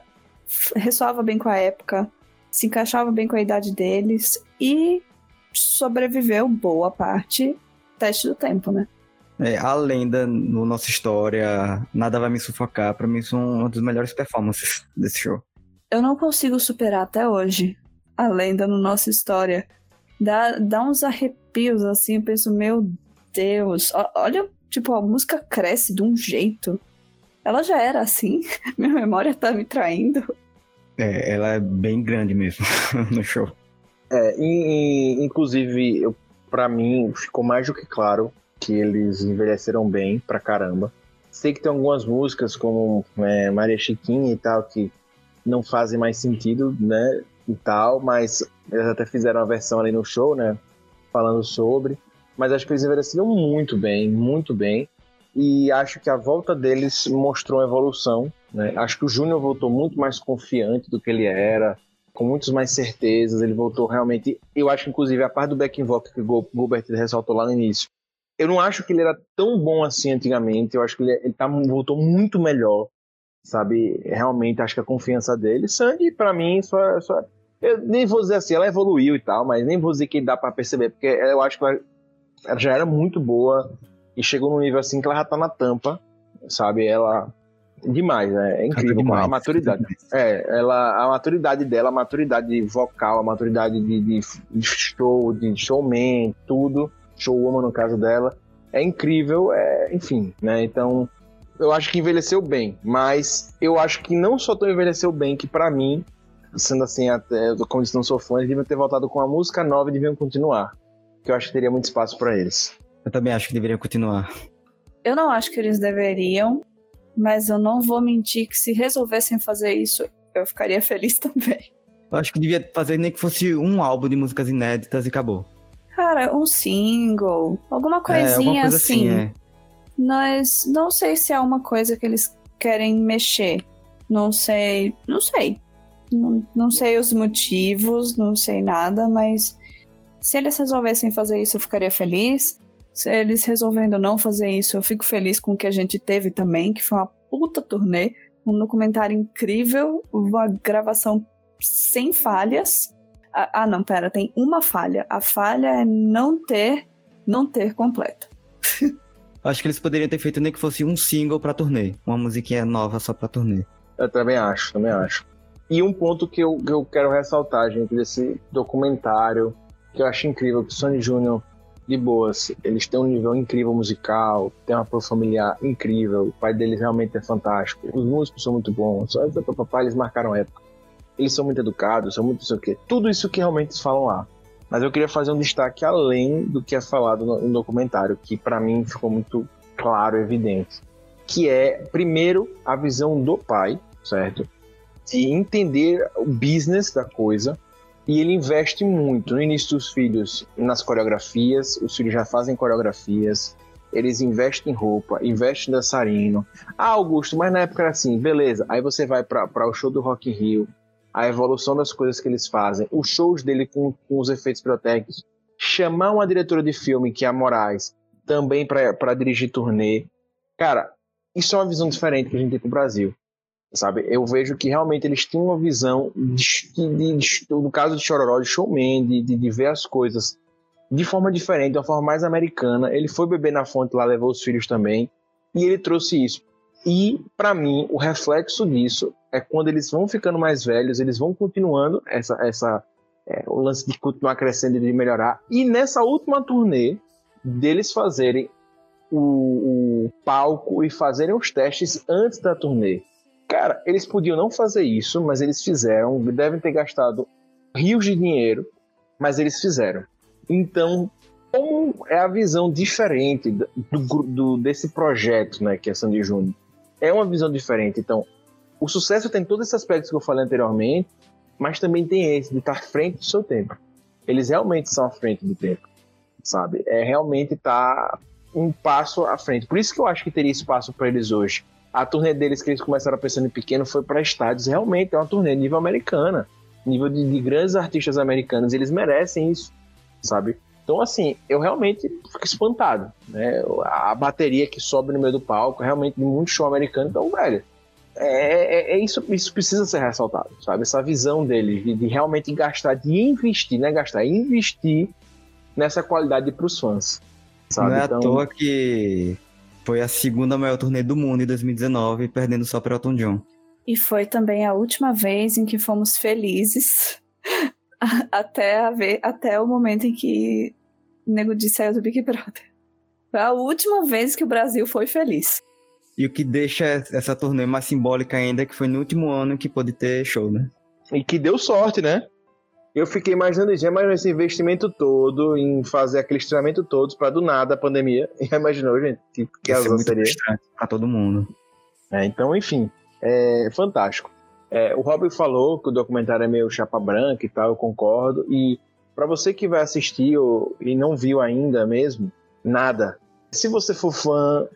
ressoava bem com a época, se encaixava bem com a idade deles e sobreviveu boa parte teste do tempo, né? É, a lenda no nossa história, nada vai me sufocar. Para mim, são uma das melhores performances [laughs] desse show eu não consigo superar até hoje a lenda no nossa história. Dá, dá uns arrepios assim, eu penso, meu Deus, olha, tipo, a música cresce de um jeito. Ela já era assim, [laughs] minha memória tá me traindo. É, ela é bem grande mesmo [laughs] no show. É, e, inclusive, eu, pra mim, ficou mais do que claro que eles envelheceram bem pra caramba. Sei que tem algumas músicas, como é, Maria Chiquinha e tal, que não fazem mais sentido, né? E tal, mas eles até fizeram uma versão ali no show, né? Falando sobre. Mas acho que eles envelheceram muito bem, muito bem. E acho que a volta deles mostrou uma evolução. Né? Acho que o Júnior voltou muito mais confiante do que ele era, com muitas mais certezas. Ele voltou realmente. Eu acho, inclusive, a parte do back vocal que o Gilbert ressaltou lá no início. Eu não acho que ele era tão bom assim antigamente. Eu acho que ele, ele tá, voltou muito melhor sabe? Realmente acho que a confiança dele. Sandy, para mim, só, só. Eu nem vou dizer assim, ela evoluiu e tal, mas nem vou dizer que dá para perceber, porque eu acho que ela, ela, já era muito boa e chegou num nível assim que ela já tá na tampa, sabe? Ela. Demais, né? É incrível demais, a maturidade. É, ela, a maturidade dela, a maturidade vocal, a maturidade de, de, de show, de showman, tudo, showwoman no caso dela, é incrível, é, enfim, né? Então, eu acho que envelheceu bem, mas eu acho que não só tão envelheceu bem, que para mim, sendo assim, até, como eles não sou fã, eles deviam ter voltado com a música nova e deviam continuar. Que eu acho que teria muito espaço para eles. Eu também acho que deveriam continuar. Eu não acho que eles deveriam, mas eu não vou mentir que se resolvessem fazer isso, eu ficaria feliz [laughs] também. Eu acho que devia fazer nem que fosse um álbum de músicas inéditas e acabou. Cara, um single, alguma coisinha é, alguma coisa assim. assim é. Mas não sei se é uma coisa que eles querem mexer. Não sei. Não sei. Não, não sei os motivos, não sei nada, mas se eles resolvessem fazer isso, eu ficaria feliz. Se eles resolvendo não fazer isso, eu fico feliz com o que a gente teve também, que foi uma puta turnê, um documentário incrível, uma gravação sem falhas. Ah, ah, não, pera, tem uma falha. A falha é não ter, não ter completo. [laughs] Acho que eles poderiam ter feito nem que fosse um single pra turnê, uma musiquinha nova só pra turnê. Eu também acho, também acho. E um ponto que eu, que eu quero ressaltar, gente, desse documentário, que eu acho incrível, que o Sonny Júnior, de boas, eles têm um nível incrível musical, tem uma apoio familiar incrível, o pai deles realmente é fantástico, os músicos são muito bons, só papai eles marcaram época. Eles são muito educados, são muito não sei o quê. Tudo isso que realmente eles falam lá. Mas eu queria fazer um destaque além do que é falado no, documentário, que para mim ficou muito claro, evidente. Que é, primeiro, a visão do pai, certo? De entender o business da coisa. E ele investe muito no início dos filhos nas coreografias, os filhos já fazem coreografias, eles investem em roupa, investem em dançarino. Ah, Augusto, mas na época era assim, beleza. Aí você vai para o show do Rock in Rio, a evolução das coisas que eles fazem, os shows dele com, com os efeitos pirotécnicos, chamar uma diretora de filme, que é a Moraes, também para dirigir turnê. Cara, isso é uma visão diferente que a gente tem pro Brasil. Sabe? Eu vejo que realmente eles têm uma visão, de, de, de, no caso de Chororó, de showman, de, de, ver as coisas de forma diferente, de uma forma mais americana. Ele foi beber na fonte lá, levou os filhos também, e ele trouxe isso. E, para mim, o reflexo disso é quando eles vão ficando mais velhos, eles vão continuando essa, essa é, o lance de continuar crescendo e de melhorar. E nessa última turnê, deles fazerem o, o palco e fazerem os testes antes da turnê. Cara, eles podiam não fazer isso, mas eles fizeram. Devem ter gastado rios de dinheiro, mas eles fizeram. Então, como é a visão diferente do, do, desse projeto, né, que é Sandy Júnior? É uma visão diferente. Então, o sucesso tem todos esses aspectos que eu falei anteriormente, mas também tem esse de estar à frente do seu tempo. Eles realmente são à frente do tempo, sabe? É realmente estar tá um passo à frente. Por isso que eu acho que teria espaço para eles hoje. A turnê deles que eles começaram pensando em pequeno foi para estádios. Realmente é uma turnê nível americana, nível de, de grandes artistas americanos. Eles merecem isso, sabe? Então, assim, eu realmente fico espantado, né? A bateria que sobe no meio do palco, realmente de muito show americano. Então, velho, é, é, é, isso, isso precisa ser ressaltado, sabe? Essa visão deles de, de, realmente gastar, de investir, né? Gastar, investir nessa qualidade para os fãs. Sabe? Não é então... à toa que foi a segunda maior turnê do mundo em 2019, perdendo só para Elton John. E foi também a última vez em que fomos felizes [laughs] até, a ver, até o momento em que o Nego Di saiu do Big Brother. Foi a última vez que o Brasil foi feliz. E o que deixa essa turnê mais simbólica ainda é que foi no último ano que pôde ter show, né? E que deu sorte, né? Eu fiquei imaginando, já imaginou esse investimento todo em fazer aquele treinamento todos para do nada a pandemia. [laughs] E imaginou, gente, que, que azar é seria. Pra todo mundo. É, então, enfim, é fantástico. É, o Robin falou que o documentário é meio chapa branca e tal, eu concordo. E para você que vai assistir ou, e não viu ainda mesmo, nada. Se você for fã,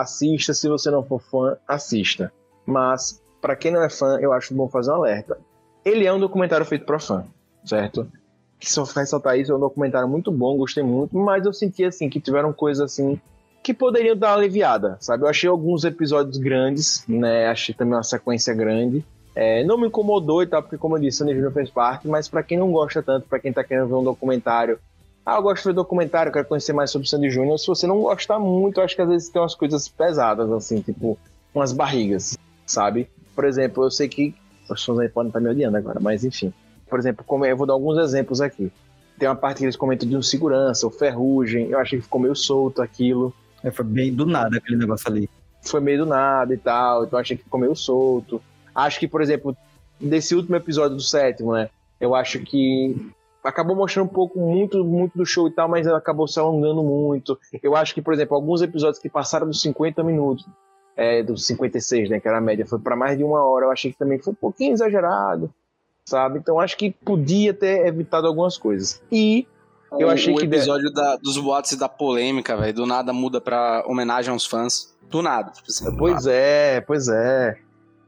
assista. Se você não for fã, assista. Mas, para quem não é fã, eu acho bom fazer um alerta. Ele é um documentário feito para fã, certo? Que só ressaltar isso, é um documentário muito bom, gostei muito, mas eu senti assim que tiveram coisas assim que poderiam dar uma aliviada, sabe? Eu achei alguns episódios grandes, né? Achei também uma sequência grande. É, não me incomodou e tal, porque como eu disse, Sandy Júnior fez parte, mas para quem não gosta tanto, para quem tá querendo ver um documentário ah, eu gosto de ver documentário, quero conhecer mais sobre Sandy Júnior. Se você não gostar muito, acho que às vezes tem umas coisas pesadas, assim, tipo umas barrigas, sabe? Por exemplo, eu sei que os fãs aí podem estar me odiando agora, mas enfim. Por exemplo, como eu vou dar alguns exemplos aqui. Tem uma parte que eles comentam de um segurança, o ferrugem. Eu achei que ficou meio solto aquilo. É, foi bem do nada aquele negócio ali. Foi meio do nada e tal, então eu achei que ficou meio solto. Acho que, por exemplo, desse último episódio do sétimo, né? Eu acho que acabou mostrando um pouco muito, muito do show e tal, mas ela acabou se alongando muito. Eu acho que, por exemplo, alguns episódios que passaram dos 50 minutos, é, dos 56, né, que era a média, foi para mais de uma hora, eu achei que também foi um pouquinho exagerado, sabe? Então acho que podia ter evitado algumas coisas. E eu achei o que. O episódio da, dos boatos e da polêmica, velho, do nada muda pra homenagem aos fãs. Do nada. Tipo assim, pois nada. é, pois é.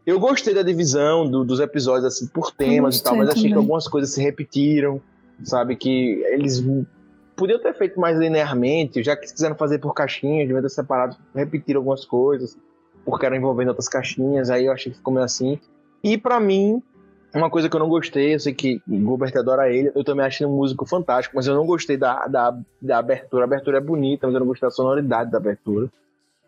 Eu gostei da divisão do, dos episódios, assim, por temas e tal, mas achei também. que algumas coisas se repetiram sabe? Que eles podiam ter feito mais linearmente, já que quiseram fazer por caixinhas, deviam ter separado, repetir algumas coisas. porque era envolvendo outras caixinhas, aí eu achei que ficou meio assim. E pra mim, uma coisa que eu não gostei, eu sei que Gilbert adora ele, eu também achei um músico fantástico, mas eu não gostei da, da, da abertura. A abertura é bonita, mas eu não gostei da sonoridade da abertura.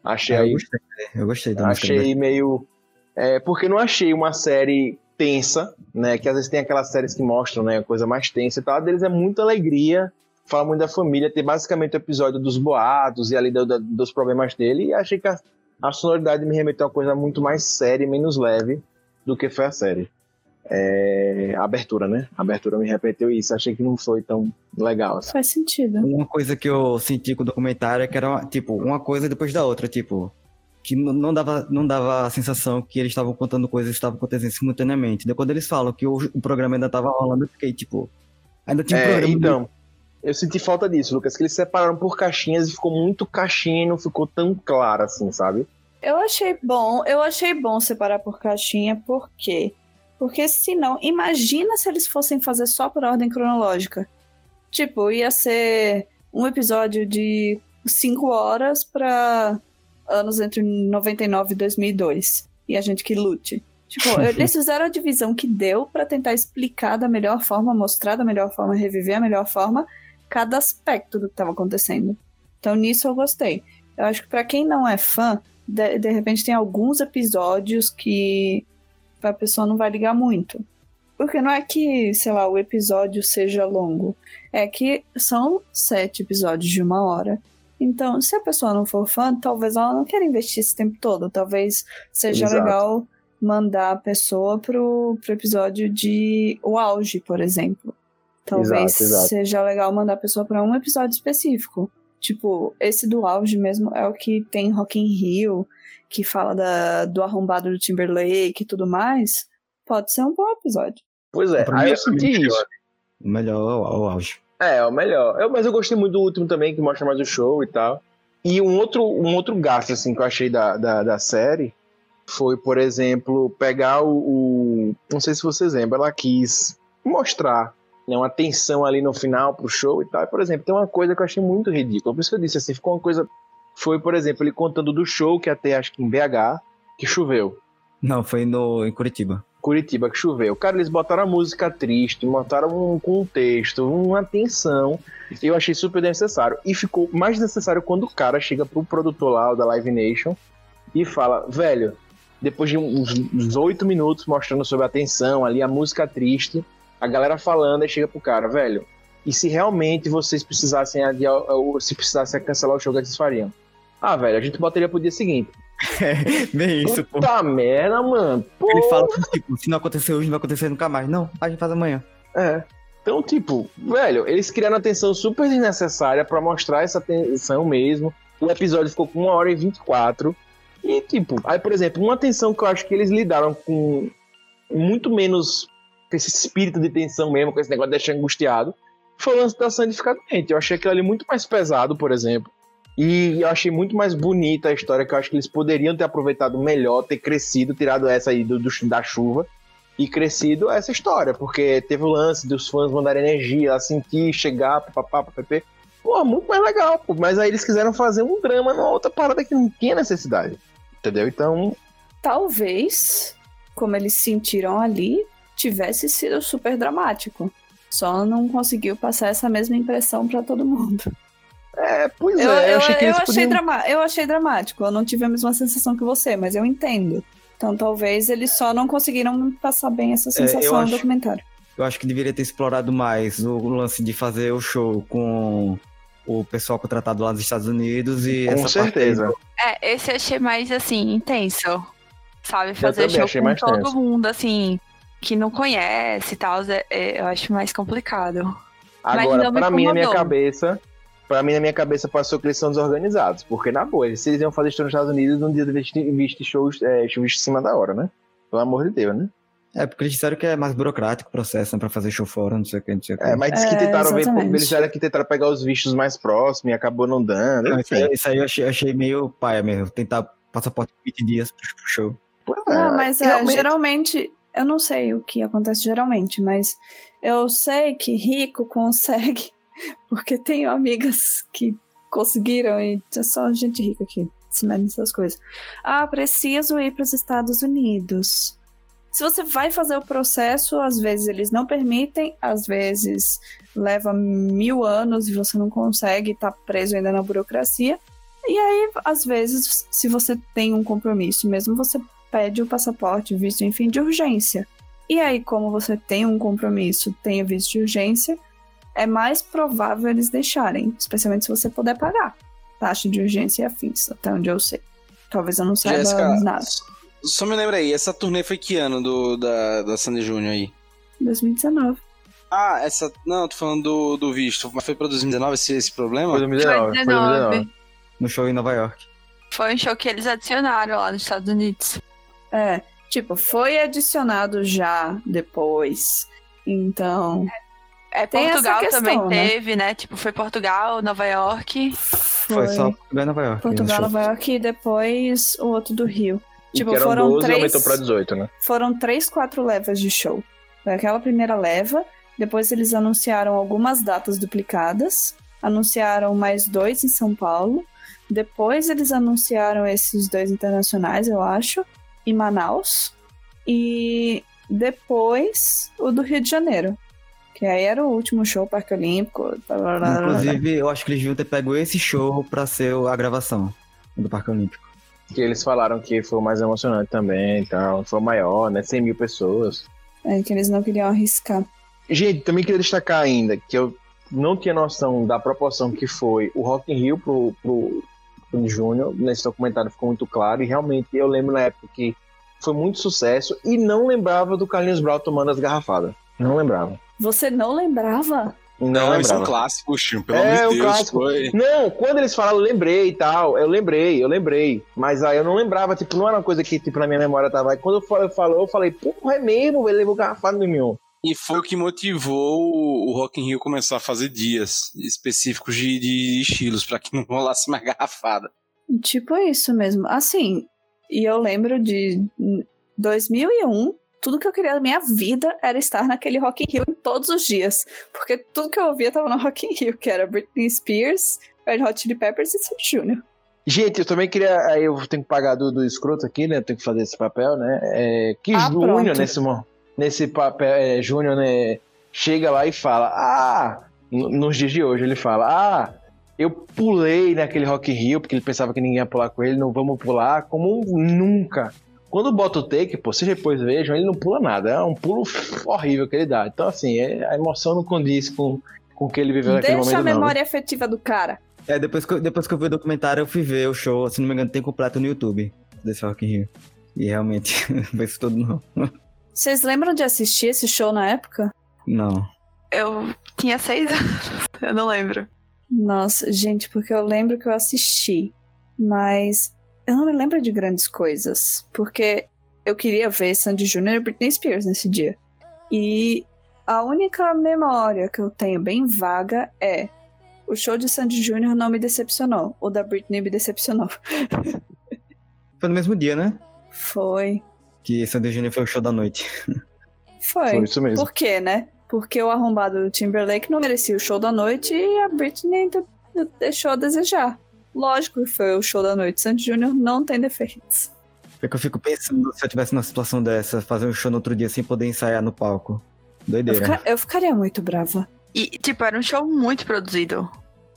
Achei aí eu gostei, eu gostei da achei meio. É, porque não achei uma série tensa, né? Que às vezes tem aquelas séries que mostram, né? Coisa mais tensa e tal. A deles é muita alegria, fala muito da família. Tem basicamente o episódio dos boatos e ali do- do- dos problemas dele. E achei que a, a sonoridade me remeteu a uma coisa muito mais séria e menos leve do que foi a série. É, a abertura, né? A abertura me remeteu isso. Achei que não foi tão legal. assim. Faz sentido. Uma coisa que eu senti com o documentário é que era, tipo, uma coisa depois da outra, tipo, que não dava, não dava a sensação que eles estavam contando coisas que estavam acontecendo simultaneamente. Daí quando eles falam que o, o programa ainda tava rolando, eu fiquei, tipo, ainda tinha um É, programa. então, eu senti falta disso, Lucas, que eles separaram por caixinhas e ficou muito caixinha e não ficou tão claro assim, sabe? Eu achei bom, eu achei bom separar por caixinha, por quê? Porque senão, imagina se eles fossem fazer só por ordem cronológica. Tipo, ia ser um episódio de 5 horas pra anos entre 99 e 2002. E a gente que lute. Tipo, [laughs] eles fizeram a divisão que deu pra tentar explicar da melhor forma, mostrar da melhor forma, reviver a melhor forma cada aspecto do que estava acontecendo. Então nisso eu gostei. Eu acho que pra quem não é fã, de, de repente tem alguns episódios que a pessoa não vai ligar muito. Porque não é que, sei lá, o episódio seja longo. É que são sete episódios de uma hora. Então, se a pessoa não for fã, talvez ela não queira investir esse tempo todo. Talvez seja Exato. legal mandar a pessoa pro, pro episódio de O Auge, por exemplo. Talvez Exato, exato. seja legal mandar a pessoa para um episódio específico. Tipo, esse do Auge mesmo é o que tem Rock in Rio, que fala da, do arrombado do Timberlake e tudo mais. Pode ser um bom episódio. Pois é, Pra aí é eu senti melhor. isso. O melhor é o auge. É, é o melhor. Eu, mas eu gostei muito do último também, que mostra mais o show e tal. E um outro, um outro gasto, assim, que eu achei da, da, da série foi, por exemplo, pegar o, o- Não sei se vocês lembram, ela quis mostrar né, uma tensão ali no final pro show e tal. E, por exemplo, tem uma coisa que eu achei muito ridícula. Por isso que eu disse assim, ficou uma coisa. Foi, por exemplo, ele contando do show que até acho que em BH, que choveu. Não, foi no, em Curitiba. Curitiba que choveu. Cara, eles botaram a música triste, botaram um contexto, uma tensão. Eu achei super necessário. E ficou mais necessário quando o cara chega pro produtor lá, da Live Nation, e fala, velho, depois de uns oito minutos mostrando sobre a tensão ali, a música triste, a galera falando, aí chega pro cara, velho, e se realmente vocês precisassem adiar, ou se precisassem cancelar o show, o que vocês fariam? Ah, velho, a gente botaria pro dia seguinte. [laughs] Bem isso, pô. Puta merda, mano. Pô, Ele fala que, tipo, se não acontecer hoje, não vai acontecer nunca mais. Não, a gente faz amanhã. É. Então, tipo, velho, eles criaram uma tensão super desnecessária pra mostrar essa tensão mesmo. O episódio ficou com 1 hora e 24. E, tipo, aí, por exemplo, uma tensão que eu acho que eles lidaram com muito menos com esse espírito de tensão mesmo, com esse negócio de deixar angustiado, foi o lance da doente. Eu achei aquilo ali muito mais pesado, por exemplo. E eu achei muito mais bonita a história, que eu acho que eles poderiam ter aproveitado melhor, ter crescido, tirado essa aí do, do- da chuva e crescido essa história, porque teve o lance dos fãs mandarem energia, ela sentir, chegar, papapá, papapá. Pô, muito mais legal, pô. Mas aí eles quiseram fazer um drama numa outra parada que não tinha necessidade. Entendeu? Então, Talvez, como eles sentiram ali, tivesse sido super dramático. Só não conseguiu passar essa mesma impressão pra todo mundo. É, pois Eu, é, eu, eu- achei que eu eles achei podiam... eu achei dramático. Eu não tive a mesma sensação que você, mas eu entendo. Então talvez eles só não conseguiram passar bem essa eu sensação no acho- documentário. Eu acho que deveria ter explorado mais o lance de fazer o show com o pessoal contratado lá dos Estados Unidos e Com essa certeza. parte É, esse eu achei mais assim, intenso. Sabe? Fazer show com todo tenso. mundo, assim, que não conhece e tal. é- é, eu acho mais complicado. Mas Agora, pra mim, na minha cabeça, pra mim, na minha cabeça, passou que eles são desorganizados. Porque, na boa, se eles iam fazer show nos Estados Unidos, num dia de investir shows, é, shows em cima da hora, né? Pelo amor de Deus, né? É, porque eles disseram que é mais burocrático o processo, né, pra fazer show fora, não sei o que, não sei o que. É, mas diz que É, tentaram ver, eles disseram que tentaram pegar os vistos mais próximos e acabou não dando. Não, isso, aí, isso aí eu achei, achei meio paia mesmo, tentar passaporte de 20 dias pro pro show. Não, mas é, realmente. geralmente, eu não sei o que acontece geralmente, mas eu sei que rico consegue, porque tenho amigas que conseguiram e é só gente rica aqui. se metem nessas coisas. Ah, preciso ir para os Estados Unidos. Se você vai fazer o processo, às vezes eles não permitem, às vezes leva mil anos e você não consegue, tá preso ainda na burocracia. E aí, às vezes, se você tem um compromisso mesmo, você pede o passaporte, visto, enfim, de urgência. E aí, como você tem um compromisso, tem o visto de urgência, é mais provável eles deixarem, especialmente se você puder pagar taxa de urgência e afins, até onde eu sei. Talvez eu não saiba Jéssica, nada. Só me lembra aí, essa turnê foi que ano do, da, da Sandy Júnior aí? 2019. Ah, essa. Não, tô falando do, do visto. Mas foi pra 2019 esse, esse problema? Foi 2019. Foi 2019. No show em Nova York. Foi um show que eles adicionaram lá nos Estados Unidos. É, tipo, foi adicionado já depois. Então. É, Tem essa Portugal questão, também né? teve, né? Tipo, foi Portugal, Nova York. Foi, só Portugal e Nova York. Portugal, show. Nova York e depois o outro do Rio. E Tipo, que eram foram 12 e três. aumentou pra 18, né? Foram três, quatro levas de show. Foi aquela primeira leva. Depois eles anunciaram algumas datas duplicadas. Anunciaram mais dois em São Paulo. Depois eles anunciaram esses dois internacionais, eu acho, em Manaus. E depois o do Rio de Janeiro. Que aí era o último show, Parque Olímpico. blá, blá, blá, blá, blá. Inclusive, eu acho que eles deviam ter pego esse show pra ser a gravação do Parque Olímpico. Que eles falaram que foi o mais emocionante também e tal. Foi o maior, né? 100 mil pessoas. É que eles não queriam arriscar. Gente, também queria destacar ainda que eu não tinha noção da proporção que foi o Rock in Rio pro, pro, pro Júnior. Nesse documentário ficou muito claro. E realmente eu lembro na época que foi muito sucesso. E não lembrava do Carlinhos Brown tomando as garrafadas. Não lembrava. Você não lembrava? Não, isso é um clássico, Chico, pelo É, amor o de Deus. clássico. Foi. Não, quando eles falaram, eu lembrei e tal. Eu lembrei, eu lembrei. Mas aí eu não lembrava, tipo, não era uma coisa que, tipo, na minha memória tava. Aí quando eu falei, eu falei, eu falei porra, é mesmo, ele levou garrafada no meu. E foi o que motivou o Rock in Rio começar a fazer dias específicos de, de estilos, pra que não rolasse mais garrafada. Tipo isso mesmo. Assim, e eu lembro de 2001, tudo que eu queria na minha vida era estar naquele Rock in Rio em todos os dias. Porque tudo que eu ouvia tava no Rock in Rio, que era Britney Spears, Red Hot Chili Peppers e Sandy Júnior. Gente, eu também queria. Aí eu tenho que pagar do, do escroto aqui, né? Eu tenho que fazer esse papel, né? É, que Ah, Júnior, nesse, nesse papel, é, Júnior, né? Chega lá e fala: Ah, nos dias de hoje, ele fala: Ah, eu pulei naquele Rock in Rio, porque ele pensava que ninguém ia pular com ele, não vamos pular, como nunca. Quando bota o take, pô, vocês depois vejam, ele não pula nada, é um pulo horrível que ele dá. Então, assim, é- a emoção não condiz com, com o que ele viveu naquele Deixa a momento, não. memória afetiva do cara. É, depois que, eu, depois que eu vi o documentário, eu fui ver o show, se não me engano, tem completo no YouTube desse Rock in Rio. E realmente, [laughs] não foi isso tudo não. Vocês lembram de assistir esse show na época? Não. Eu tinha seis anos, [laughs] eu não lembro. Nossa, gente, porque eu lembro que eu assisti, mas eu não me lembro de grandes coisas, porque eu queria ver Sandy Júnior e Britney Spears nesse dia. E a única memória que eu tenho bem vaga é o show de Sandy Júnior não me decepcionou, o da Britney me decepcionou. [laughs] Foi no mesmo dia, né? Foi. Que Sandy Júnior foi o show da noite. [laughs] Foi. Foi isso mesmo. Por quê, né? Porque o arrombado do Timberlake não merecia o show da noite e a Britney ainda deixou a desejar. Lógico que foi o show da noite. Sandy Júnior não tem defeitos. É que eu fico pensando se eu tivesse numa situação dessa, fazer um show no outro dia sem poder ensaiar no palco. Eu, Doideira. fica- eu ficaria muito brava. E, tipo, era um show muito produzido.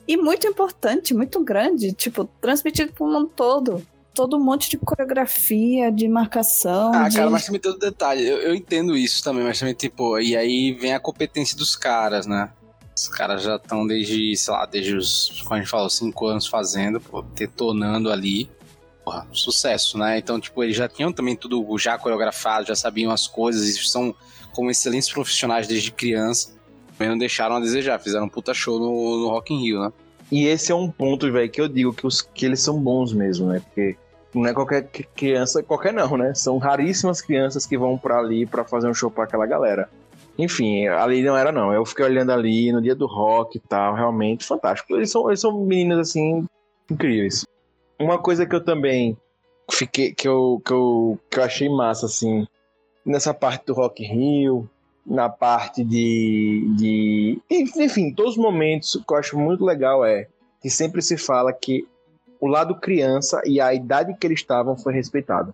E muito importante, muito grande. Tipo, transmitido pro mundo todo. Todo um monte de coreografia, de marcação. Ah, de... cara, mas também tem outro detalhe. Eu, eu entendo isso também, mas também, tipo, e aí vem a competência dos caras, né? Os caras já estão desde, sei lá, desde os, como a gente falou, cinco anos fazendo, pô, detonando ali. Porra, sucesso, né? Então, tipo, eles já tinham também tudo já coreografado, já sabiam as coisas, e são como excelentes profissionais desde criança. Também não deixaram a desejar, fizeram um puta show no, no Rock in Rio, né? E esse é um ponto, velho, que eu digo que, os, que eles são bons mesmo, né? Porque não é qualquer cri- criança, qualquer não, né? São raríssimas crianças que vão pra ali pra fazer um show pra aquela galera. Enfim, ali não era não. Eu fiquei olhando ali no dia do rock e tal, realmente fantástico. Eles são, eles são meninos assim incríveis. Uma coisa que eu também fiquei que eu, que eu, que eu achei massa assim, nessa parte do Rock Rio, na parte de, de. Enfim, todos os momentos o que eu acho muito legal é que sempre se fala que o lado criança e a idade que eles estavam foi respeitado.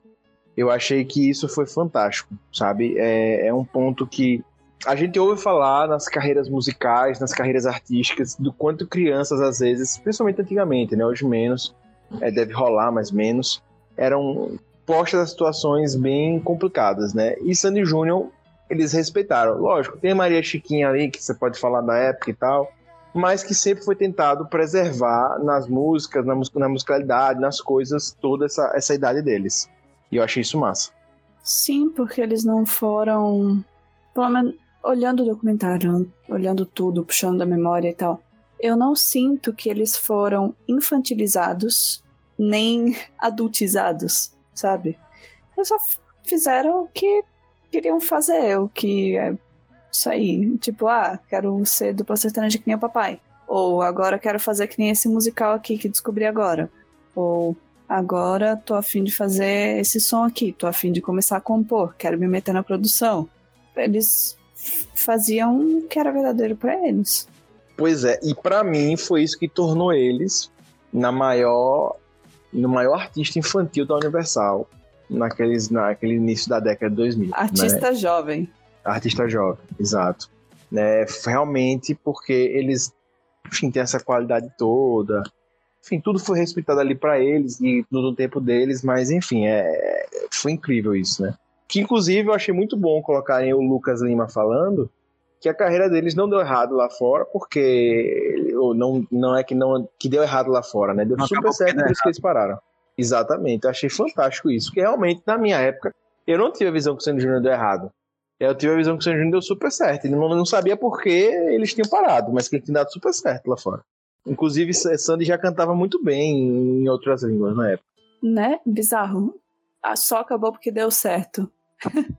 Eu achei que isso foi fantástico, sabe? É, é um ponto que a gente ouve falar nas carreiras musicais, nas carreiras artísticas, do quanto crianças, às vezes, principalmente antigamente, né? Hoje menos, é, deve rolar, mas menos, eram postas a situações bem complicadas, né? E Sandy Júnior, eles respeitaram. Lógico, tem Maria Chiquinha ali, que você pode falar da época e tal, mas que sempre foi tentado preservar nas músicas, na, na musicalidade, nas coisas, toda essa, essa idade deles. E eu achei isso massa. Sim, porque eles não foram. Pelo menos olhando o documentário, olhando tudo, puxando da memória e tal, eu não sinto que eles foram infantilizados nem [laughs] adultizados, sabe? Eles só fizeram o que queriam fazer, o que é isso aí. Tipo, ah, quero ser dupla sertaneja que nem o papai. Ou agora quero fazer que nem esse musical aqui que descobri agora. Ou agora tô afim de fazer esse som aqui, tô afim de começar a compor, quero me meter na produção. Eles faziam o que era verdadeiro para eles. Pois é, e para mim foi isso que tornou eles na maior no maior artista infantil da Universal naqueles naquele início da década de 2000. Artista né? jovem. Artista jovem, exato. Né, realmente porque eles enfim, têm essa qualidade toda. Enfim, tudo foi respeitado ali para eles e no tempo deles, mas enfim, é, foi incrível isso, né? Que inclusive eu achei muito bom colocarem o Lucas Lima falando que a carreira deles não deu errado lá fora, porque ou não, não é que não que deu errado lá fora, né? Deu não super certo por isso que eles pararam. Exatamente, eu achei fantástico isso, porque realmente na minha época eu não tive a visão que o Sandy Júnior deu errado. Eu tive a visão que o Sandy Júnior deu super certo. Ele não, não sabia por que eles tinham parado, mas que ele tinha dado super certo lá fora. Inclusive, Sandy já cantava muito bem em outras línguas na época. Né? Bizarro. Ah, só acabou porque deu certo. [laughs]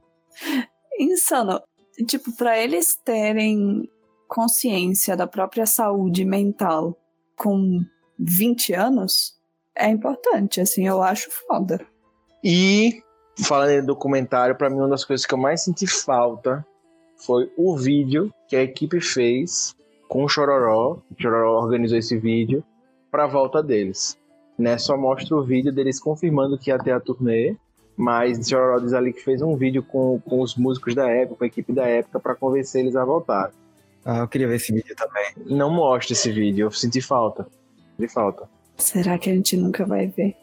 Insano. Tipo, para eles terem consciência da própria saúde mental com 20 anos, é importante, assim, eu acho foda. E, falando em documentário, para mim uma das coisas que eu mais senti falta foi o vídeo que a equipe fez com o Chororó. O Chororó organizou esse vídeo para a volta deles. Né? Só mostra o vídeo deles confirmando que ia ter a turnê mas Chororó diz ali que fez um vídeo com, com os músicos da época, com a equipe da época, para convencer eles a voltar. Ah, eu queria ver esse vídeo também. Não mostra esse vídeo, eu senti falta. Senti falta. Será que a gente nunca vai ver?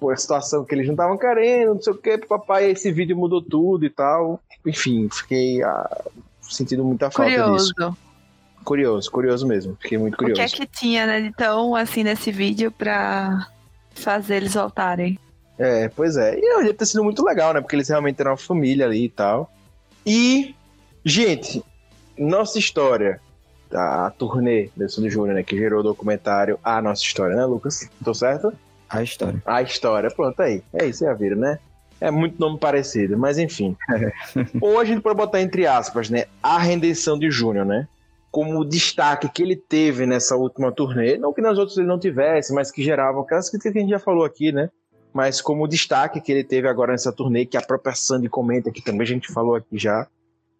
Pô, a situação que eles não estavam querendo, não sei o que, papai, esse vídeo mudou tudo e tal. Enfim, fiquei ah, sentindo muita falta curioso. disso. Curioso, curioso mesmo. Fiquei muito curioso. O que é que tinha, né, então, assim, nesse vídeo pra fazer eles voltarem? É, pois é. E deve ter sido muito legal, né? Porque eles realmente eram uma família ali e tal. E, gente, nossa história, a, a turnê do Sandy Júnior, né? Que gerou o documentário A Nossa História, né, Lucas? Tô certo? A história. A história, pronto aí. É isso, já viram, né? É muito nome parecido, mas enfim. [laughs] Ou a gente pode botar entre aspas, né? A redenção de Júnior, né? Como o destaque que ele teve nessa última turnê. Não que nas outras ele não tivesse, mas que geravam aquelas críticas que a gente já falou aqui, né? Mas como destaque que ele teve agora nessa turnê, que a própria Sandy comenta, que também a gente falou aqui já.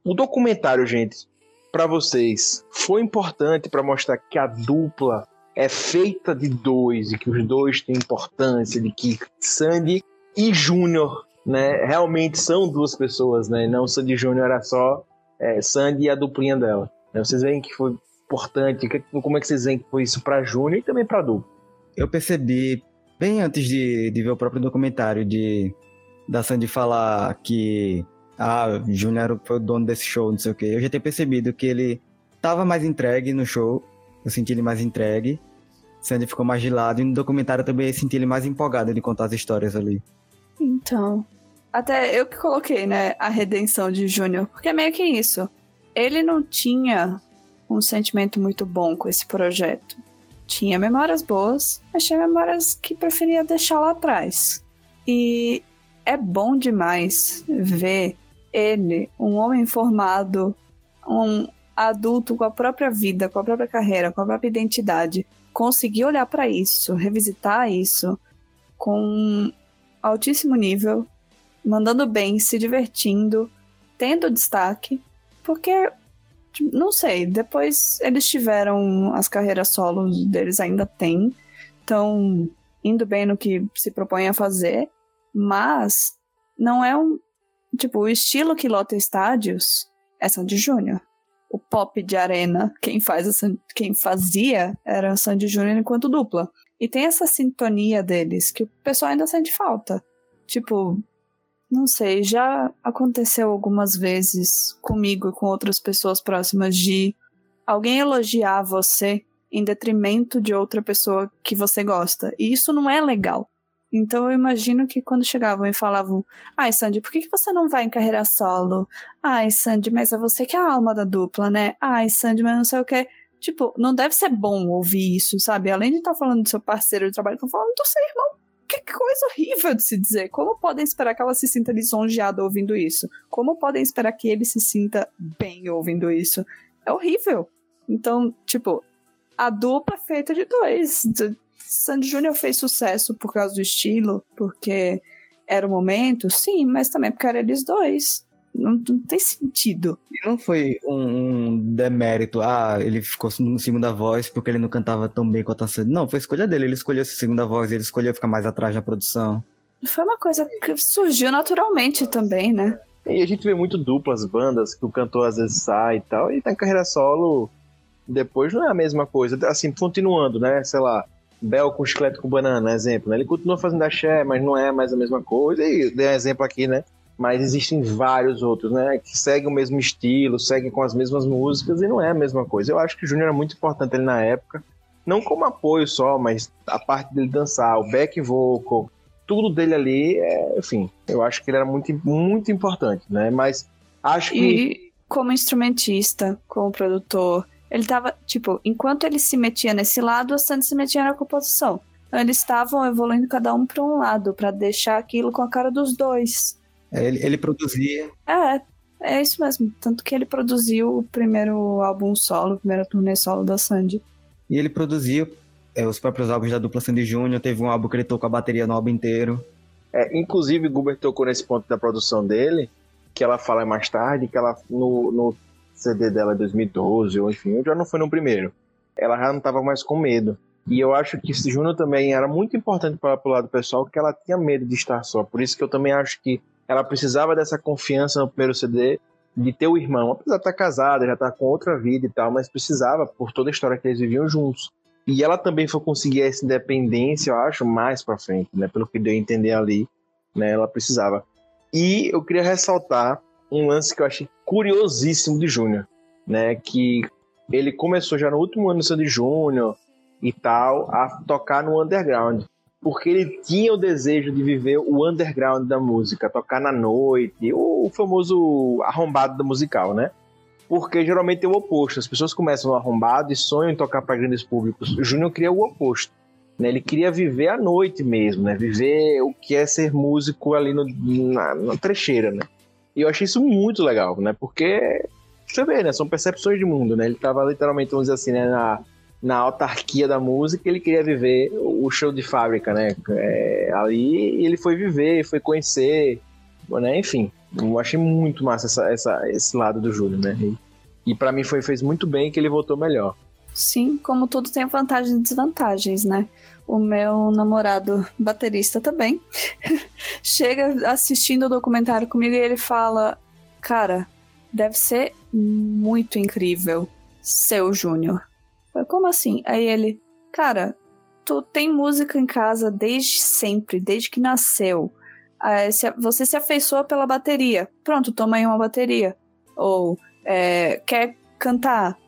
O documentário, gente, para vocês, foi importante para mostrar que a dupla é feita de dois e que os dois têm importância, de que Sandy e Júnior, né, realmente são duas pessoas, né? Não Sandy Júnior era só é, Sandy e a duplinha dela. Vocês veem que foi importante, como é que vocês veem que foi isso para Júnior e também para dupla? Eu percebi bem antes de, de ver o próprio documentário de da Sandy falar que ah, Júnior foi o dono desse show, não sei o que, eu já tinha percebido que ele tava mais entregue no show, eu senti ele mais entregue, Sandy ficou mais de lado, e no documentário também senti ele mais empolgado de contar as histórias ali. Então, até eu que coloquei, né, a redenção de Júnior, porque é meio que isso. Ele não tinha um sentimento muito bom com esse projeto tinha memórias boas, mas tinha memórias que preferia deixar lá atrás. E é bom demais ver ele, um homem formado, um adulto com a própria vida, com a própria carreira, com a própria identidade, conseguir olhar para isso, revisitar isso com altíssimo nível, mandando bem, se divertindo, tendo destaque, porque não sei, depois eles tiveram as carreiras solos deles, ainda tem. Então, indo bem no que se propõe a fazer, mas não é um. Tipo, o estilo que lota estádios é Sandy Júnior. O pop de arena, quem, faz San... quem fazia era Sandy Júnior enquanto dupla. E tem essa sintonia deles que o pessoal ainda sente falta. Tipo, não sei, já aconteceu algumas vezes comigo e com outras pessoas próximas de alguém elogiar você em detrimento de outra pessoa que você gosta. E isso não é legal. Então eu imagino que quando chegavam e falavam: Ai, Sandy, por que, você não vai em carreira solo? Ai, Sandy, mas é você que é a alma da dupla, né? Ai, Sandy, mas não sei o que. Tipo, não deve ser bom ouvir isso, sabe? Além de estar tá falando do seu parceiro de trabalho, estão falando do seu irmão. Que coisa horrível de se dizer. Como podem esperar que ela se sinta lisonjeada ouvindo isso? Como podem esperar que ele se sinta bem ouvindo isso? É horrível. Então, tipo, a dupla é feita de dois. Sandy Júnior fez sucesso por causa do estilo, porque era o momento, sim, mas também porque eram eles dois. Não, não tem sentido. E não foi um, um, demérito, ah, ele ficou no segunda voz porque ele não cantava tão bem quanto a Sandy. Não, foi escolha dele, ele escolheu essa segunda voz, ele escolheu ficar mais atrás na produção. Foi uma coisa que surgiu naturalmente também, né? E a gente vê muito duplas, bandas, que o cantor às vezes sai e tal, e tá em carreira solo, depois não é a mesma coisa. Assim, continuando, né? Sei lá, Bel com chiclete com banana, exemplo. Né? Ele continua fazendo axé, mas não é mais a mesma coisa. E dei um exemplo aqui, né? Mas existem vários outros, né? Que seguem o mesmo estilo, seguem com as mesmas músicas e não é a mesma coisa. Eu acho que o Júnior era muito importante ele na época. Não como apoio só, mas a parte dele dançar, o back vocal, tudo dele ali, é, enfim, eu acho que ele era muito, muito importante, né? Mas acho que. E como instrumentista, como produtor, ele tava, tipo, enquanto ele se metia nesse lado, a Sandy se metia na composição. Então eles estavam evoluindo cada um para um lado, para deixar aquilo com a cara dos dois. É, ele, ele produzia. É, é isso mesmo. Tanto que ele produziu o primeiro álbum solo, o primeiro turnê solo da Sandy. E ele produziu é, os próprios álbuns da dupla Sandy Júnior. Teve um álbum que ele tocou a bateria no álbum inteiro. É, inclusive, o Gilbert tocou nesse ponto da produção dele, que ela fala mais tarde, que ela no, no CD dela de 2012, ou enfim, já não foi no primeiro. Ela já não estava mais com medo. E eu acho que esse Juno também era muito importante para o lado pessoal, porque ela tinha medo de estar só. Por isso que eu também acho que ela precisava dessa confiança no primeiro CD, de ter o irmão, apesar de estar casada, já estar com outra vida e tal, mas precisava, por toda a história que eles viviam juntos. E ela também foi conseguir essa independência, eu acho, mais para frente, né? Pelo que deu a entender ali, né? Ela precisava. E eu queria ressaltar um lance que eu achei curiosíssimo de Júnior, né? Que ele começou já no último ano do Sandy Júnior e tal a tocar no underground, porque ele tinha o desejo de viver o underground da música, tocar na noite, o famoso arrombado da musical, né? Porque geralmente é o oposto. As pessoas começam no arrombado e sonham em tocar para grandes públicos. O Júnior queria o oposto. Né? Ele queria viver a noite mesmo, né? Viver o que é ser músico ali no, na, na trecheira, né? E eu achei isso muito legal, né? Porque, você vê, né? São percepções de mundo, né? Ele tava literalmente, vamos dizer assim, né? Na, na autarquia da música, ele queria viver o show de fábrica, né? É, ali ele foi viver, foi conhecer, né? Enfim, eu achei muito massa essa, essa, esse lado do Júlio, né? E, e para mim foi, fez muito bem que ele voltou melhor. Sim, como tudo tem vantagens e desvantagens, né? O meu namorado baterista também [laughs] chega assistindo o documentário comigo e ele fala: Cara, deve ser muito incrível ser o Como assim? Aí ele: Cara, tu tem música em casa desde sempre, desde que nasceu. Você se afeiçoa pela bateria. Pronto, toma aí uma bateria. Ou é, quer cantar?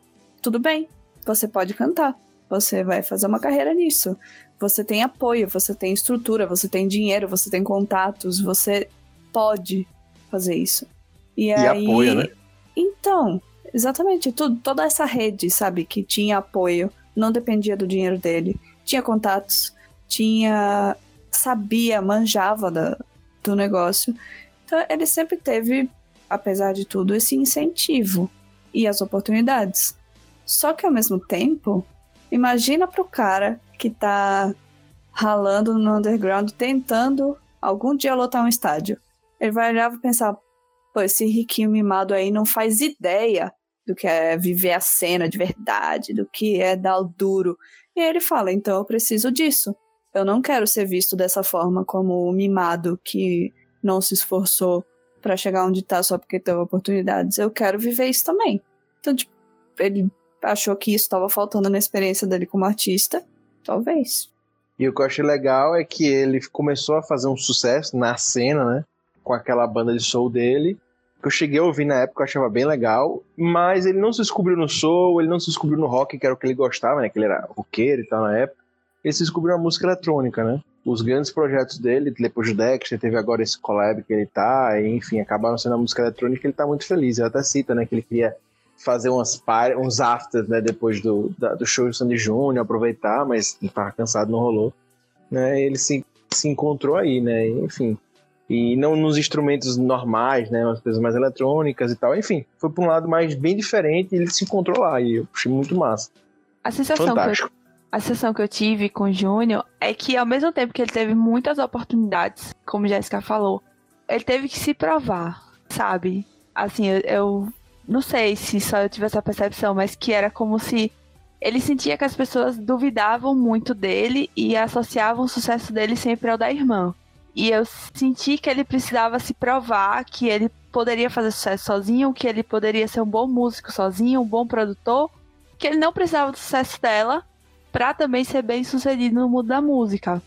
Tudo bem, você pode cantar. Você vai fazer uma carreira nisso. Você tem apoio, você tem estrutura, você tem dinheiro, você tem contatos, você pode fazer isso. E, e aí... apoio, né? Então, exatamente, tudo, toda essa rede, sabe, que tinha apoio, não dependia do dinheiro dele, tinha contatos, tinha sabia, manjava da, do negócio. Então ele sempre teve, apesar de tudo, esse incentivo e as oportunidades. Só que ao mesmo tempo, imagina pro cara que tá ralando no underground, tentando algum dia lotar um estádio. Ele vai olhar e pensar, pô, esse riquinho mimado aí não faz ideia do que é viver a cena de verdade, do que é dar o duro. E ele fala, então eu preciso disso. Eu não quero ser visto dessa forma, como o mimado que não se esforçou para chegar onde tá só porque teve oportunidades. Eu quero viver isso também. Então, tipo, ele achou que isso estava faltando na experiência dele como artista. Talvez. E o que eu achei legal é que ele começou a fazer um sucesso na cena, né? Com aquela banda de soul dele. Que eu cheguei a ouvir na época, eu achava bem legal. Mas ele não se descobriu no soul, ele não se descobriu no rock, que era o que ele gostava, né? Que ele era roqueiro e tal na época ele se descobriu a música eletrônica, né? Os grandes projetos dele, depois do Dexter, teve agora esse collab que ele tá, e, enfim, acabaram sendo a música eletrônica ele tá muito feliz. Ele até cita, né, que ele queria fazer umas par, uns afters, né, depois do, da, do show do Sandy Júnior, aproveitar, mas não tava cansado, não rolou. Né, ele se, se encontrou aí, né, enfim. E não nos instrumentos normais, né, umas coisas mais eletrônicas e tal, enfim. Foi para um lado mais bem diferente e ele se encontrou lá, e eu achei muito massa. A sensação Fantástico. que eu a sessão que eu tive com o Júnior é que, ao mesmo tempo que ele teve muitas oportunidades, como Jéssica falou, ele teve que se provar, sabe? Assim, eu, eu não sei se só eu tive essa percepção, mas que era como se ele sentia que as pessoas duvidavam muito dele e associavam o sucesso dele sempre ao da irmã. E eu senti que ele precisava se provar que ele poderia fazer sucesso sozinho, que ele poderia ser um bom músico sozinho, um bom produtor, que ele não precisava do sucesso dela pra também ser bem sucedido no mundo da música.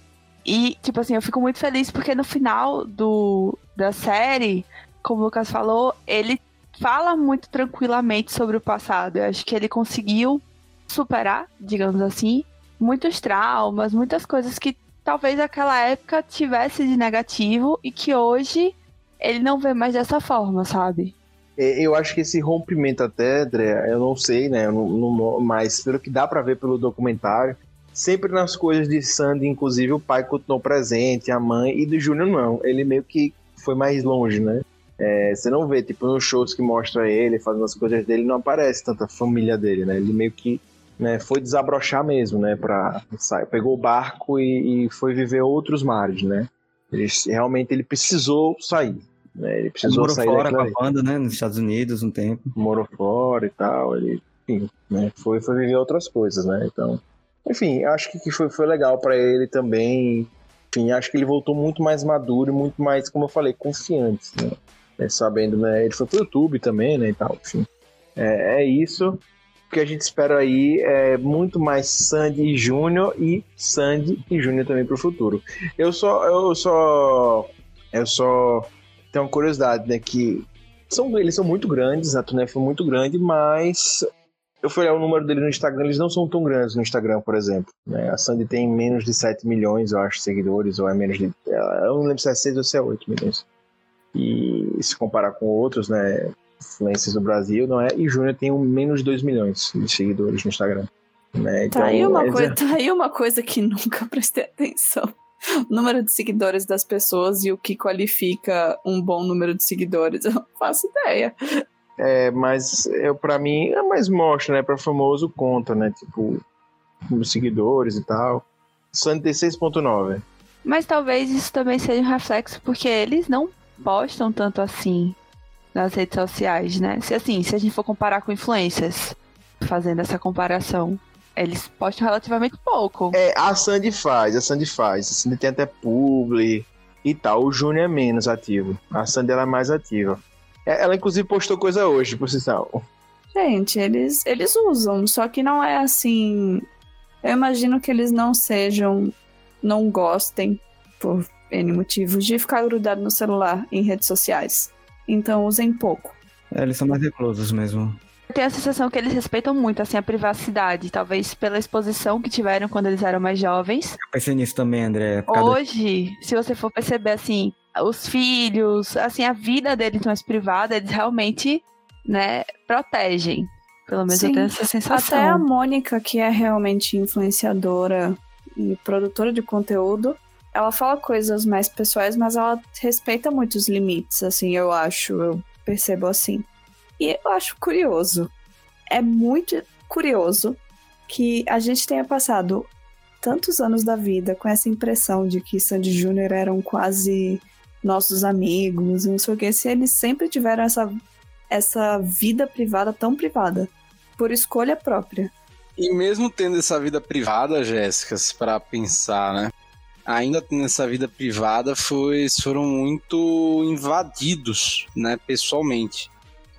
E, tipo assim, eu fico muito feliz porque no final do, da série, como o Lucas falou, ele fala muito tranquilamente sobre o passado. Eu acho que ele conseguiu superar, digamos assim, muitos traumas, muitas coisas que talvez naquela época tivesse de negativo e que hoje ele não vê mais dessa forma, sabe? É, eu acho que esse rompimento até, André, eu não sei, né? Não, não, mas pelo que dá para ver pelo documentário, sempre nas coisas de Sandy, inclusive o pai continuou presente, a mãe, e do Júnior não. Ele meio que foi mais longe, né? É, você não vê, tipo, nos shows que mostra ele fazendo as coisas dele, não aparece tanta família dele, né? Ele meio que né, foi desabrochar mesmo, né? Sair, pegou o barco e, e foi viver outros mares, né? Ele, realmente ele precisou sair. Né? Ele precisou morou sair fora com a banda, né? Nos Estados Unidos um tempo. Morou fora e tal. Ele, enfim, né? Foi, foi viver outras coisas, né? Então, enfim, acho que foi, foi legal para ele também. Enfim, acho que ele voltou muito mais maduro e muito mais, como eu falei, confiante, né? É, sabendo, né? Ele foi pro YouTube também, né? E tal, enfim. É, é isso. O que a gente espera aí é muito mais Sandy Júnior e Sandy e Júnior também pro futuro. Eu só, eu só, eu só tem uma curiosidade, né? Que são, eles são muito grandes, a turnê foi muito grande, mas eu fui olhar o número dele no Instagram, eles não são tão grandes no Instagram, por exemplo. Né? A Sandy tem menos de 7 milhões, eu acho, seguidores, ou é menos de. Eu não lembro se é 6 ou se é 8 milhões. E se comparar com outros, né? Influências do Brasil, não é? E Júnior tem um menos de 2 milhões de seguidores no Instagram. Né? Então, tá, aí uma é... coisa, tá aí uma coisa que [laughs] nunca prestei atenção o número de seguidores das pessoas e o que qualifica um bom número de seguidores. [laughs] Eu não faço ideia. É, mas eu para mim é mais mostra, né? Para famoso conta, né? Tipo, seguidores e tal. Sandy tem 6.9. Mas talvez isso também seja um reflexo porque eles não postam tanto assim nas redes sociais, né? Se assim, se a gente for comparar com influências, fazendo essa comparação. Eles postam relativamente pouco. É, a Sandy faz, a Sandy faz. A Sandy tem até publi e tal. O Júnior é menos ativo. A Sandy ela é mais ativa. É, ela, inclusive, postou coisa hoje, por sinal. Gente, eles, eles usam, só que não é assim. Eu imagino que eles não sejam. Não gostem, por N motivos, de ficar grudado no celular em redes sociais. Então usem pouco. É, eles são mais reclusos mesmo. Eu tenho a sensação que eles respeitam muito assim a privacidade, talvez pela exposição que tiveram quando eles eram mais jovens. Eu pensei nisso também, André. Hoje, se você for perceber assim, os filhos, assim, a vida deles mais privada, eles realmente, né, protegem. Pelo menos Sim. eu tenho essa sensação. Até a Mônica, que é realmente influenciadora e produtora de conteúdo, ela fala coisas mais pessoais, mas ela respeita muito os limites, assim, eu acho, eu percebo assim. E eu acho curioso, é muito curioso que a gente tenha passado tantos anos da vida com essa impressão de que Sandy Júnior eram quase nossos amigos, não sei o que, se eles sempre tiveram essa, essa vida privada tão privada, por escolha própria. E mesmo tendo essa vida privada, Jéssica, para pensar, né? Ainda nessa vida privada, foi, foram muito invadidos, né, pessoalmente.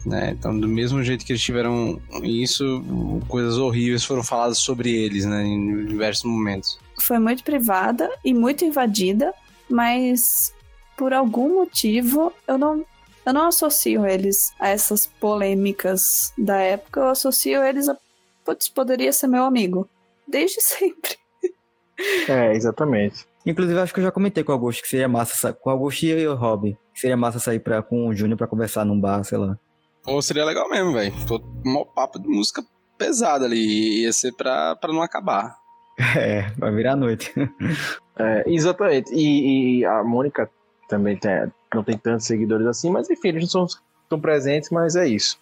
Né? Então, do mesmo jeito que eles tiveram isso, coisas horríveis foram faladas sobre eles, né, em diversos momentos. Foi muito privada e muito invadida, mas por algum motivo eu não eu não associo eles a essas polêmicas da época, eu associo eles a putz, poderia ser meu amigo desde [laughs] sempre. É, exatamente. Inclusive, acho que eu já comentei com o Augusto que seria massa, com o Augusto e o Rob, que seria massa sair pra, com o Júnior pra conversar num bar, sei lá. Pô, seria legal mesmo, velho. Um papo de música pesada ali. Ia ser pra, pra não acabar. [laughs] É, vai virar noite. [laughs] É, exatamente. E, e, a Mônica também tem, não tem tantos seguidores assim, mas enfim, eles não são tão presentes, mas é isso.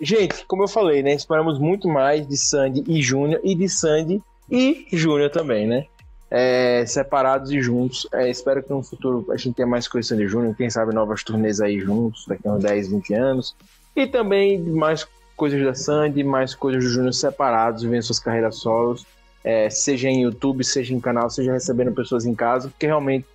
Gente, como eu falei, né? Esperamos muito mais de Sandy e Júnior e de Sandy e Júnior também, né? É, separados e juntos. É, espero que no futuro a gente tenha mais coisas de Júnior, quem sabe novas turnês aí juntos, daqui a uns 10, 20 anos. E também mais coisas da Sandy, mais coisas do Júnior separados, vivendo suas carreiras solos, é, seja em YouTube, seja em canal, seja recebendo pessoas em casa, porque realmente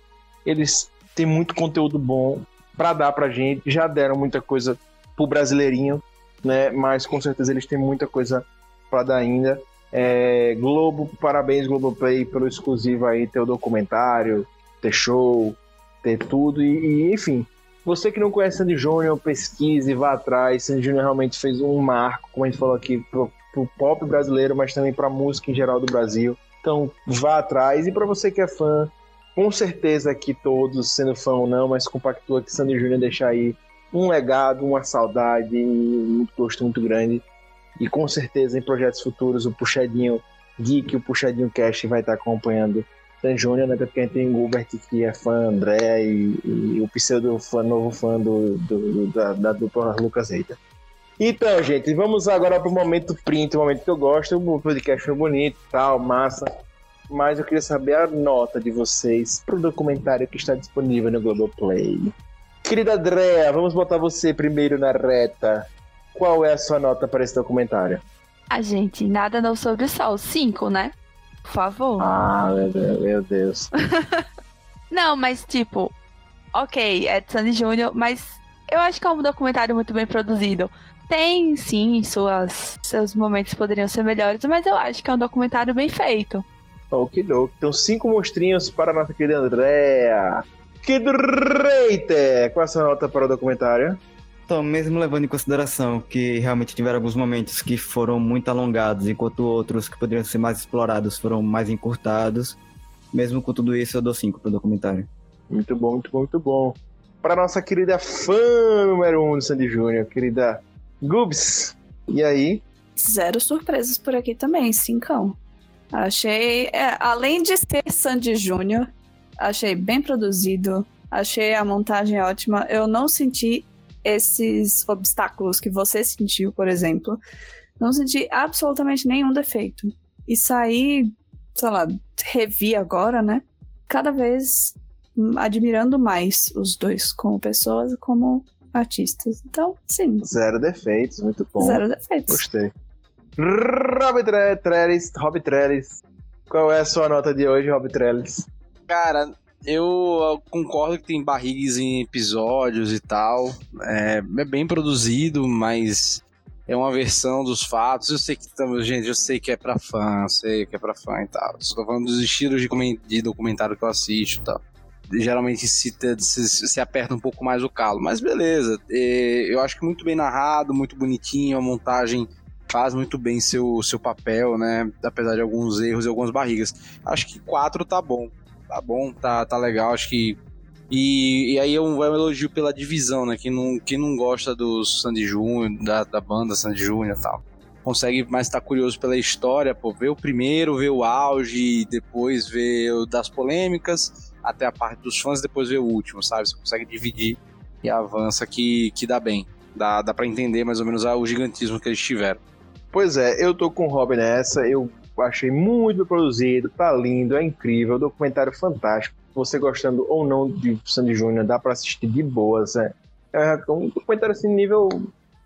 eles têm muito conteúdo bom para dar pra gente, já deram muita coisa pro brasileirinho, né? Mas com certeza eles têm muita coisa para dar ainda. É, Globo, parabéns Globoplay pelo exclusivo aí, ter o documentário, ter show, ter tudo e, e enfim. Você que não conhece Sandy Júnior, pesquise, vá atrás. Sandy Júnior realmente fez um marco, como a gente falou aqui, pro, pro pop brasileiro, mas também pra música em geral do Brasil. Então vá atrás. E para você que é fã, com certeza aqui todos, sendo fã ou não, mas compactua que Sandy Júnior deixar aí um legado, uma saudade, um gosto muito grande. E com certeza em projetos futuros o Puxadinho Geek, o Puxadinho Cast vai estar acompanhando San Júnior, né? Porque a gente tem Gilbert que é fã, André e, e o pseudo fã, novo fã do, do da, da, dupla Lucas Reiter. Então, gente, vamos agora para o momento print, o momento que eu gosto. O podcast foi bonito, tal, massa. Mas eu queria saber a nota de vocês para o documentário que está disponível no Globoplay. Querida Andrea, vamos botar você primeiro na reta. Qual é a sua nota para esse documentário? A gente, nada não sobre o sol. Cinco, né? Por favor. Ah, meu Deus. Meu Deus. [laughs] não, mas tipo, ok, é de Sandy Júnior, mas eu acho que é um documentário muito bem produzido. Tem, sim, suas, seus momentos poderiam ser melhores, mas eu acho que é um documentário bem feito. Ok, Então, cinco monstrinhos para a nossa querida Andrea. Kid Reiter, qual é a sua nota para o documentário? Então, mesmo levando em consideração que realmente tiveram alguns momentos que foram muito alongados, enquanto outros que poderiam ser mais explorados foram mais encurtados, mesmo com tudo isso, eu dou 5 pro documentário. Muito bom, muito bom, muito bom. Para nossa querida fã número 1 um do Sandy Júnior, querida Gubs. E aí? Zero surpresas por aqui também, cincão. Achei, é, além de ser Sandy Júnior, Achei bem produzido. Achei a montagem ótima. Eu não senti esses obstáculos que você sentiu, por exemplo. Não senti absolutamente nenhum defeito. E saí, sei lá, revi agora, né? Cada vez admirando mais os dois, como pessoas e como artistas. Então, sim. Zero defeitos, muito bom. Zero defeitos. Gostei. Rob Trellis, Rob Trellis. Qual é a sua nota de hoje, Rob Trellis? Cara, eu concordo que tem barrigas em episódios e tal. É, é, bem produzido, mas é uma versão dos fatos. Eu sei que gente, eu sei que é pra fã, eu sei que é pra fã e tal. Estou falando dos estilos de, de documentário que eu assisto e tal. Geralmente se, se, se, aperta um pouco mais o calo, mas beleza. É, eu acho que muito bem narrado, muito bonitinho, a montagem faz muito bem seu, seu papel, né? Apesar de alguns erros e algumas barrigas. Acho que quatro tá bom tá bom, tá, tá legal, acho que. E, e aí é um, é um elogio pela divisão, né? Quem não, quem não gosta do Sandy Júnior, da, da banda Sandy Júnior e tal, consegue mais estar tá curioso pela história, pô, ver o primeiro, ver o auge, depois ver o das polêmicas, até a parte dos fãs, depois ver o último, sabe? Você consegue dividir e avança que, que dá bem. Dá, dá para entender mais ou menos o gigantismo que eles tiveram. Pois é, eu tô com o Robin nessa, eu achei muito bem produzido, tá lindo, é incrível, documentário fantástico. Você gostando ou não de Sandy Júnior, dá para assistir de boas. É, é um documentário assim, nível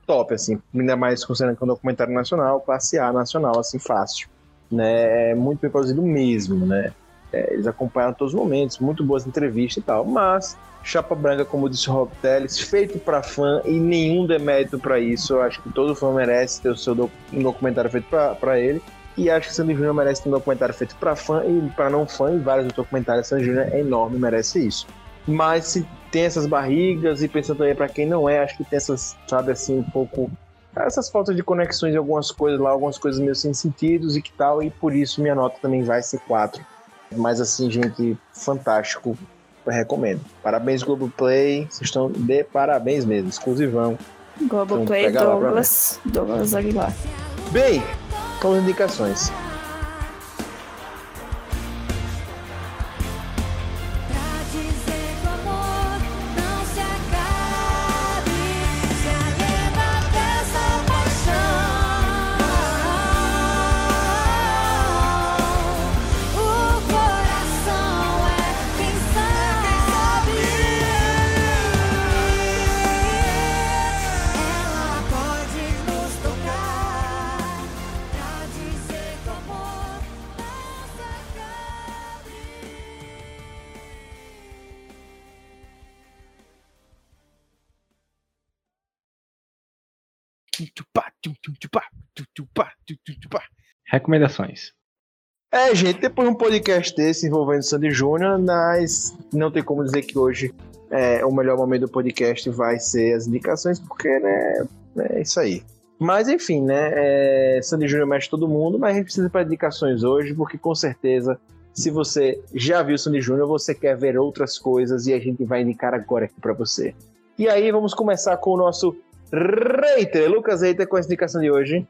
top, assim, ainda mais considerando que é um documentário nacional, classe A nacional, assim, fácil. Né? É muito bem produzido mesmo, né? É, eles acompanharam todos os momentos, muito boas entrevistas e tal. Mas Chapa Branca, como disse o Rob Teles, feito para fã e nenhum demérito para isso. Eu acho que todo fã merece ter o seu doc um documentário feito para ele. E acho que Sandy Júnior merece um documentário feito para fã e para não fã, e vários documentários. Sandy Júnior é enorme, merece isso. Mas se tem essas barrigas, e pensando também para quem não é, acho que tem essas, sabe assim, um pouco. Essas faltas de conexões em algumas coisas lá, algumas coisas meio sem sentidos e que tal, e por isso minha nota também vai ser 4. Mas assim, gente, fantástico. Eu recomendo. Parabéns, Globoplay. Vocês estão de parabéns mesmo, exclusivão. Globoplay, então, Douglas, Douglas Aguilar. Bem, com as indicações. Recomendações. É, gente, depois de um podcast desse envolvendo Sandy Júnior, mas não tem como dizer que hoje é, o melhor momento do podcast vai ser as indicações, porque, né, é isso aí. Mas, enfim, né, é, Sandy Júnior mexe todo mundo, mas a gente precisa para indicações hoje, porque com certeza, se você já viu Sandy Júnior, você quer ver outras coisas e a gente vai indicar agora aqui para você. E aí, vamos começar com o nosso Reiter. Lucas Reiter com a indicação de hoje.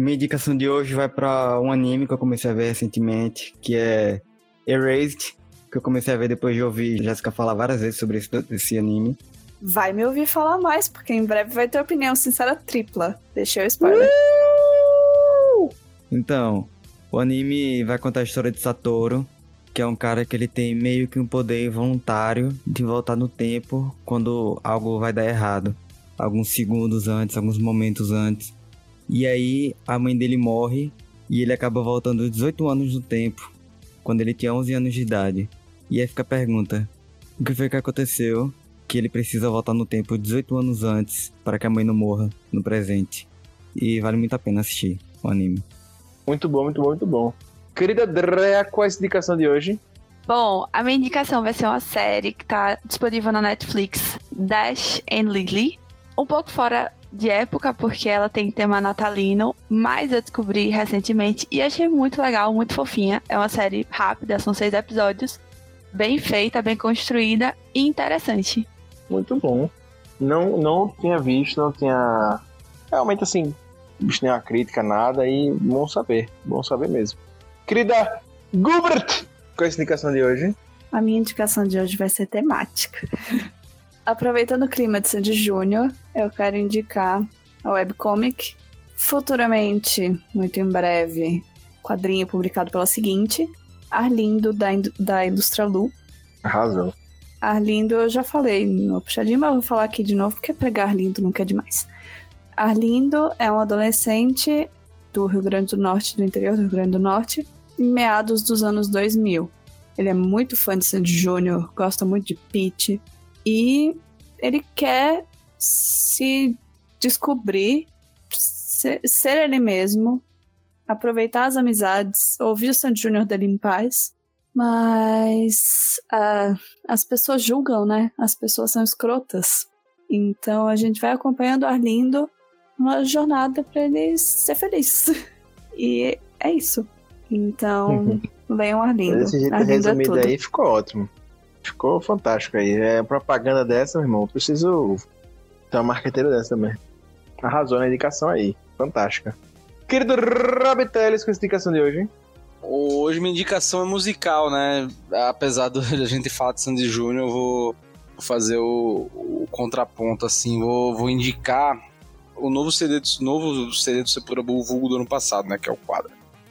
Minha indicação de hoje vai para um anime que eu comecei a ver recentemente, que é Erased, que eu comecei a ver depois de ouvir Jéssica falar várias vezes sobre esse, esse anime. Vai me ouvir falar mais, porque em breve vai ter opinião sincera tripla. Deixei o spoiler. Uh! Então, o anime vai contar a história de Satoru, que é um cara que ele tem meio que um poder voluntário de voltar no tempo quando algo vai dar errado. Alguns segundos antes, alguns momentos antes. E aí a mãe dele morre e ele acaba voltando 18 anos no tempo, quando ele tinha 11 anos de idade. E aí fica a pergunta: o que foi que aconteceu que ele precisa voltar no tempo 18 anos antes para que a mãe não morra no presente? E vale muito a pena assistir o anime. Muito bom, muito bom, muito bom. Querida Drea, qual é a indicação de hoje? Bom, a minha indicação vai ser uma série que está disponível na Netflix, Dash and Lily. Um pouco fora de época, porque ela tem tema natalino, mas eu descobri recentemente e achei muito legal, muito fofinha. É uma série rápida, são seis episódios, bem feita, bem construída e interessante. Muito bom. Não, não tinha visto, não tinha. Realmente assim, visto nenhuma crítica, nada, e bom saber, bom saber mesmo. Querida Gubert, qual é a indicação de hoje? A minha indicação de hoje vai ser temática. [laughs] Aproveitando o clima de Sandy Júnior, eu quero indicar a webcomic. Futuramente, muito em breve, quadrinho publicado pela seguinte, Arlindo da, da Ilustra Lu. Arrasou. Arlindo eu já falei no puxadinho, mas vou falar aqui de novo, porque pregar Arlindo nunca é demais. Arlindo é um adolescente do Rio Grande do Norte, do interior do Rio Grande do Norte, em meados dos anos 2000. Ele é muito fã de Sandy Júnior, gosta muito de Pete, e ele quer se descobrir, ser, ser ele mesmo, aproveitar as amizades, ouvir o Sandy Júnior dele em paz. Mas uh, as pessoas julgam, né? As pessoas são escrotas. Então a gente vai acompanhando o Arlindo uma jornada para ele ser feliz. [laughs] E é isso. Então, leiam Arlindo. Desse jeito Arlindo resumido é tudo. aí ficou ótimo. Ficou fantástico aí. É propaganda dessa, meu irmão. Preciso ter uma marqueteira dessa também. Arrasou na indicação aí. Fantástica. Querido Rabiteles, com a indicação de hoje. Hoje minha indicação é musical, né? Apesar de [laughs] a gente falar de Sandy Júnior, eu vou fazer o, o, contraponto, assim. Vou, vou indicar o novo CD, do, novo CD do Sepultura, o vulgo do ano passado, né? Que é o quadro.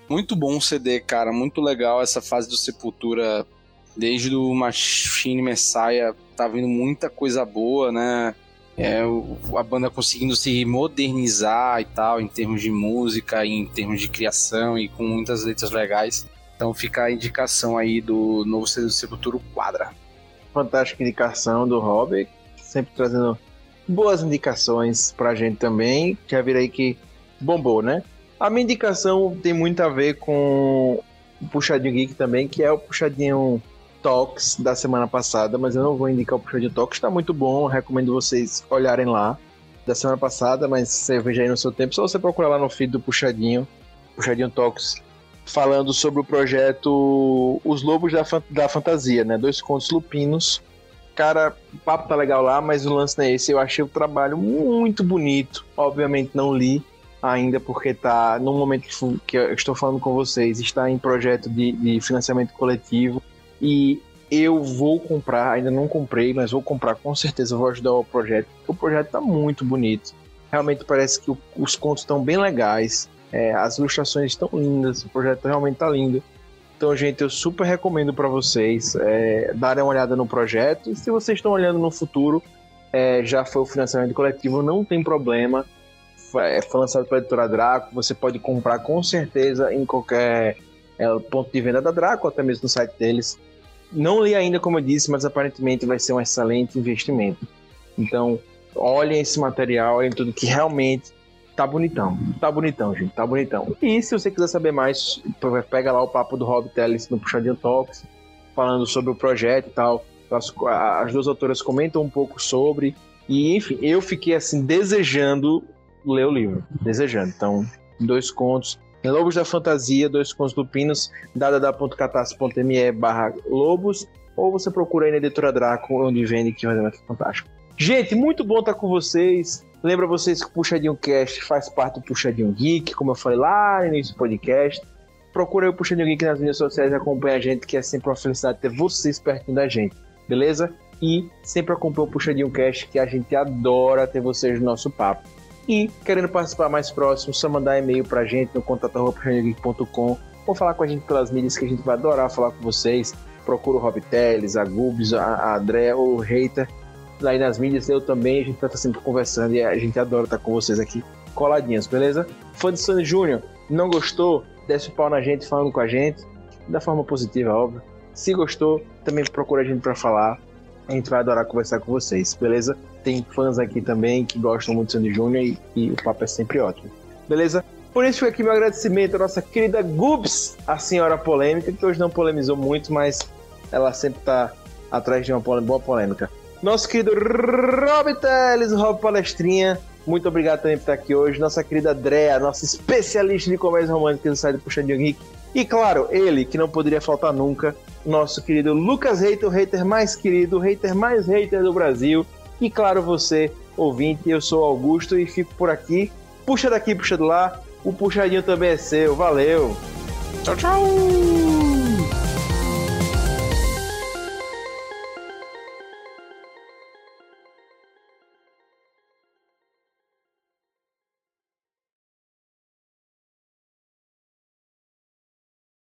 Muito bom o CD, cara. Muito legal essa fase do Sepultura. Desde o Machine Messiah tá vindo muita coisa boa, né? É, a banda conseguindo se modernizar e tal, em termos de música, em termos de criação e com muitas letras legais. Então fica a indicação aí do novo Sepultura Quadra. Fantástica indicação do Rob, sempre trazendo boas indicações pra gente também. Já vira aí que bombou, né? A minha indicação tem muito a ver com o Puxadinho Geek também, que é o Puxadinho Talks da semana passada, mas eu não vou indicar o Puxadinho Talks, está muito bom, recomendo vocês olharem lá da semana passada, mas você veja aí no seu tempo, só você procurar lá no feed do Puxadinho, Puxadinho Talks, falando sobre o projeto Os Lobos da, da Fantasia, né? Dois contos lupinos. Cara, o papo tá legal lá, mas o lance não é esse. Eu achei o trabalho muito bonito. Obviamente não li ainda, porque tá no momento que eu estou falando com vocês, está em projeto de, de financiamento coletivo. E eu vou comprar, ainda não comprei, mas vou comprar com certeza, vou ajudar o projeto, porque o projeto tá muito bonito. Realmente parece que o, os contos estão bem legais, é, as ilustrações estão lindas, o projeto realmente tá lindo. Então, gente, eu super recomendo para vocês é, darem uma olhada no projeto. E se vocês estão olhando no futuro, é, já foi o financiamento coletivo, não tem problema. Foi, foi lançado pela editora Draco, você pode comprar com certeza em qualquer é, ponto de venda da Draco, até mesmo no site deles. Não li ainda, como eu disse, mas aparentemente vai ser um excelente investimento. Então, olhem esse material, olhem tudo que realmente tá bonitão. Tá bonitão, gente, tá bonitão. E se você quiser saber mais, pega lá o papo do Rob Telles no Puxadinho Talks, falando sobre o projeto e tal. As, as duas autoras comentam um pouco sobre. E, enfim, eu fiquei assim, desejando ler o livro. Desejando. Então, dois contos Lobos da Fantasia, dois contos lupinos, www.catarse.me barra lobos, ou você procura aí na editora Draco, onde vende, que é fantástico. Gente, muito bom estar com vocês. Lembra vocês que o Puxadinho Cast faz parte do Puxadinho Geek, como eu falei lá no início do podcast. Procura aí o Puxadinho Geek nas mídias sociais e acompanha a gente, que é sempre uma felicidade ter vocês pertinho da gente, beleza? E sempre acompanha o Puxadinho Cast, que a gente adora ter vocês no nosso papo. E querendo participar mais próximo, só mandar e-mail pra gente no contato.com ou falar com a gente pelas mídias que a gente vai adorar falar com vocês. Procura o Rob Teles, a Gubs, a, André ou o Reiter. Lá nas mídias eu também, a gente estar sempre conversando e a gente adora estar com vocês aqui coladinhos, beleza? Fã de Sandy Júnior, não gostou? Desce o pau na gente falando com a gente, da forma positiva, óbvio. Se gostou, também procura a gente para falar. A gente vai adorar conversar com vocês, beleza? Tem fãs aqui também que gostam muito de Sandy Júnior e, e, o papo é sempre ótimo, beleza? Por isso fica aqui meu agradecimento à nossa querida Gubs, a senhora polêmica, que hoje não polemizou muito, mas ela sempre tá atrás de uma boa polêmica. Nosso querido Rob Teles, Rob Palestrinha, muito obrigado também por estar aqui hoje. Nossa querida Drea, nossa especialista de comédia romântica do site do Puxadinho Geek. E claro, ele, que não poderia faltar nunca, nosso querido Lucas Reiter, o hater mais querido, o hater mais hater do Brasil. E claro, você, ouvinte, eu sou Augusto e fico por aqui. Puxa daqui, puxa de lá. O puxadinho também é seu. Valeu. Tchau, tchau.